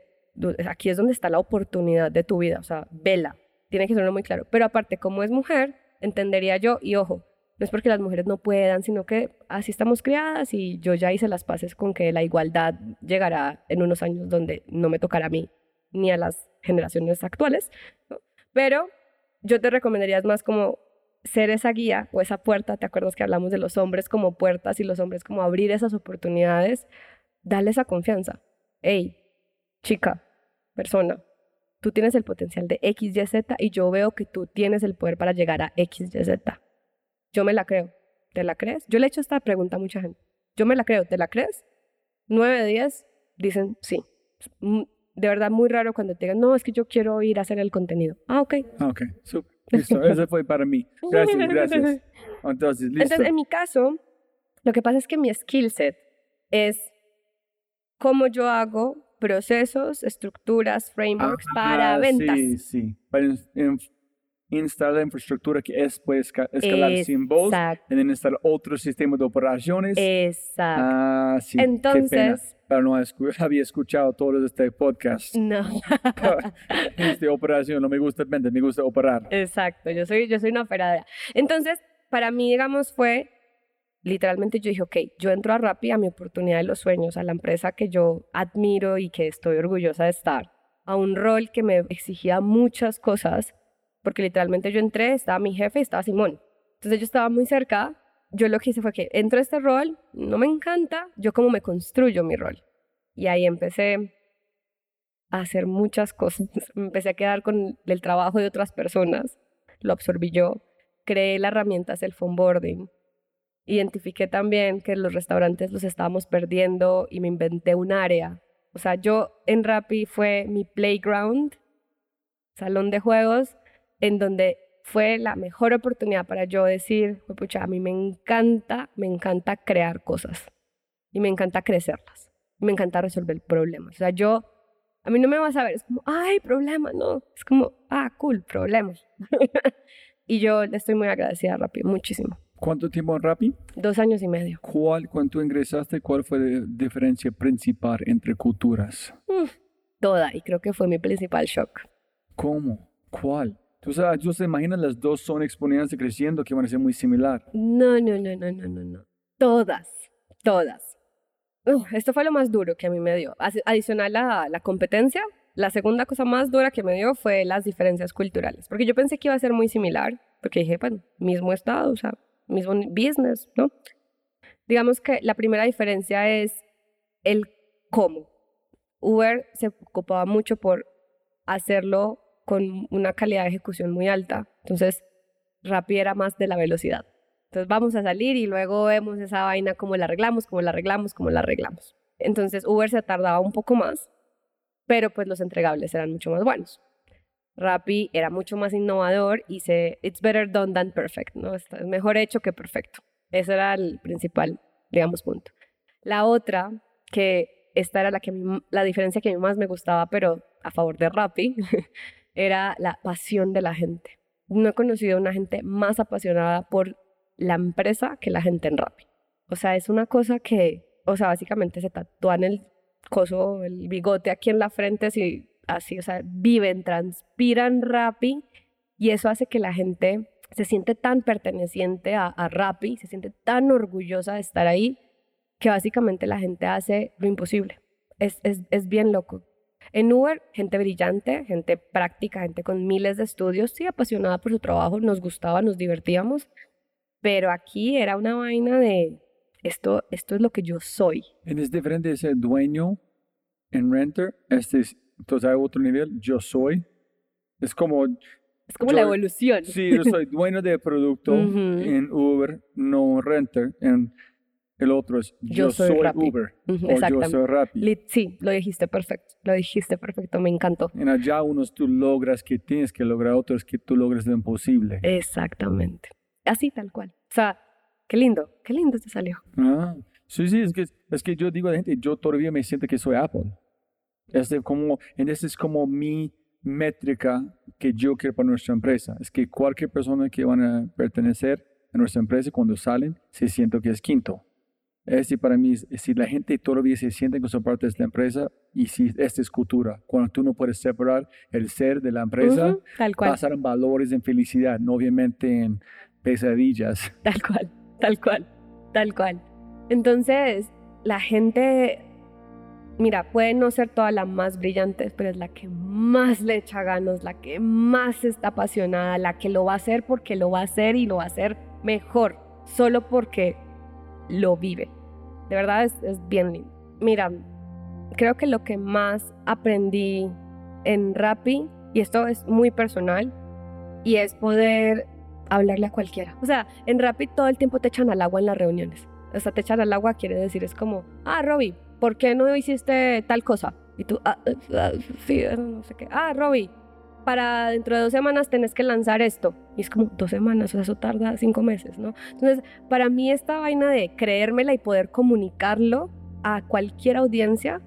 aquí es donde está la oportunidad de tu vida, o sea, vela, tiene que ser muy claro. Pero aparte, como es mujer, entendería yo, y ojo, no es porque las mujeres no puedan, sino que así estamos criadas y yo ya hice las paces con que la igualdad llegará en unos años donde no me tocará a mí ni a las generaciones actuales. Pero yo te recomendaría más como ser esa guía o esa puerta, ¿te acuerdas que hablamos de los hombres como puertas y los hombres como abrir esas oportunidades? Dale esa confianza. Hey, chica, persona, tú tienes el potencial de X, Y, Z y yo veo que tú tienes el poder para llegar a X, Y, Z. Yo me la creo. ¿Te la crees? Yo le he hecho esta pregunta a mucha gente. Yo me la creo. ¿Te la crees? Nueve de diez dicen sí. De verdad, muy raro cuando te digan, no, es que yo quiero ir a hacer el contenido. Ah, ok. Ah, ok. Super. Listo. Eso fue para mí. Gracias, gracias. [laughs] Entonces, listo. Entonces, en mi caso, lo que pasa es que mi skill set es cómo yo hago procesos, estructuras, frameworks ah, para ventas. Sí, sí. Para instalar la infraestructura que es puede escalar sin voz, y instalar otro sistema de operaciones. Exacto. Ah, sí. Entonces. Pero no [laughs] había escuchado todo este podcast. No. [laughs] Esta operación no me gusta vender, me gusta operar. Exacto. Yo soy, yo soy una operadora. Entonces, para mí, digamos, fue literalmente yo dije, ok, yo entro a Rappi a mi oportunidad de los sueños, a la empresa que yo admiro y que estoy orgullosa de estar, a un rol que me exigía muchas cosas, porque literalmente yo entré, estaba mi jefe, estaba Simón. Entonces yo estaba muy cerca, yo lo que hice fue que entro a este rol, no me encanta, yo como me construyo mi rol. Y ahí empecé a hacer muchas cosas, [laughs] empecé a quedar con el trabajo de otras personas, lo absorbí yo, creé la herramienta self-onboarding, identifiqué también que los restaurantes los estábamos perdiendo y me inventé un área. O sea, yo en Rappi fue mi playground, salón de juegos, en donde fue la mejor oportunidad para yo decir, pucha, a mí me encanta, me encanta crear cosas y me encanta crecerlas, me encanta resolver problemas. O sea, yo, a mí no me vas a ver, es como, ay, problema, no, es como, ah, cool, problemas. [laughs] y yo le estoy muy agradecida a Rappi, muchísimo. ¿Cuánto tiempo en Rappi? Dos años y medio. ¿Cuál, cuando ingresaste, cuál fue la diferencia principal entre culturas? toda, y creo que fue mi principal shock. ¿Cómo? ¿Cuál? ¿Tú sabes, ¿tú se imaginas las dos son exponentes creciendo que van a ser muy similar? No, no, no, no, no, no, no. Todas, todas. esto fue lo más duro que a mí me dio. Adicional a la competencia, la segunda cosa más dura que me dio fue las diferencias culturales. Porque yo pensé que iba a ser muy similar, porque dije, bueno, mismo estado, o sea, mismo business, ¿no? Digamos que la primera diferencia es el cómo. Uber se ocupaba mucho por hacerlo con una calidad de ejecución muy alta. Entonces, Rappi era más de la velocidad. Entonces, vamos a salir y luego vemos esa vaina, cómo la arreglamos, cómo la arreglamos, cómo la arreglamos. Entonces, Uber se tardaba un poco más, pero pues los entregables eran mucho más buenos. Rappi era mucho más innovador y se, it's better done than perfect, ¿no? Es mejor hecho que perfecto. Ese era el principal, digamos, punto. La otra, que esta era la, que la diferencia que a mí más me gustaba, pero a favor de Rappi, [laughs] era la pasión de la gente. No he conocido a una gente más apasionada por la empresa que la gente en Rappi. O sea, es una cosa que, o sea, básicamente se tatúan el coso, el bigote aquí en la frente, así, así o sea, viven, transpiran Rappi y eso hace que la gente se siente tan perteneciente a, a Rappi, se siente tan orgullosa de estar ahí, que básicamente la gente hace lo imposible. Es, es, es bien loco. En Uber, gente brillante, gente práctica, gente con miles de estudios, sí, apasionada por su trabajo, nos gustaba, nos divertíamos, pero aquí era una vaina de esto, esto es lo que yo soy. Es diferente de ser dueño en Renter, este es entonces hay otro nivel, yo soy. Es como... Es como la evolución. Sí, yo soy dueño de producto [laughs] en Uber, no Renter. En el otro es yo, soy, Uber o yo soy Rappi. Sí, lo dijiste perfecto, lo dijiste perfecto, me encantó. En allá unos tú logras que tienes que lograr, otros que tú logras lo imposible. Exactamente, así tal cual. O sea, qué lindo, qué lindo te salió. Ah, sí, sí, es que, es que yo digo a la gente, yo todavía me siento que soy Apple. Este como, en este es como mi métrica que yo quiero para nuestra empresa. Es que cualquier persona que van a pertenecer a nuestra empresa cuando salen se siente que es quinto. Este para mí, si la gente todavía se siente que son parte de esta empresa y si esta es cultura, cuando tú no puedes separar el ser de la empresa, tal cual. pasar en valores, en felicidad, no obviamente en pesadillas. [laughs] Tal cual, tal cual, tal cual. Entonces, la gente, mira, puede no ser toda la más brillante, pero es la que más le echa ganas, la que más está apasionada, la que lo va a hacer porque lo va a hacer y lo va a hacer mejor, solo porque lo vive. De verdad es, bien lindo. Mira, creo que lo que más aprendí en Rappi, y esto es muy personal, y es poder hablarle a cualquiera. O sea, en Rappi todo el tiempo te echan al agua en las reuniones. O sea, te echan al agua quiere decir, es como, ah, Robbie, ¿por qué no hiciste tal cosa? Y tú, ah, ah, ah sí, no sé qué. Ah, Robbie, para dentro de dos semanas tenés que lanzar esto. Y es como dos semanas, o sea, eso tarda cinco meses, ¿no? Entonces, para mí esta vaina de creérmela y poder comunicarlo a cualquier audiencia,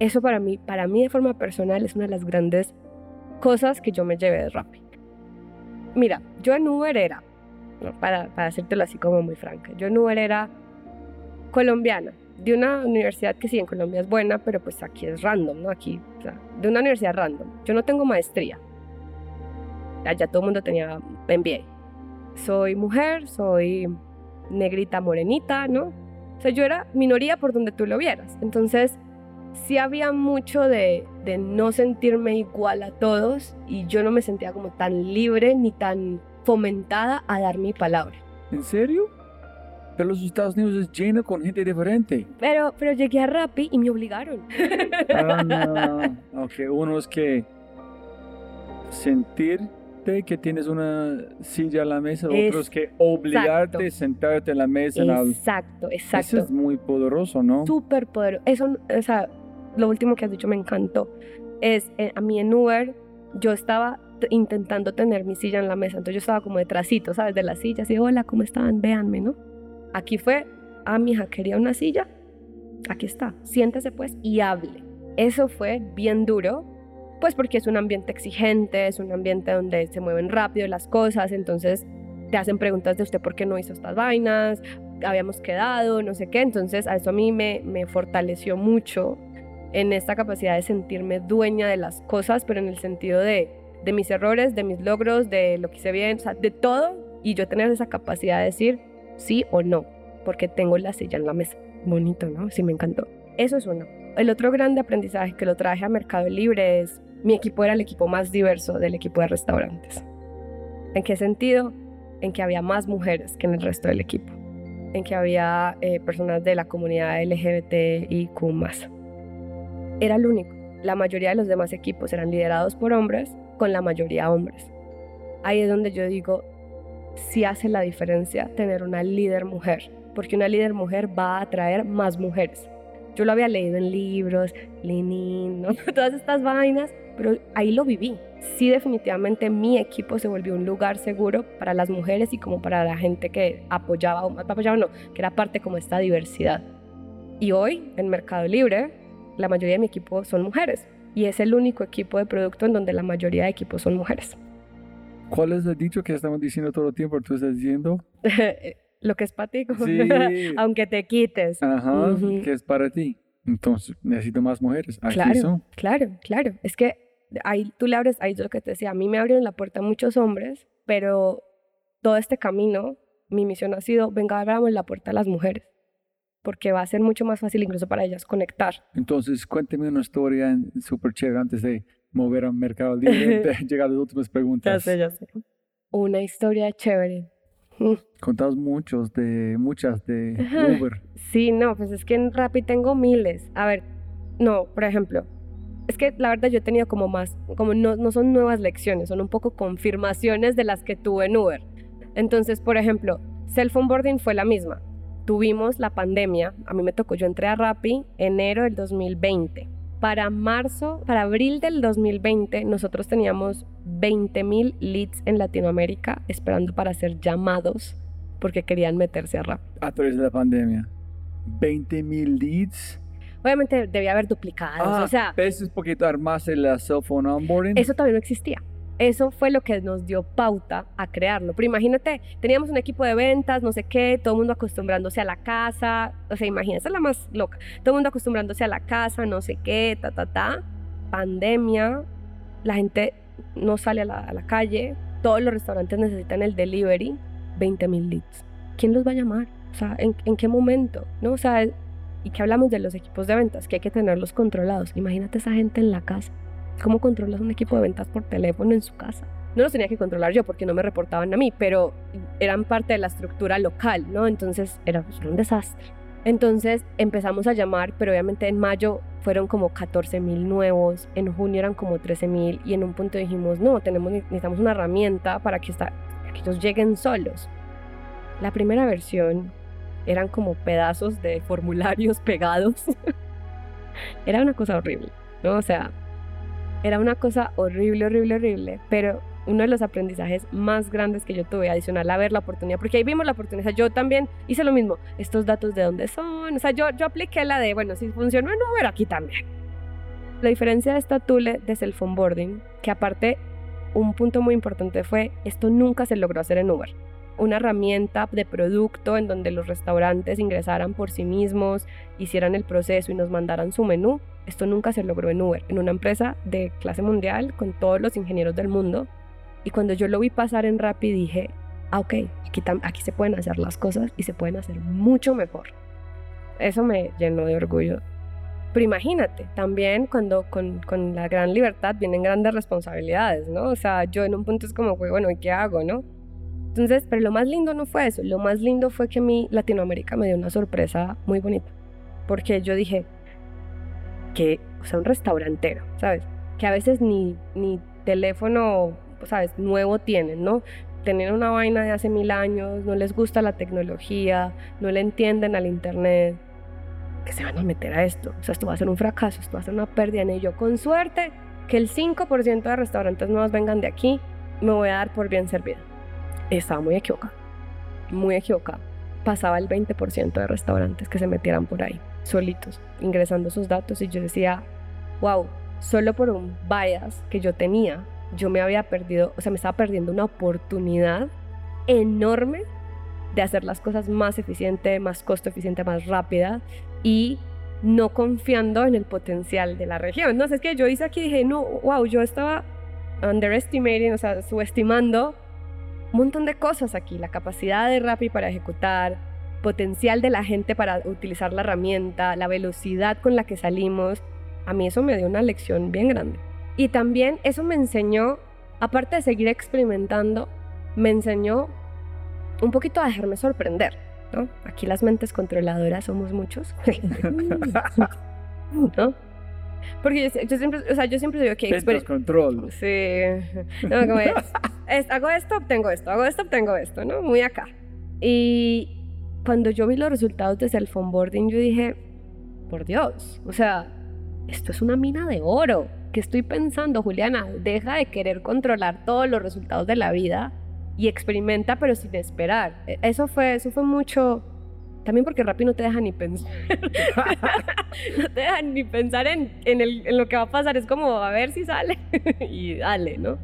eso para mí, para mí de forma personal es una de las grandes cosas que yo me llevé de Rappi. Mira, yo en Uber era, para, para hacértelo así como muy franca, yo en Uber era colombiana, de una universidad que sí en Colombia es buena, pero pues aquí es random, ¿no? Aquí, o de una universidad random. Yo no tengo maestría. Allá todo el mundo tenía MBA. Soy mujer, soy negrita morenita, ¿no? O sea, yo era minoría por donde tú lo vieras. Entonces, sí había mucho de, de no sentirme igual a todos y yo no me sentía como tan libre ni tan fomentada a dar mi palabra. ¿En serio? Pero los Estados Unidos es lleno con gente diferente. Pero, pero llegué a Rappi y me obligaron. Ah, no. Ok, uno es que sentirte que tienes una silla a la mesa, otro es que obligarte a sentarte en la mesa. Exacto, exacto. Eso es muy poderoso, ¿no? Súper poderoso. Eso, o sea, lo último que has dicho me encantó. Es, eh, a mí en Uber, yo estaba intentando tener mi silla en la mesa, entonces yo estaba como detrásito, ¿sabes? De la silla, así, hola, ¿cómo están? Véanme, ¿no? Aquí fue, ah, mi hija quería una silla, aquí está, siéntese pues y hable. Eso fue bien duro, pues porque es un ambiente exigente, es un ambiente donde se mueven rápido las cosas, entonces te hacen preguntas de usted por qué no hizo estas vainas, habíamos quedado, no sé qué, entonces a eso a mí me, me fortaleció mucho en esta capacidad de sentirme dueña de las cosas, pero en el sentido de, de mis errores, de mis logros, de lo que hice bien, o sea, de todo, y yo tener esa capacidad de decir, sí o no, porque tengo la silla en la mesa. Bonito, ¿no? Sí, me encantó. Eso es uno. El otro grande aprendizaje que lo traje a Mercado Libre es, mi equipo era el equipo más diverso del equipo de restaurantes. ¿En qué sentido? En que había más mujeres que en el resto del equipo. En que había eh, personas de la comunidad LGBTIQ más. Era el único. La mayoría de los demás equipos eran liderados por hombres, con la mayoría hombres. Ahí es donde yo digo, si hace la diferencia tener una líder mujer, porque una líder mujer va a atraer más mujeres. Yo lo había leído en libros, Lenin, ¿no? [laughs] todas estas vainas, pero ahí lo viví. Sí, definitivamente mi equipo se volvió un lugar seguro para las mujeres y como para la gente que apoyaba, o apoyaba no, que era parte como esta diversidad. Y hoy, en Mercado Libre, la mayoría de mi equipo son mujeres. y es el único equipo de producto en donde la mayoría de equipos son mujeres. ¿Cuál es el dicho que estamos diciendo todo el tiempo? ¿Tú estás diciendo? [laughs] Lo que es para ti, Sí. [laughs] aunque te quites. Ajá, Ujú. que es para ti. Entonces, necesito más mujeres. Aquí Claro, son. claro, claro. Es que ahí tú le abres, ahí es lo que te decía, a mí me abrieron la puerta muchos hombres, pero todo este camino, mi misión ha sido, venga, abramos la puerta a las mujeres, porque va a ser mucho más fácil incluso para ellas conectar. Entonces, cuénteme una historia súper chévere antes de mover al [laughs] mercado libre, [laughs] llegar a las últimas preguntas. ya sé. Una historia chévere. Mm, Contamos muchos de, muchas de Ajá. Uber. Sí, no, pues es que en Rappi tengo miles. A ver, no, por ejemplo, es que la verdad yo he tenido como más, como no, no son nuevas lecciones, son un poco confirmaciones de las que tuve en Uber. Entonces, por ejemplo, self onboarding fue la misma. Tuvimos la pandemia, a mí me tocó, yo entré a Rappi enero del 2020. Para marzo, para abril del 2020, nosotros teníamos 20.000 leads en Latinoamérica esperando para ser llamados porque querían meterse a Rappi. A través de la pandemia. 20 mil leads. Obviamente debía haber duplicados, Ah, o sea, eso es porque tú armaste la cell phone onboarding. eso todavía no existía. Eso fue lo que nos dio pauta a crearlo. Pero imagínate, teníamos un equipo de ventas, no sé qué, todo el mundo acostumbrándose a la casa, o sea, imagínate, la más loca. Todo el mundo acostumbrándose a la casa, no sé qué, ta, ta, ta. Pandemia, la gente no sale a la, calle, todos los restaurantes necesitan el delivery, 20 mil leads. ¿Quién los va a llamar? O sea, ¿en, en qué momento? ¿No? O sea, y que hablamos de los equipos de ventas, que hay que tenerlos controlados. Imagínate esa gente en la casa. ¿Cómo controlas un equipo de ventas por teléfono en su casa? No los tenía que controlar yo porque no me reportaban a mí, pero eran parte de la estructura local, ¿no? Entonces era, pues, un desastre. Entonces empezamos a llamar, pero obviamente en mayo fueron como 14 mil nuevos, en junio eran como 13 mil y en un punto dijimos, no, tenemos, necesitamos una herramienta para que, esta- que ellos lleguen solos. La primera versión eran como pedazos de formularios [laughs] pegados. era una cosa horrible, ¿no? O sea, era una cosa horrible, horrible, horrible, pero uno de los aprendizajes más grandes que yo tuve, adicional a ver la oportunidad, porque ahí vimos la oportunidad, yo también hice lo mismo, estos datos de dónde son, o sea, yo, yo apliqué la de, bueno, si funcionó en Uber, aquí también. La diferencia de esta Tule de self onboarding, que aparte, un punto muy importante fue, esto nunca se logró hacer en Uber. Una herramienta de producto en donde los restaurantes ingresaran por sí mismos, hicieran el proceso y nos mandaran su menú. Esto nunca se logró en Uber, en una empresa de clase mundial con todos los ingenieros del mundo. Y cuando yo lo vi pasar en Rappi dije, ah, ok, aquí, aquí se pueden hacer las cosas y se pueden hacer mucho mejor. Eso me llenó de orgullo. Pero imagínate, también cuando con, con la gran libertad vienen grandes responsabilidades, ¿no? O sea, yo en un punto es como, "Güey, bueno, ¿y qué hago, no? Entonces, pero lo más lindo no fue eso, lo más lindo fue que mí Latinoamérica me dio una sorpresa muy bonita, porque yo dije que, o sea, un restaurantero, ¿sabes? Que a veces ni, ni teléfono, ¿sabes? Nuevo tienen, ¿no? Tienen una vaina de hace mil años, no les gusta la tecnología, no le entienden al internet, que se van a meter a esto. O sea, esto va a ser un fracaso, esto va a ser una pérdida en ello. Con suerte, que el 5% de restaurantes nuevos vengan de aquí, me voy a dar por bien servida. Estaba muy equivocada, muy equivocada. Pasaba el 20% de restaurantes que se metieran por ahí, solitos, ingresando sus datos y yo decía, wow, solo por un bias que yo tenía, yo me había perdido, o sea, me estaba perdiendo una oportunidad enorme de hacer las cosas más eficiente, más costo eficiente, más rápida y no confiando en el potencial de la región. No es que yo hice aquí dije, no, wow, yo estaba underestimating, o sea, subestimando un montón de cosas aquí, la capacidad de Rappi para ejecutar, potencial de la gente para utilizar la herramienta, la velocidad con la que salimos. A mí eso me dio una lección bien grande. Y también eso me enseñó, aparte de seguir experimentando, me enseñó un poquito a dejarme sorprender. ¿no? Aquí las mentes controladoras somos muchos. [laughs] ¿no? Porque yo, yo siempre, o sea, yo siempre digo que Ventas control. Sí. No, como es, es, hago esto, obtengo esto, hago esto, obtengo esto, ¿no? Muy acá. Y cuando yo vi los resultados de self onboarding, yo dije, por Dios, o sea, esto es una mina de oro. ¿Qué estoy pensando, Juliana? Deja de querer controlar todos los resultados de la vida y experimenta, pero sin esperar. E- Eso fue, eso fue mucho, También porque Rappi no te deja ni pensar. [laughs] no te deja ni pensar en, en, el, en lo que va a pasar. Es como a ver si sale [laughs] y dale, ¿no?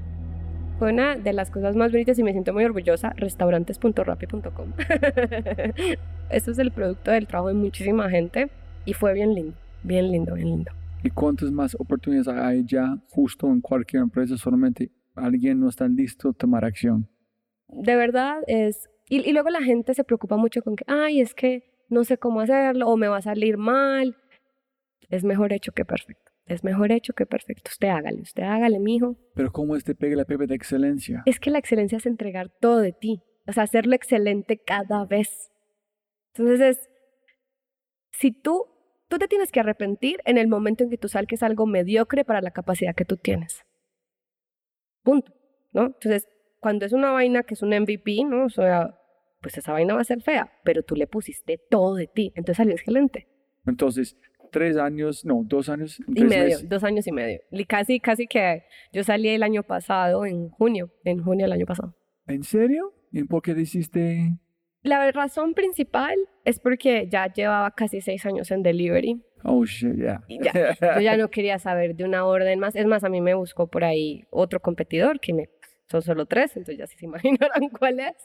Fue una de las cosas más bonitas y me siento muy orgullosa. Restaurantes.rappi.com. [laughs] Eso es el producto del trabajo de muchísima gente y fue bien lindo, bien lindo, bien lindo. ¿Y cuántas más oportunidades hay ya justo en cualquier empresa? Solamente alguien no está listo a tomar acción. De verdad es... Y, y luego la gente se preocupa mucho con que, ay, es que no sé cómo hacerlo o me va a salir mal. Es mejor hecho que perfecto. Es mejor hecho que perfecto. Usted hágale, usted hágale, mijo. Pero ¿cómo este pega la pepe de excelencia? Es que la excelencia es entregar todo de ti. O sea, hacerlo excelente cada vez. Entonces es, si tú, tú te tienes que arrepentir en el momento en que tú salques algo mediocre para la capacidad que tú tienes. Punto, ¿no? Entonces, cuando es una vaina que es un MVP, ¿no? O sea, pues esa vaina va a ser fea, pero tú le pusiste todo de ti, entonces salió excelente. Entonces, tres años, no, dos años. Y medio, dos años y medio. Y casi, casi que yo salí el año pasado, en junio, en junio del año pasado. ¿En serio? ¿Y por qué hiciste? La razón principal es porque ya llevaba casi seis años en delivery. Oh, shit, yeah. Y ya. Yo ya no quería saber de una orden más. Es más, a mí me buscó por ahí otro competidor, que me, son solo tres, entonces ya se [laughs] imaginarán cuál es.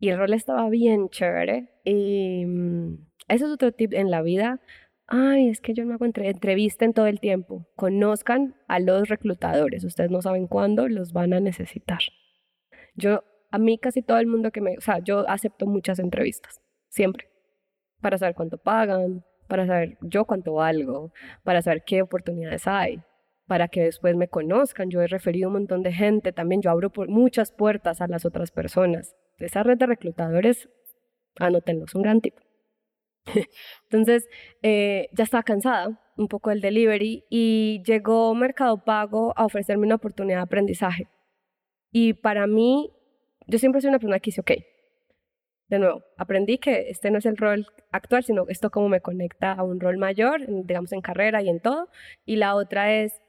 Y el rol estaba bien chévere. Y mm, eso es otro tip en la vida. Ay, es que yo no hago entre entrevisten todo el tiempo. Conozcan a los reclutadores. Ustedes no saben cuándo los van a necesitar. Yo, a mí casi todo el mundo que me, o sea, yo acepto muchas entrevistas, siempre, para saber cuánto pagan, para saber yo cuánto valgo, para saber qué oportunidades hay, para que después me conozcan. Yo he referido un montón de gente también, yo abro muchas puertas a las otras personas. Esa red de reclutadores, anótenlo, es un gran tipo. [laughs] Entonces, eh, ya estaba cansada un poco del delivery y llegó Mercado Pago a ofrecerme una oportunidad de aprendizaje. Y para mí, yo siempre soy una persona que dice, ok, de nuevo, aprendí que este no es el rol actual, sino esto cómo me conecta a un rol mayor, digamos en carrera y en todo. Y la otra es,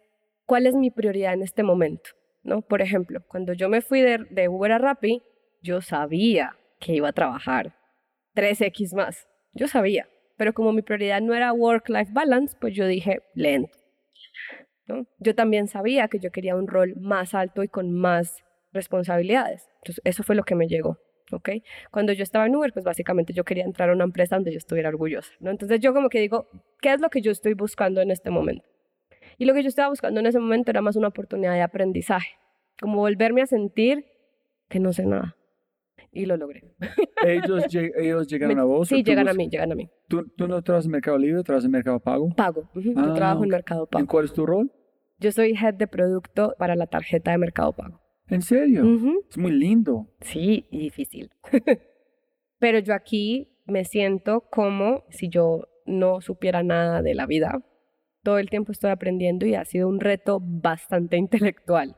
¿cuál es mi prioridad en este momento? ¿No? Por ejemplo, cuando yo me fui de, de Uber a Rappi, yo sabía que iba a trabajar 3X más. Yo sabía, pero como mi prioridad no era work-life balance, pues yo dije lento. Yo también sabía que yo quería un rol más alto y con más responsabilidades. Entonces, eso fue lo que me llegó. ¿ok? Cuando yo estaba en Uber, pues básicamente yo quería entrar a una empresa donde yo estuviera orgullosa, ¿no? Entonces yo como que digo, ¿qué es lo que yo estoy buscando en este momento? Y lo que yo estaba buscando en ese momento era más una oportunidad de aprendizaje, como volverme a sentir que no sé nada. Y lo logré. ¿Ellos, [laughs] ellos llegaron a vos? Sí, llegan a mí, llegan a mí. ¿Tú, ¿Tú, no trabajas en Mercado Libre, trabajas en Mercado Pago? Pago, yo Ah, trabajo en. Mercado Pago. ¿En cuál es tu rol? Yo soy head de producto para la tarjeta de Mercado Pago. ¿En serio? Ujú. Es muy lindo. Sí, y difícil. [laughs] Pero yo aquí me siento como si yo no supiera nada de la vida. Todo el tiempo estoy aprendiendo y ha sido un reto bastante [laughs] intelectual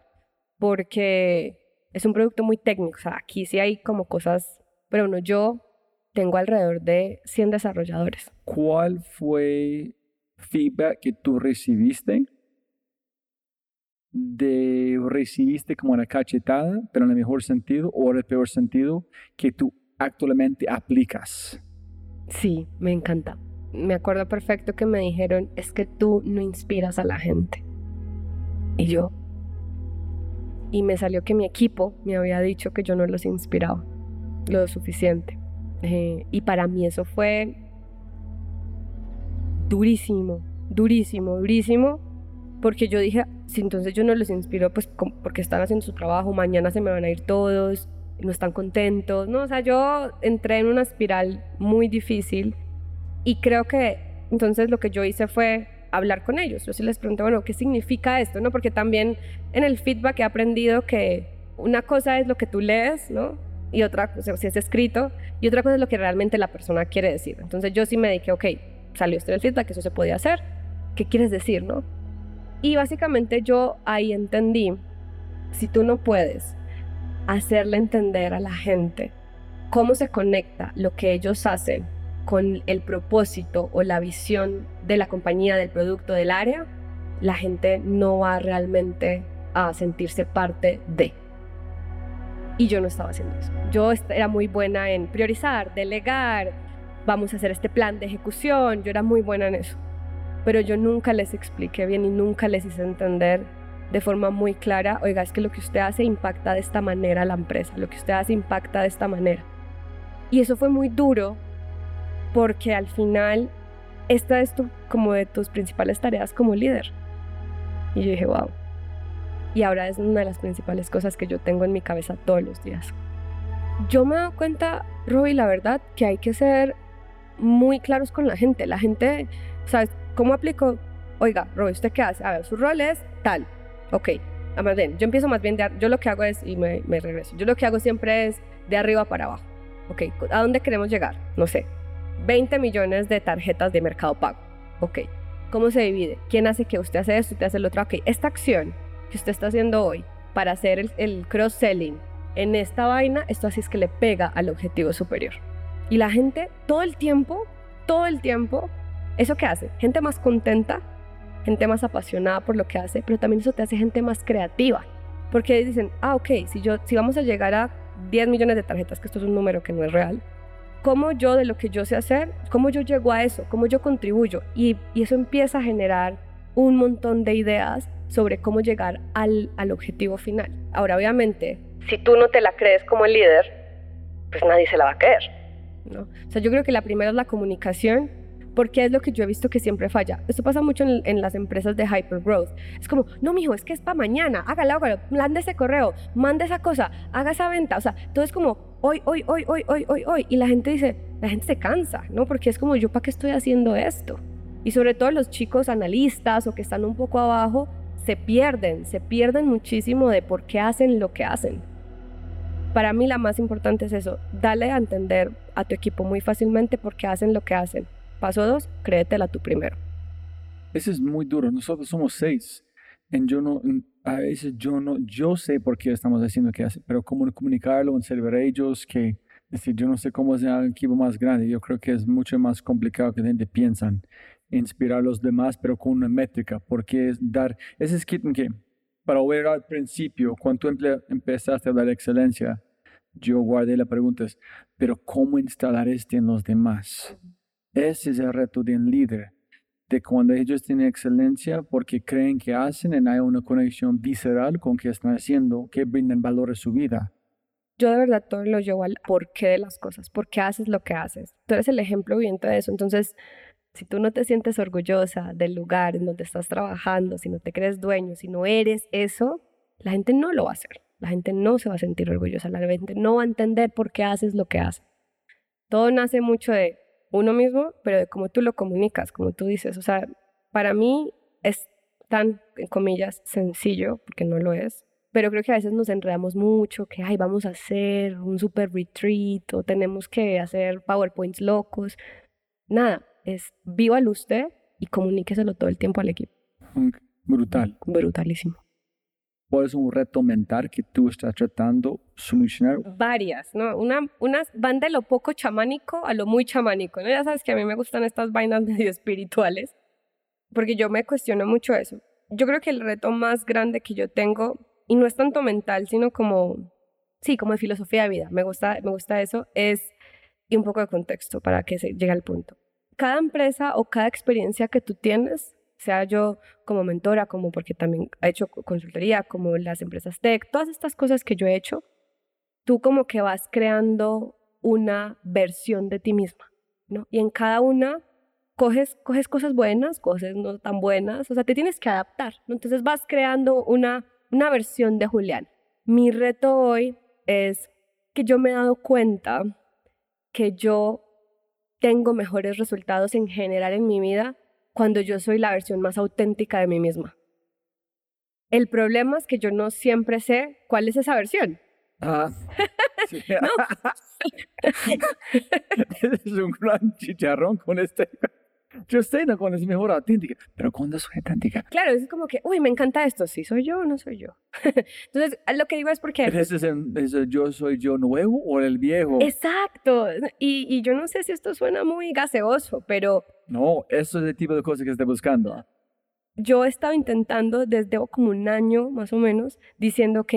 porque es un producto muy técnico. O sea, aquí sí hay como cosas, pero bueno, yo tengo alrededor de 100 desarrolladores. ¿Cuál fue feedback que tú recibiste? De recibiste como una cachetada, pero en el mejor sentido o en el peor sentido, que tú actualmente aplicas. Sí, me encanta. Me acuerdo perfecto que me dijeron, es que tú no inspiras a la gente. Y yo. Y me salió que mi equipo me había dicho que yo no los inspiraba lo suficiente. Eh, y para mí eso fue durísimo, durísimo, durísimo, porque yo dije, si entonces yo no los inspiro, pues porque están haciendo su trabajo, mañana se me van a ir todos, no están contentos, ¿no? O sea, yo entré en una espiral muy difícil y creo que entonces lo que yo hice fue hablar con ellos. Yo sí les pregunté, bueno, ¿qué significa esto? ¿no? Porque también en el feedback he aprendido que una cosa es lo que tú lees, ¿no? Y otra cosa, si es escrito, y otra cosa es lo que realmente la persona quiere decir. Entonces yo sí me dije, ok, salió esto en el feedback, eso se podía hacer, ¿qué quieres decir, no? Y básicamente yo ahí entendí, si tú no puedes hacerle entender a la gente cómo se conecta lo que ellos hacen con el propósito o la visión de la compañía, del producto, del área, la gente no va realmente a sentirse parte de. Y yo no estaba haciendo eso. Yo era muy buena en priorizar, delegar, vamos a hacer este plan de ejecución. Yo era muy buena en eso. Pero yo nunca les expliqué bien y nunca les hice entender de forma muy clara, oiga, es que lo que usted hace impacta de esta manera a la empresa, lo que usted hace impacta de esta manera. Y eso fue muy duro porque al final esta es tu, como de tus principales tareas como líder. Y yo dije, wow. Y ahora es una de las principales cosas que yo tengo en mi cabeza todos los días. Yo me he cuenta, Robbie, la verdad, que hay que ser muy claros con la gente. La gente, ¿sabes? ¿Cómo aplico? Oiga, Robbie, ¿usted qué hace? A ver, su rol es tal. Ok. Más bien, yo empiezo más bien de... Yo lo que hago es, y me, me regreso, yo lo que hago siempre es de arriba para abajo. Ok, ¿a dónde queremos llegar? No sé. 20 millones de tarjetas de mercado pago. Ok. ¿Cómo se divide? ¿Quién hace que usted hace esto, usted hace lo otro? Ok, esta acción que usted está haciendo hoy para hacer el, el cross-selling en esta vaina, esto así es que le pega al objetivo superior. Y la gente todo el tiempo, todo el tiempo, ¿eso qué hace? Gente más contenta, gente más apasionada por lo que hace, pero también eso te hace gente más creativa. Porque dicen, ah, ok, si, yo, si vamos a llegar a 10 millones de tarjetas, que esto es un número que no es real, ¿cómo yo de lo que yo sé hacer, cómo yo llego a eso, cómo yo contribuyo? Y, y eso empieza a generar un montón de ideas sobre cómo llegar al, al objetivo final. Ahora, obviamente, si tú no te la crees como el líder, pues nadie se la va a creer. ¿no? O sea, yo creo que la primera es la comunicación, porque es lo que yo he visto que siempre falla. Esto pasa mucho en, en las empresas de hypergrowth. Es como, no, mijo, es que es para mañana, hágalo, hágalo, mande ese correo, mande esa cosa, haga esa venta. O sea, todo es como, hoy, hoy, hoy, hoy, hoy, hoy, hoy. Y la gente dice, la gente se cansa, ¿no? Porque es como, ¿yo para qué estoy haciendo esto? Y sobre todo los chicos analistas o que están un poco abajo, se pierden, se pierden muchísimo de por qué hacen lo que hacen. Para mí la más importante es eso, dale a entender a tu equipo muy fácilmente por qué hacen lo que hacen. Paso dos, créetela tú primero. Eso es muy duro. Nosotros somos seis. En yo no, a veces yo no, yo sé por qué estamos haciendo que hace, pero cómo comunicarlo, en servir a ellos, que, es decir, yo no sé cómo es el equipo más grande. Yo creo que es mucho más complicado que la gente piensa inspirar a los demás, pero con una métrica, porque es dar, ese es que, para ver al principio, cuando tú empezaste a dar excelencia, yo guardé la pregunta, es, pero ¿cómo instalar esto en los demás? Ese es el reto de un líder, de cuando ellos tienen excelencia porque creen que hacen y hay una conexión visceral con que están haciendo, que brindan valor a su vida. Yo de verdad todo lo llevo al porqué de las cosas, por qué haces lo que haces. Tú eres el ejemplo viviente de eso, entonces si tú no te sientes orgullosa del lugar en donde estás trabajando, si no te crees dueño, si no eres eso, la gente no lo va a hacer. La gente no se va a sentir orgullosa, la gente no va a entender por qué haces lo que haces. Todo nace mucho de uno mismo, pero de cómo tú lo comunicas, como tú dices. O sea, para mí es tan, en comillas, sencillo, porque no lo es, pero creo que a veces nos enredamos mucho, que, ay, vamos a hacer un super retreat o tenemos que hacer PowerPoints locos. Nada, es al usted y comuníqueselo todo el tiempo al equipo. Brutal. Brutalísimo. ¿Cuál es un reto mental que tú estás tratando de solucionar? Varias, ¿no? Una, unas van de lo poco chamánico a lo muy chamánico, ¿no? Ya sabes que a mí me gustan estas vainas [laughs] medio espirituales, porque yo me cuestiono mucho eso. Yo creo que el reto más grande que yo tengo, y no es tanto mental, sino como, sí, como de filosofía de vida, me gusta, me gusta eso, es, y un poco de contexto para que se llegue al punto cada empresa o cada experiencia que tú tienes, sea yo como mentora, como porque también he hecho consultoría, como las empresas tech, todas estas cosas que yo he hecho, tú como que vas creando una versión de ti misma, ¿no? Y en cada una coges, coges cosas buenas, cosas no tan buenas, o sea, te tienes que adaptar. Entonces vas creando una, una versión de Julián. Mi reto hoy es que yo me he dado cuenta que yo tengo mejores resultados en general en mi vida cuando yo soy la versión más auténtica de mí misma. El problema es que yo no siempre sé cuál es esa versión. Ah, [laughs] sí. [laughs] es un gran chicharrón con este. Yo sé no cuando es mejor auténtica, pero cuando soy auténtica. Claro, es como que, uy, me encanta esto, sí soy yo o no soy yo. [laughs] Entonces, lo que digo es porque... ¿Ese es, el, yo soy yo nuevo o el viejo? Exacto. Y, y, yo no sé si esto suena muy gaseoso, pero... No, eso es el tipo de cosas que estoy buscando. Yo he estado intentando desde como un año más o menos, diciendo, ok,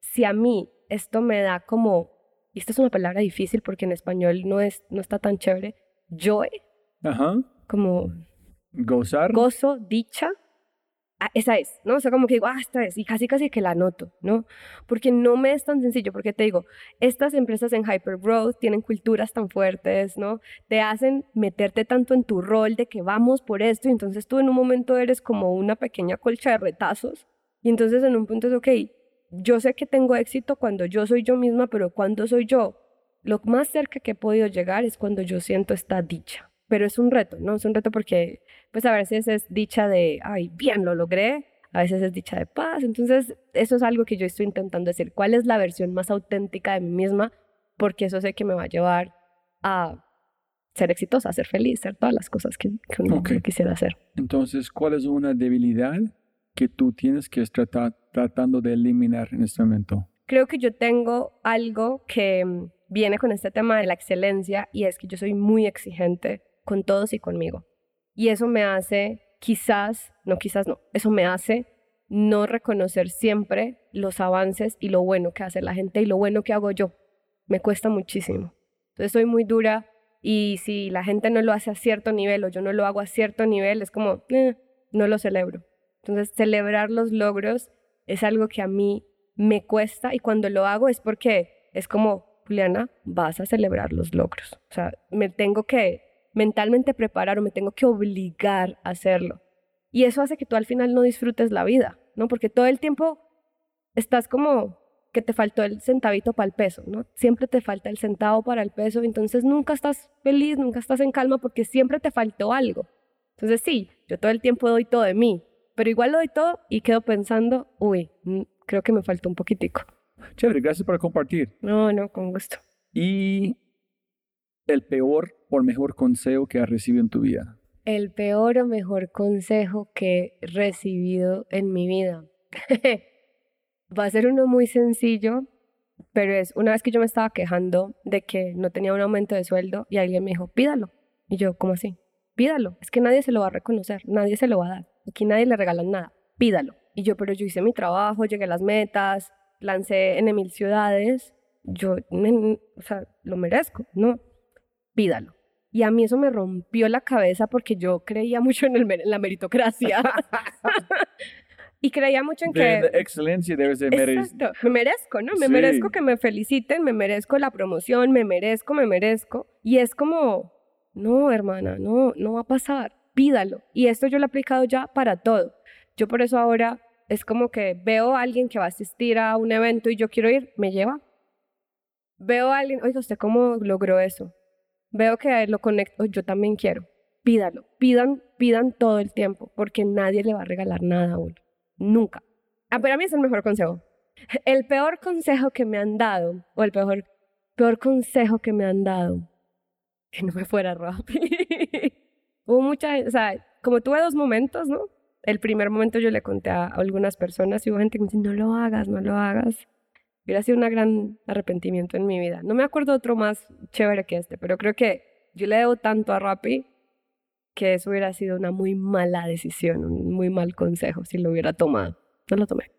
si a mí esto me da como... Y esta es una palabra difícil porque en español no, es, no está tan chévere joy, Ajá. Como Gozar. gozo, dicha. Ah, esa es, ¿no? O sea, como que digo, ah, esta es, y casi casi que la anoto, ¿no? Porque no me es tan sencillo, porque te digo, estas empresas en hypergrowth tienen culturas tan fuertes, ¿no? Te hacen meterte tanto en tu rol de que vamos por esto, y entonces tú en un momento eres como una pequeña colcha de retazos, y entonces en un punto es, ok, yo sé que tengo éxito cuando yo soy yo misma, pero cuando soy yo, lo más cerca que he podido llegar es cuando yo siento esta dicha. Pero es un reto, ¿no? Es un reto porque, pues a veces es dicha de, ay, bien, lo logré, a veces es dicha de paz. Entonces, eso es algo que yo estoy intentando decir. ¿Cuál es la versión más auténtica de mí misma? Porque eso sé que me va a llevar a ser exitosa, a ser feliz, ser todas las cosas que, que uno Ok. quisiera hacer. Entonces, ¿cuál es una debilidad que tú tienes que estar tra- tratando de eliminar en este momento? Creo que yo tengo algo que mm, viene con este tema de la excelencia y es que yo soy muy exigente con todos y conmigo. Y eso me hace, quizás, no quizás no, eso me hace no reconocer siempre los avances y lo bueno que hace la gente y lo bueno que hago yo. Me cuesta muchísimo. Entonces soy muy dura y si la gente no lo hace a cierto nivel o yo no lo hago a cierto nivel, es como, "Eh, no lo celebro. Entonces celebrar los logros es algo que a mí me cuesta y cuando lo hago es porque es como, Juliana, vas a celebrar los logros. O sea, me tengo que mentalmente preparar o me tengo que obligar a hacerlo. Y eso hace que tú al final no disfrutes la vida, ¿no? Porque todo el tiempo estás como que te faltó el centavito para el peso, ¿no? Siempre te falta el centavo para el peso, entonces nunca estás feliz, nunca estás en calma porque siempre te faltó algo. Entonces sí, yo todo el tiempo doy todo de mí, pero igual lo doy todo y quedo pensando, uy, mm, creo que me faltó un poquitico. Chévere, gracias por compartir. No, no, con gusto. Y el peor o mejor consejo que has recibido en tu vida. El peor o mejor consejo que he recibido en mi vida. [laughs] Va a ser uno muy sencillo, pero es una vez que yo me estaba quejando de que no tenía un aumento de sueldo y alguien me dijo, pídalo. Y yo, ¿cómo así? Pídalo. Es que nadie se lo va a reconocer, nadie se lo va a dar. Aquí nadie le regalan nada. Pídalo. Y yo, pero yo hice mi trabajo, llegué a las metas, lancé en mil ciudades. Yo, o sea, lo merezco, ¿no? Pídalo. Y a mí eso me rompió la cabeza porque yo creía [laughs] mucho en, el mer- en la meritocracia. [laughs] y creía mucho en De, que... excelencia. Exacto, me merezco, ¿no? Me Sí. merezco que me feliciten, me merezco la promoción, me merezco, me merezco. Y es como, no, hermana, no, no va a pasar, pídalo. Y esto yo lo he aplicado ya para todo. Yo por eso ahora es como que veo a alguien que va a asistir a un evento y yo quiero ir, me lleva. Veo a alguien, oiga, ¿usted cómo logró eso? Veo que lo conecto, yo también quiero. Pídalo, pidan, pidan todo el tiempo, porque nadie le va a regalar nada a uno. Nunca. Ah, pero a mí es el mejor consejo. El peor consejo que me han dado, o el peor, peor consejo que me han dado, [laughs] que no me fuera rápido. [laughs] Hubo mucha, o sea, como tuve dos momentos, ¿no? El primer momento yo le conté a algunas personas y hubo gente que me dice, no lo hagas, no lo hagas. Hubiera sido un gran arrepentimiento en mi vida. No me acuerdo otro más chévere que este, pero creo que yo le debo tanto a Rappi que eso hubiera sido una muy mala decisión, un muy mal consejo si lo hubiera tomado. No lo tomé.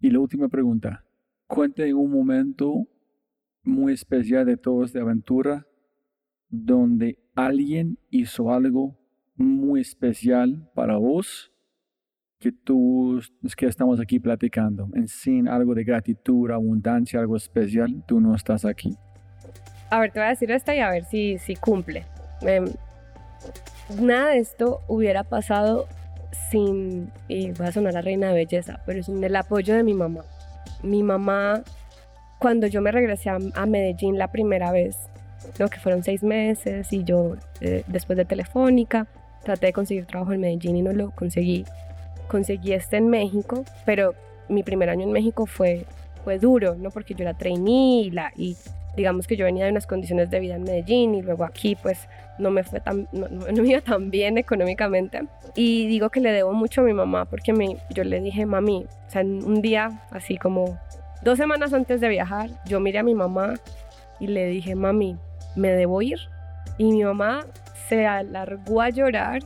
Y la última pregunta. Cuente un momento muy especial de todos de aventura donde alguien hizo algo muy especial para vos que tú, es que estamos aquí platicando, en sin algo de gratitud, abundancia, algo especial, tú no estás aquí. A ver, te voy a decir esta y a ver si, si cumple. Em, nada de esto hubiera pasado sin, y voy a sonar la reina de belleza, pero sin el apoyo de mi mamá. Mi mamá, cuando yo me regresé a, a Medellín la primera vez, ¿no? que fueron seis meses, y yo eh, después de Telefónica traté de conseguir trabajo en Medellín y no lo conseguí. Conseguí este en México, pero mi primer año en México fue, fue duro, ¿no? porque yo era trainee y, la, y digamos que yo venía de unas condiciones de vida en Medellín y luego aquí pues no me fue tan, [laughs] no, me iba tan bien económicamente. Y digo que le debo mucho a mi mamá porque me, yo le dije, mami, o sea, un día, así como dos semanas antes de viajar, yo miré a mi mamá y le dije, mami, ¿me debo ir? Y mi mamá se alargó a llorar.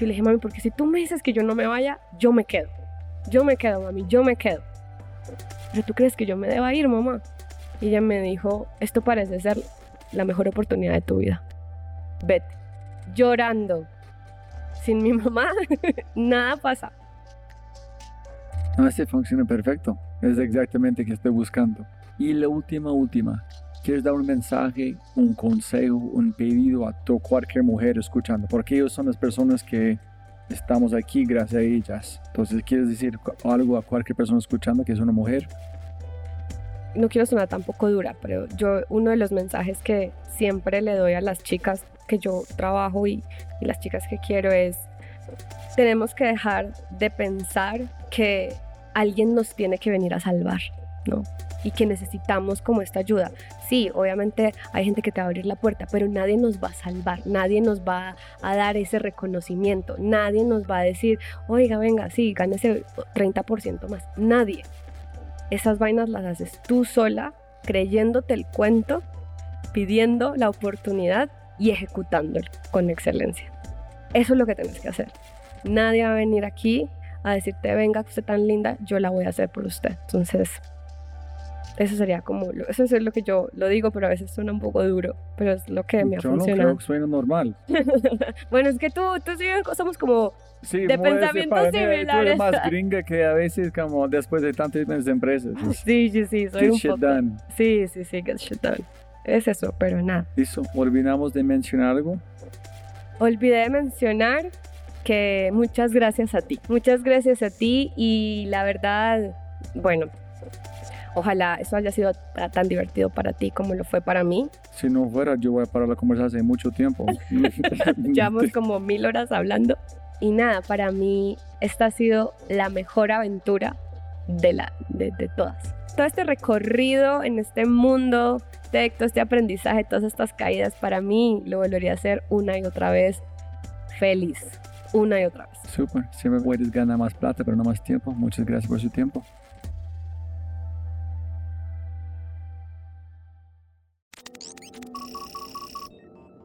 Yo le dije, mami, porque si tú me dices que yo no me vaya, yo me quedo. Yo me quedo, mami, yo me quedo. Pero tú crees que yo me deba ir, mamá. Y ella me dijo, esto parece ser la mejor oportunidad de tu vida. vete. Llorando. Sin mi mamá, [laughs] nada pasa. No, ese funciona perfecto. Es exactamente que estoy buscando. Y la última, última. ¿Quieres dar un mensaje, un consejo, un pedido a tu cualquier mujer escuchando? Porque ellos son las personas que estamos aquí gracias a ellas. Entonces, ¿quieres decir algo a cualquier persona escuchando que es una mujer? No quiero sonar tampoco dura, pero yo uno de los mensajes que siempre le doy a las chicas que yo trabajo y, y las chicas que quiero es, tenemos que dejar de pensar que alguien nos tiene que venir a salvar, ¿no? Y que necesitamos como esta ayuda. Sí, obviamente hay gente que te va a abrir la puerta, pero nadie nos va a salvar, nadie nos va a dar ese reconocimiento, nadie nos va a decir, oiga, venga, sí, ese 30% más. Nadie. Esas vainas las haces tú sola, creyéndote el cuento, pidiendo la oportunidad y ejecutándolo con excelencia. Eso es lo que tienes que hacer. Nadie va a venir aquí a decirte, venga, usted tan linda, yo la voy a hacer por usted. Entonces, eso sería como, eso es lo que yo lo digo, pero a veces suena un poco duro, pero es lo que me ha funcionado. Yo no creo que suena normal. [laughs] bueno, es que tú, tú sí somos como de pensamiento similares. Más [laughs] gringa que a veces como después de tantos años de empresas. Sí, sí, sí, soy un shit poco. Done. Sí, sí, sí, get shit done. Es eso, pero nada. Listo, ¿olvidamos de mencionar algo? Olvidé de mencionar que muchas gracias a ti, muchas gracias a ti y la verdad, bueno, ojalá eso haya sido tan divertido para ti como lo fue para mí. Si no fuera, yo voy a parar la conversación hace mucho tiempo. [laughs] Llevamos como mil horas hablando y nada, para mí esta ha sido la mejor aventura de, la, de, de todas. Todo este recorrido en este mundo de todo este aprendizaje, todas estas caídas, para mí lo volvería a hacer una y otra vez feliz una y otra vez. Súper, siempre puedes ganar más plata, pero no más tiempo. Muchas gracias por su tiempo.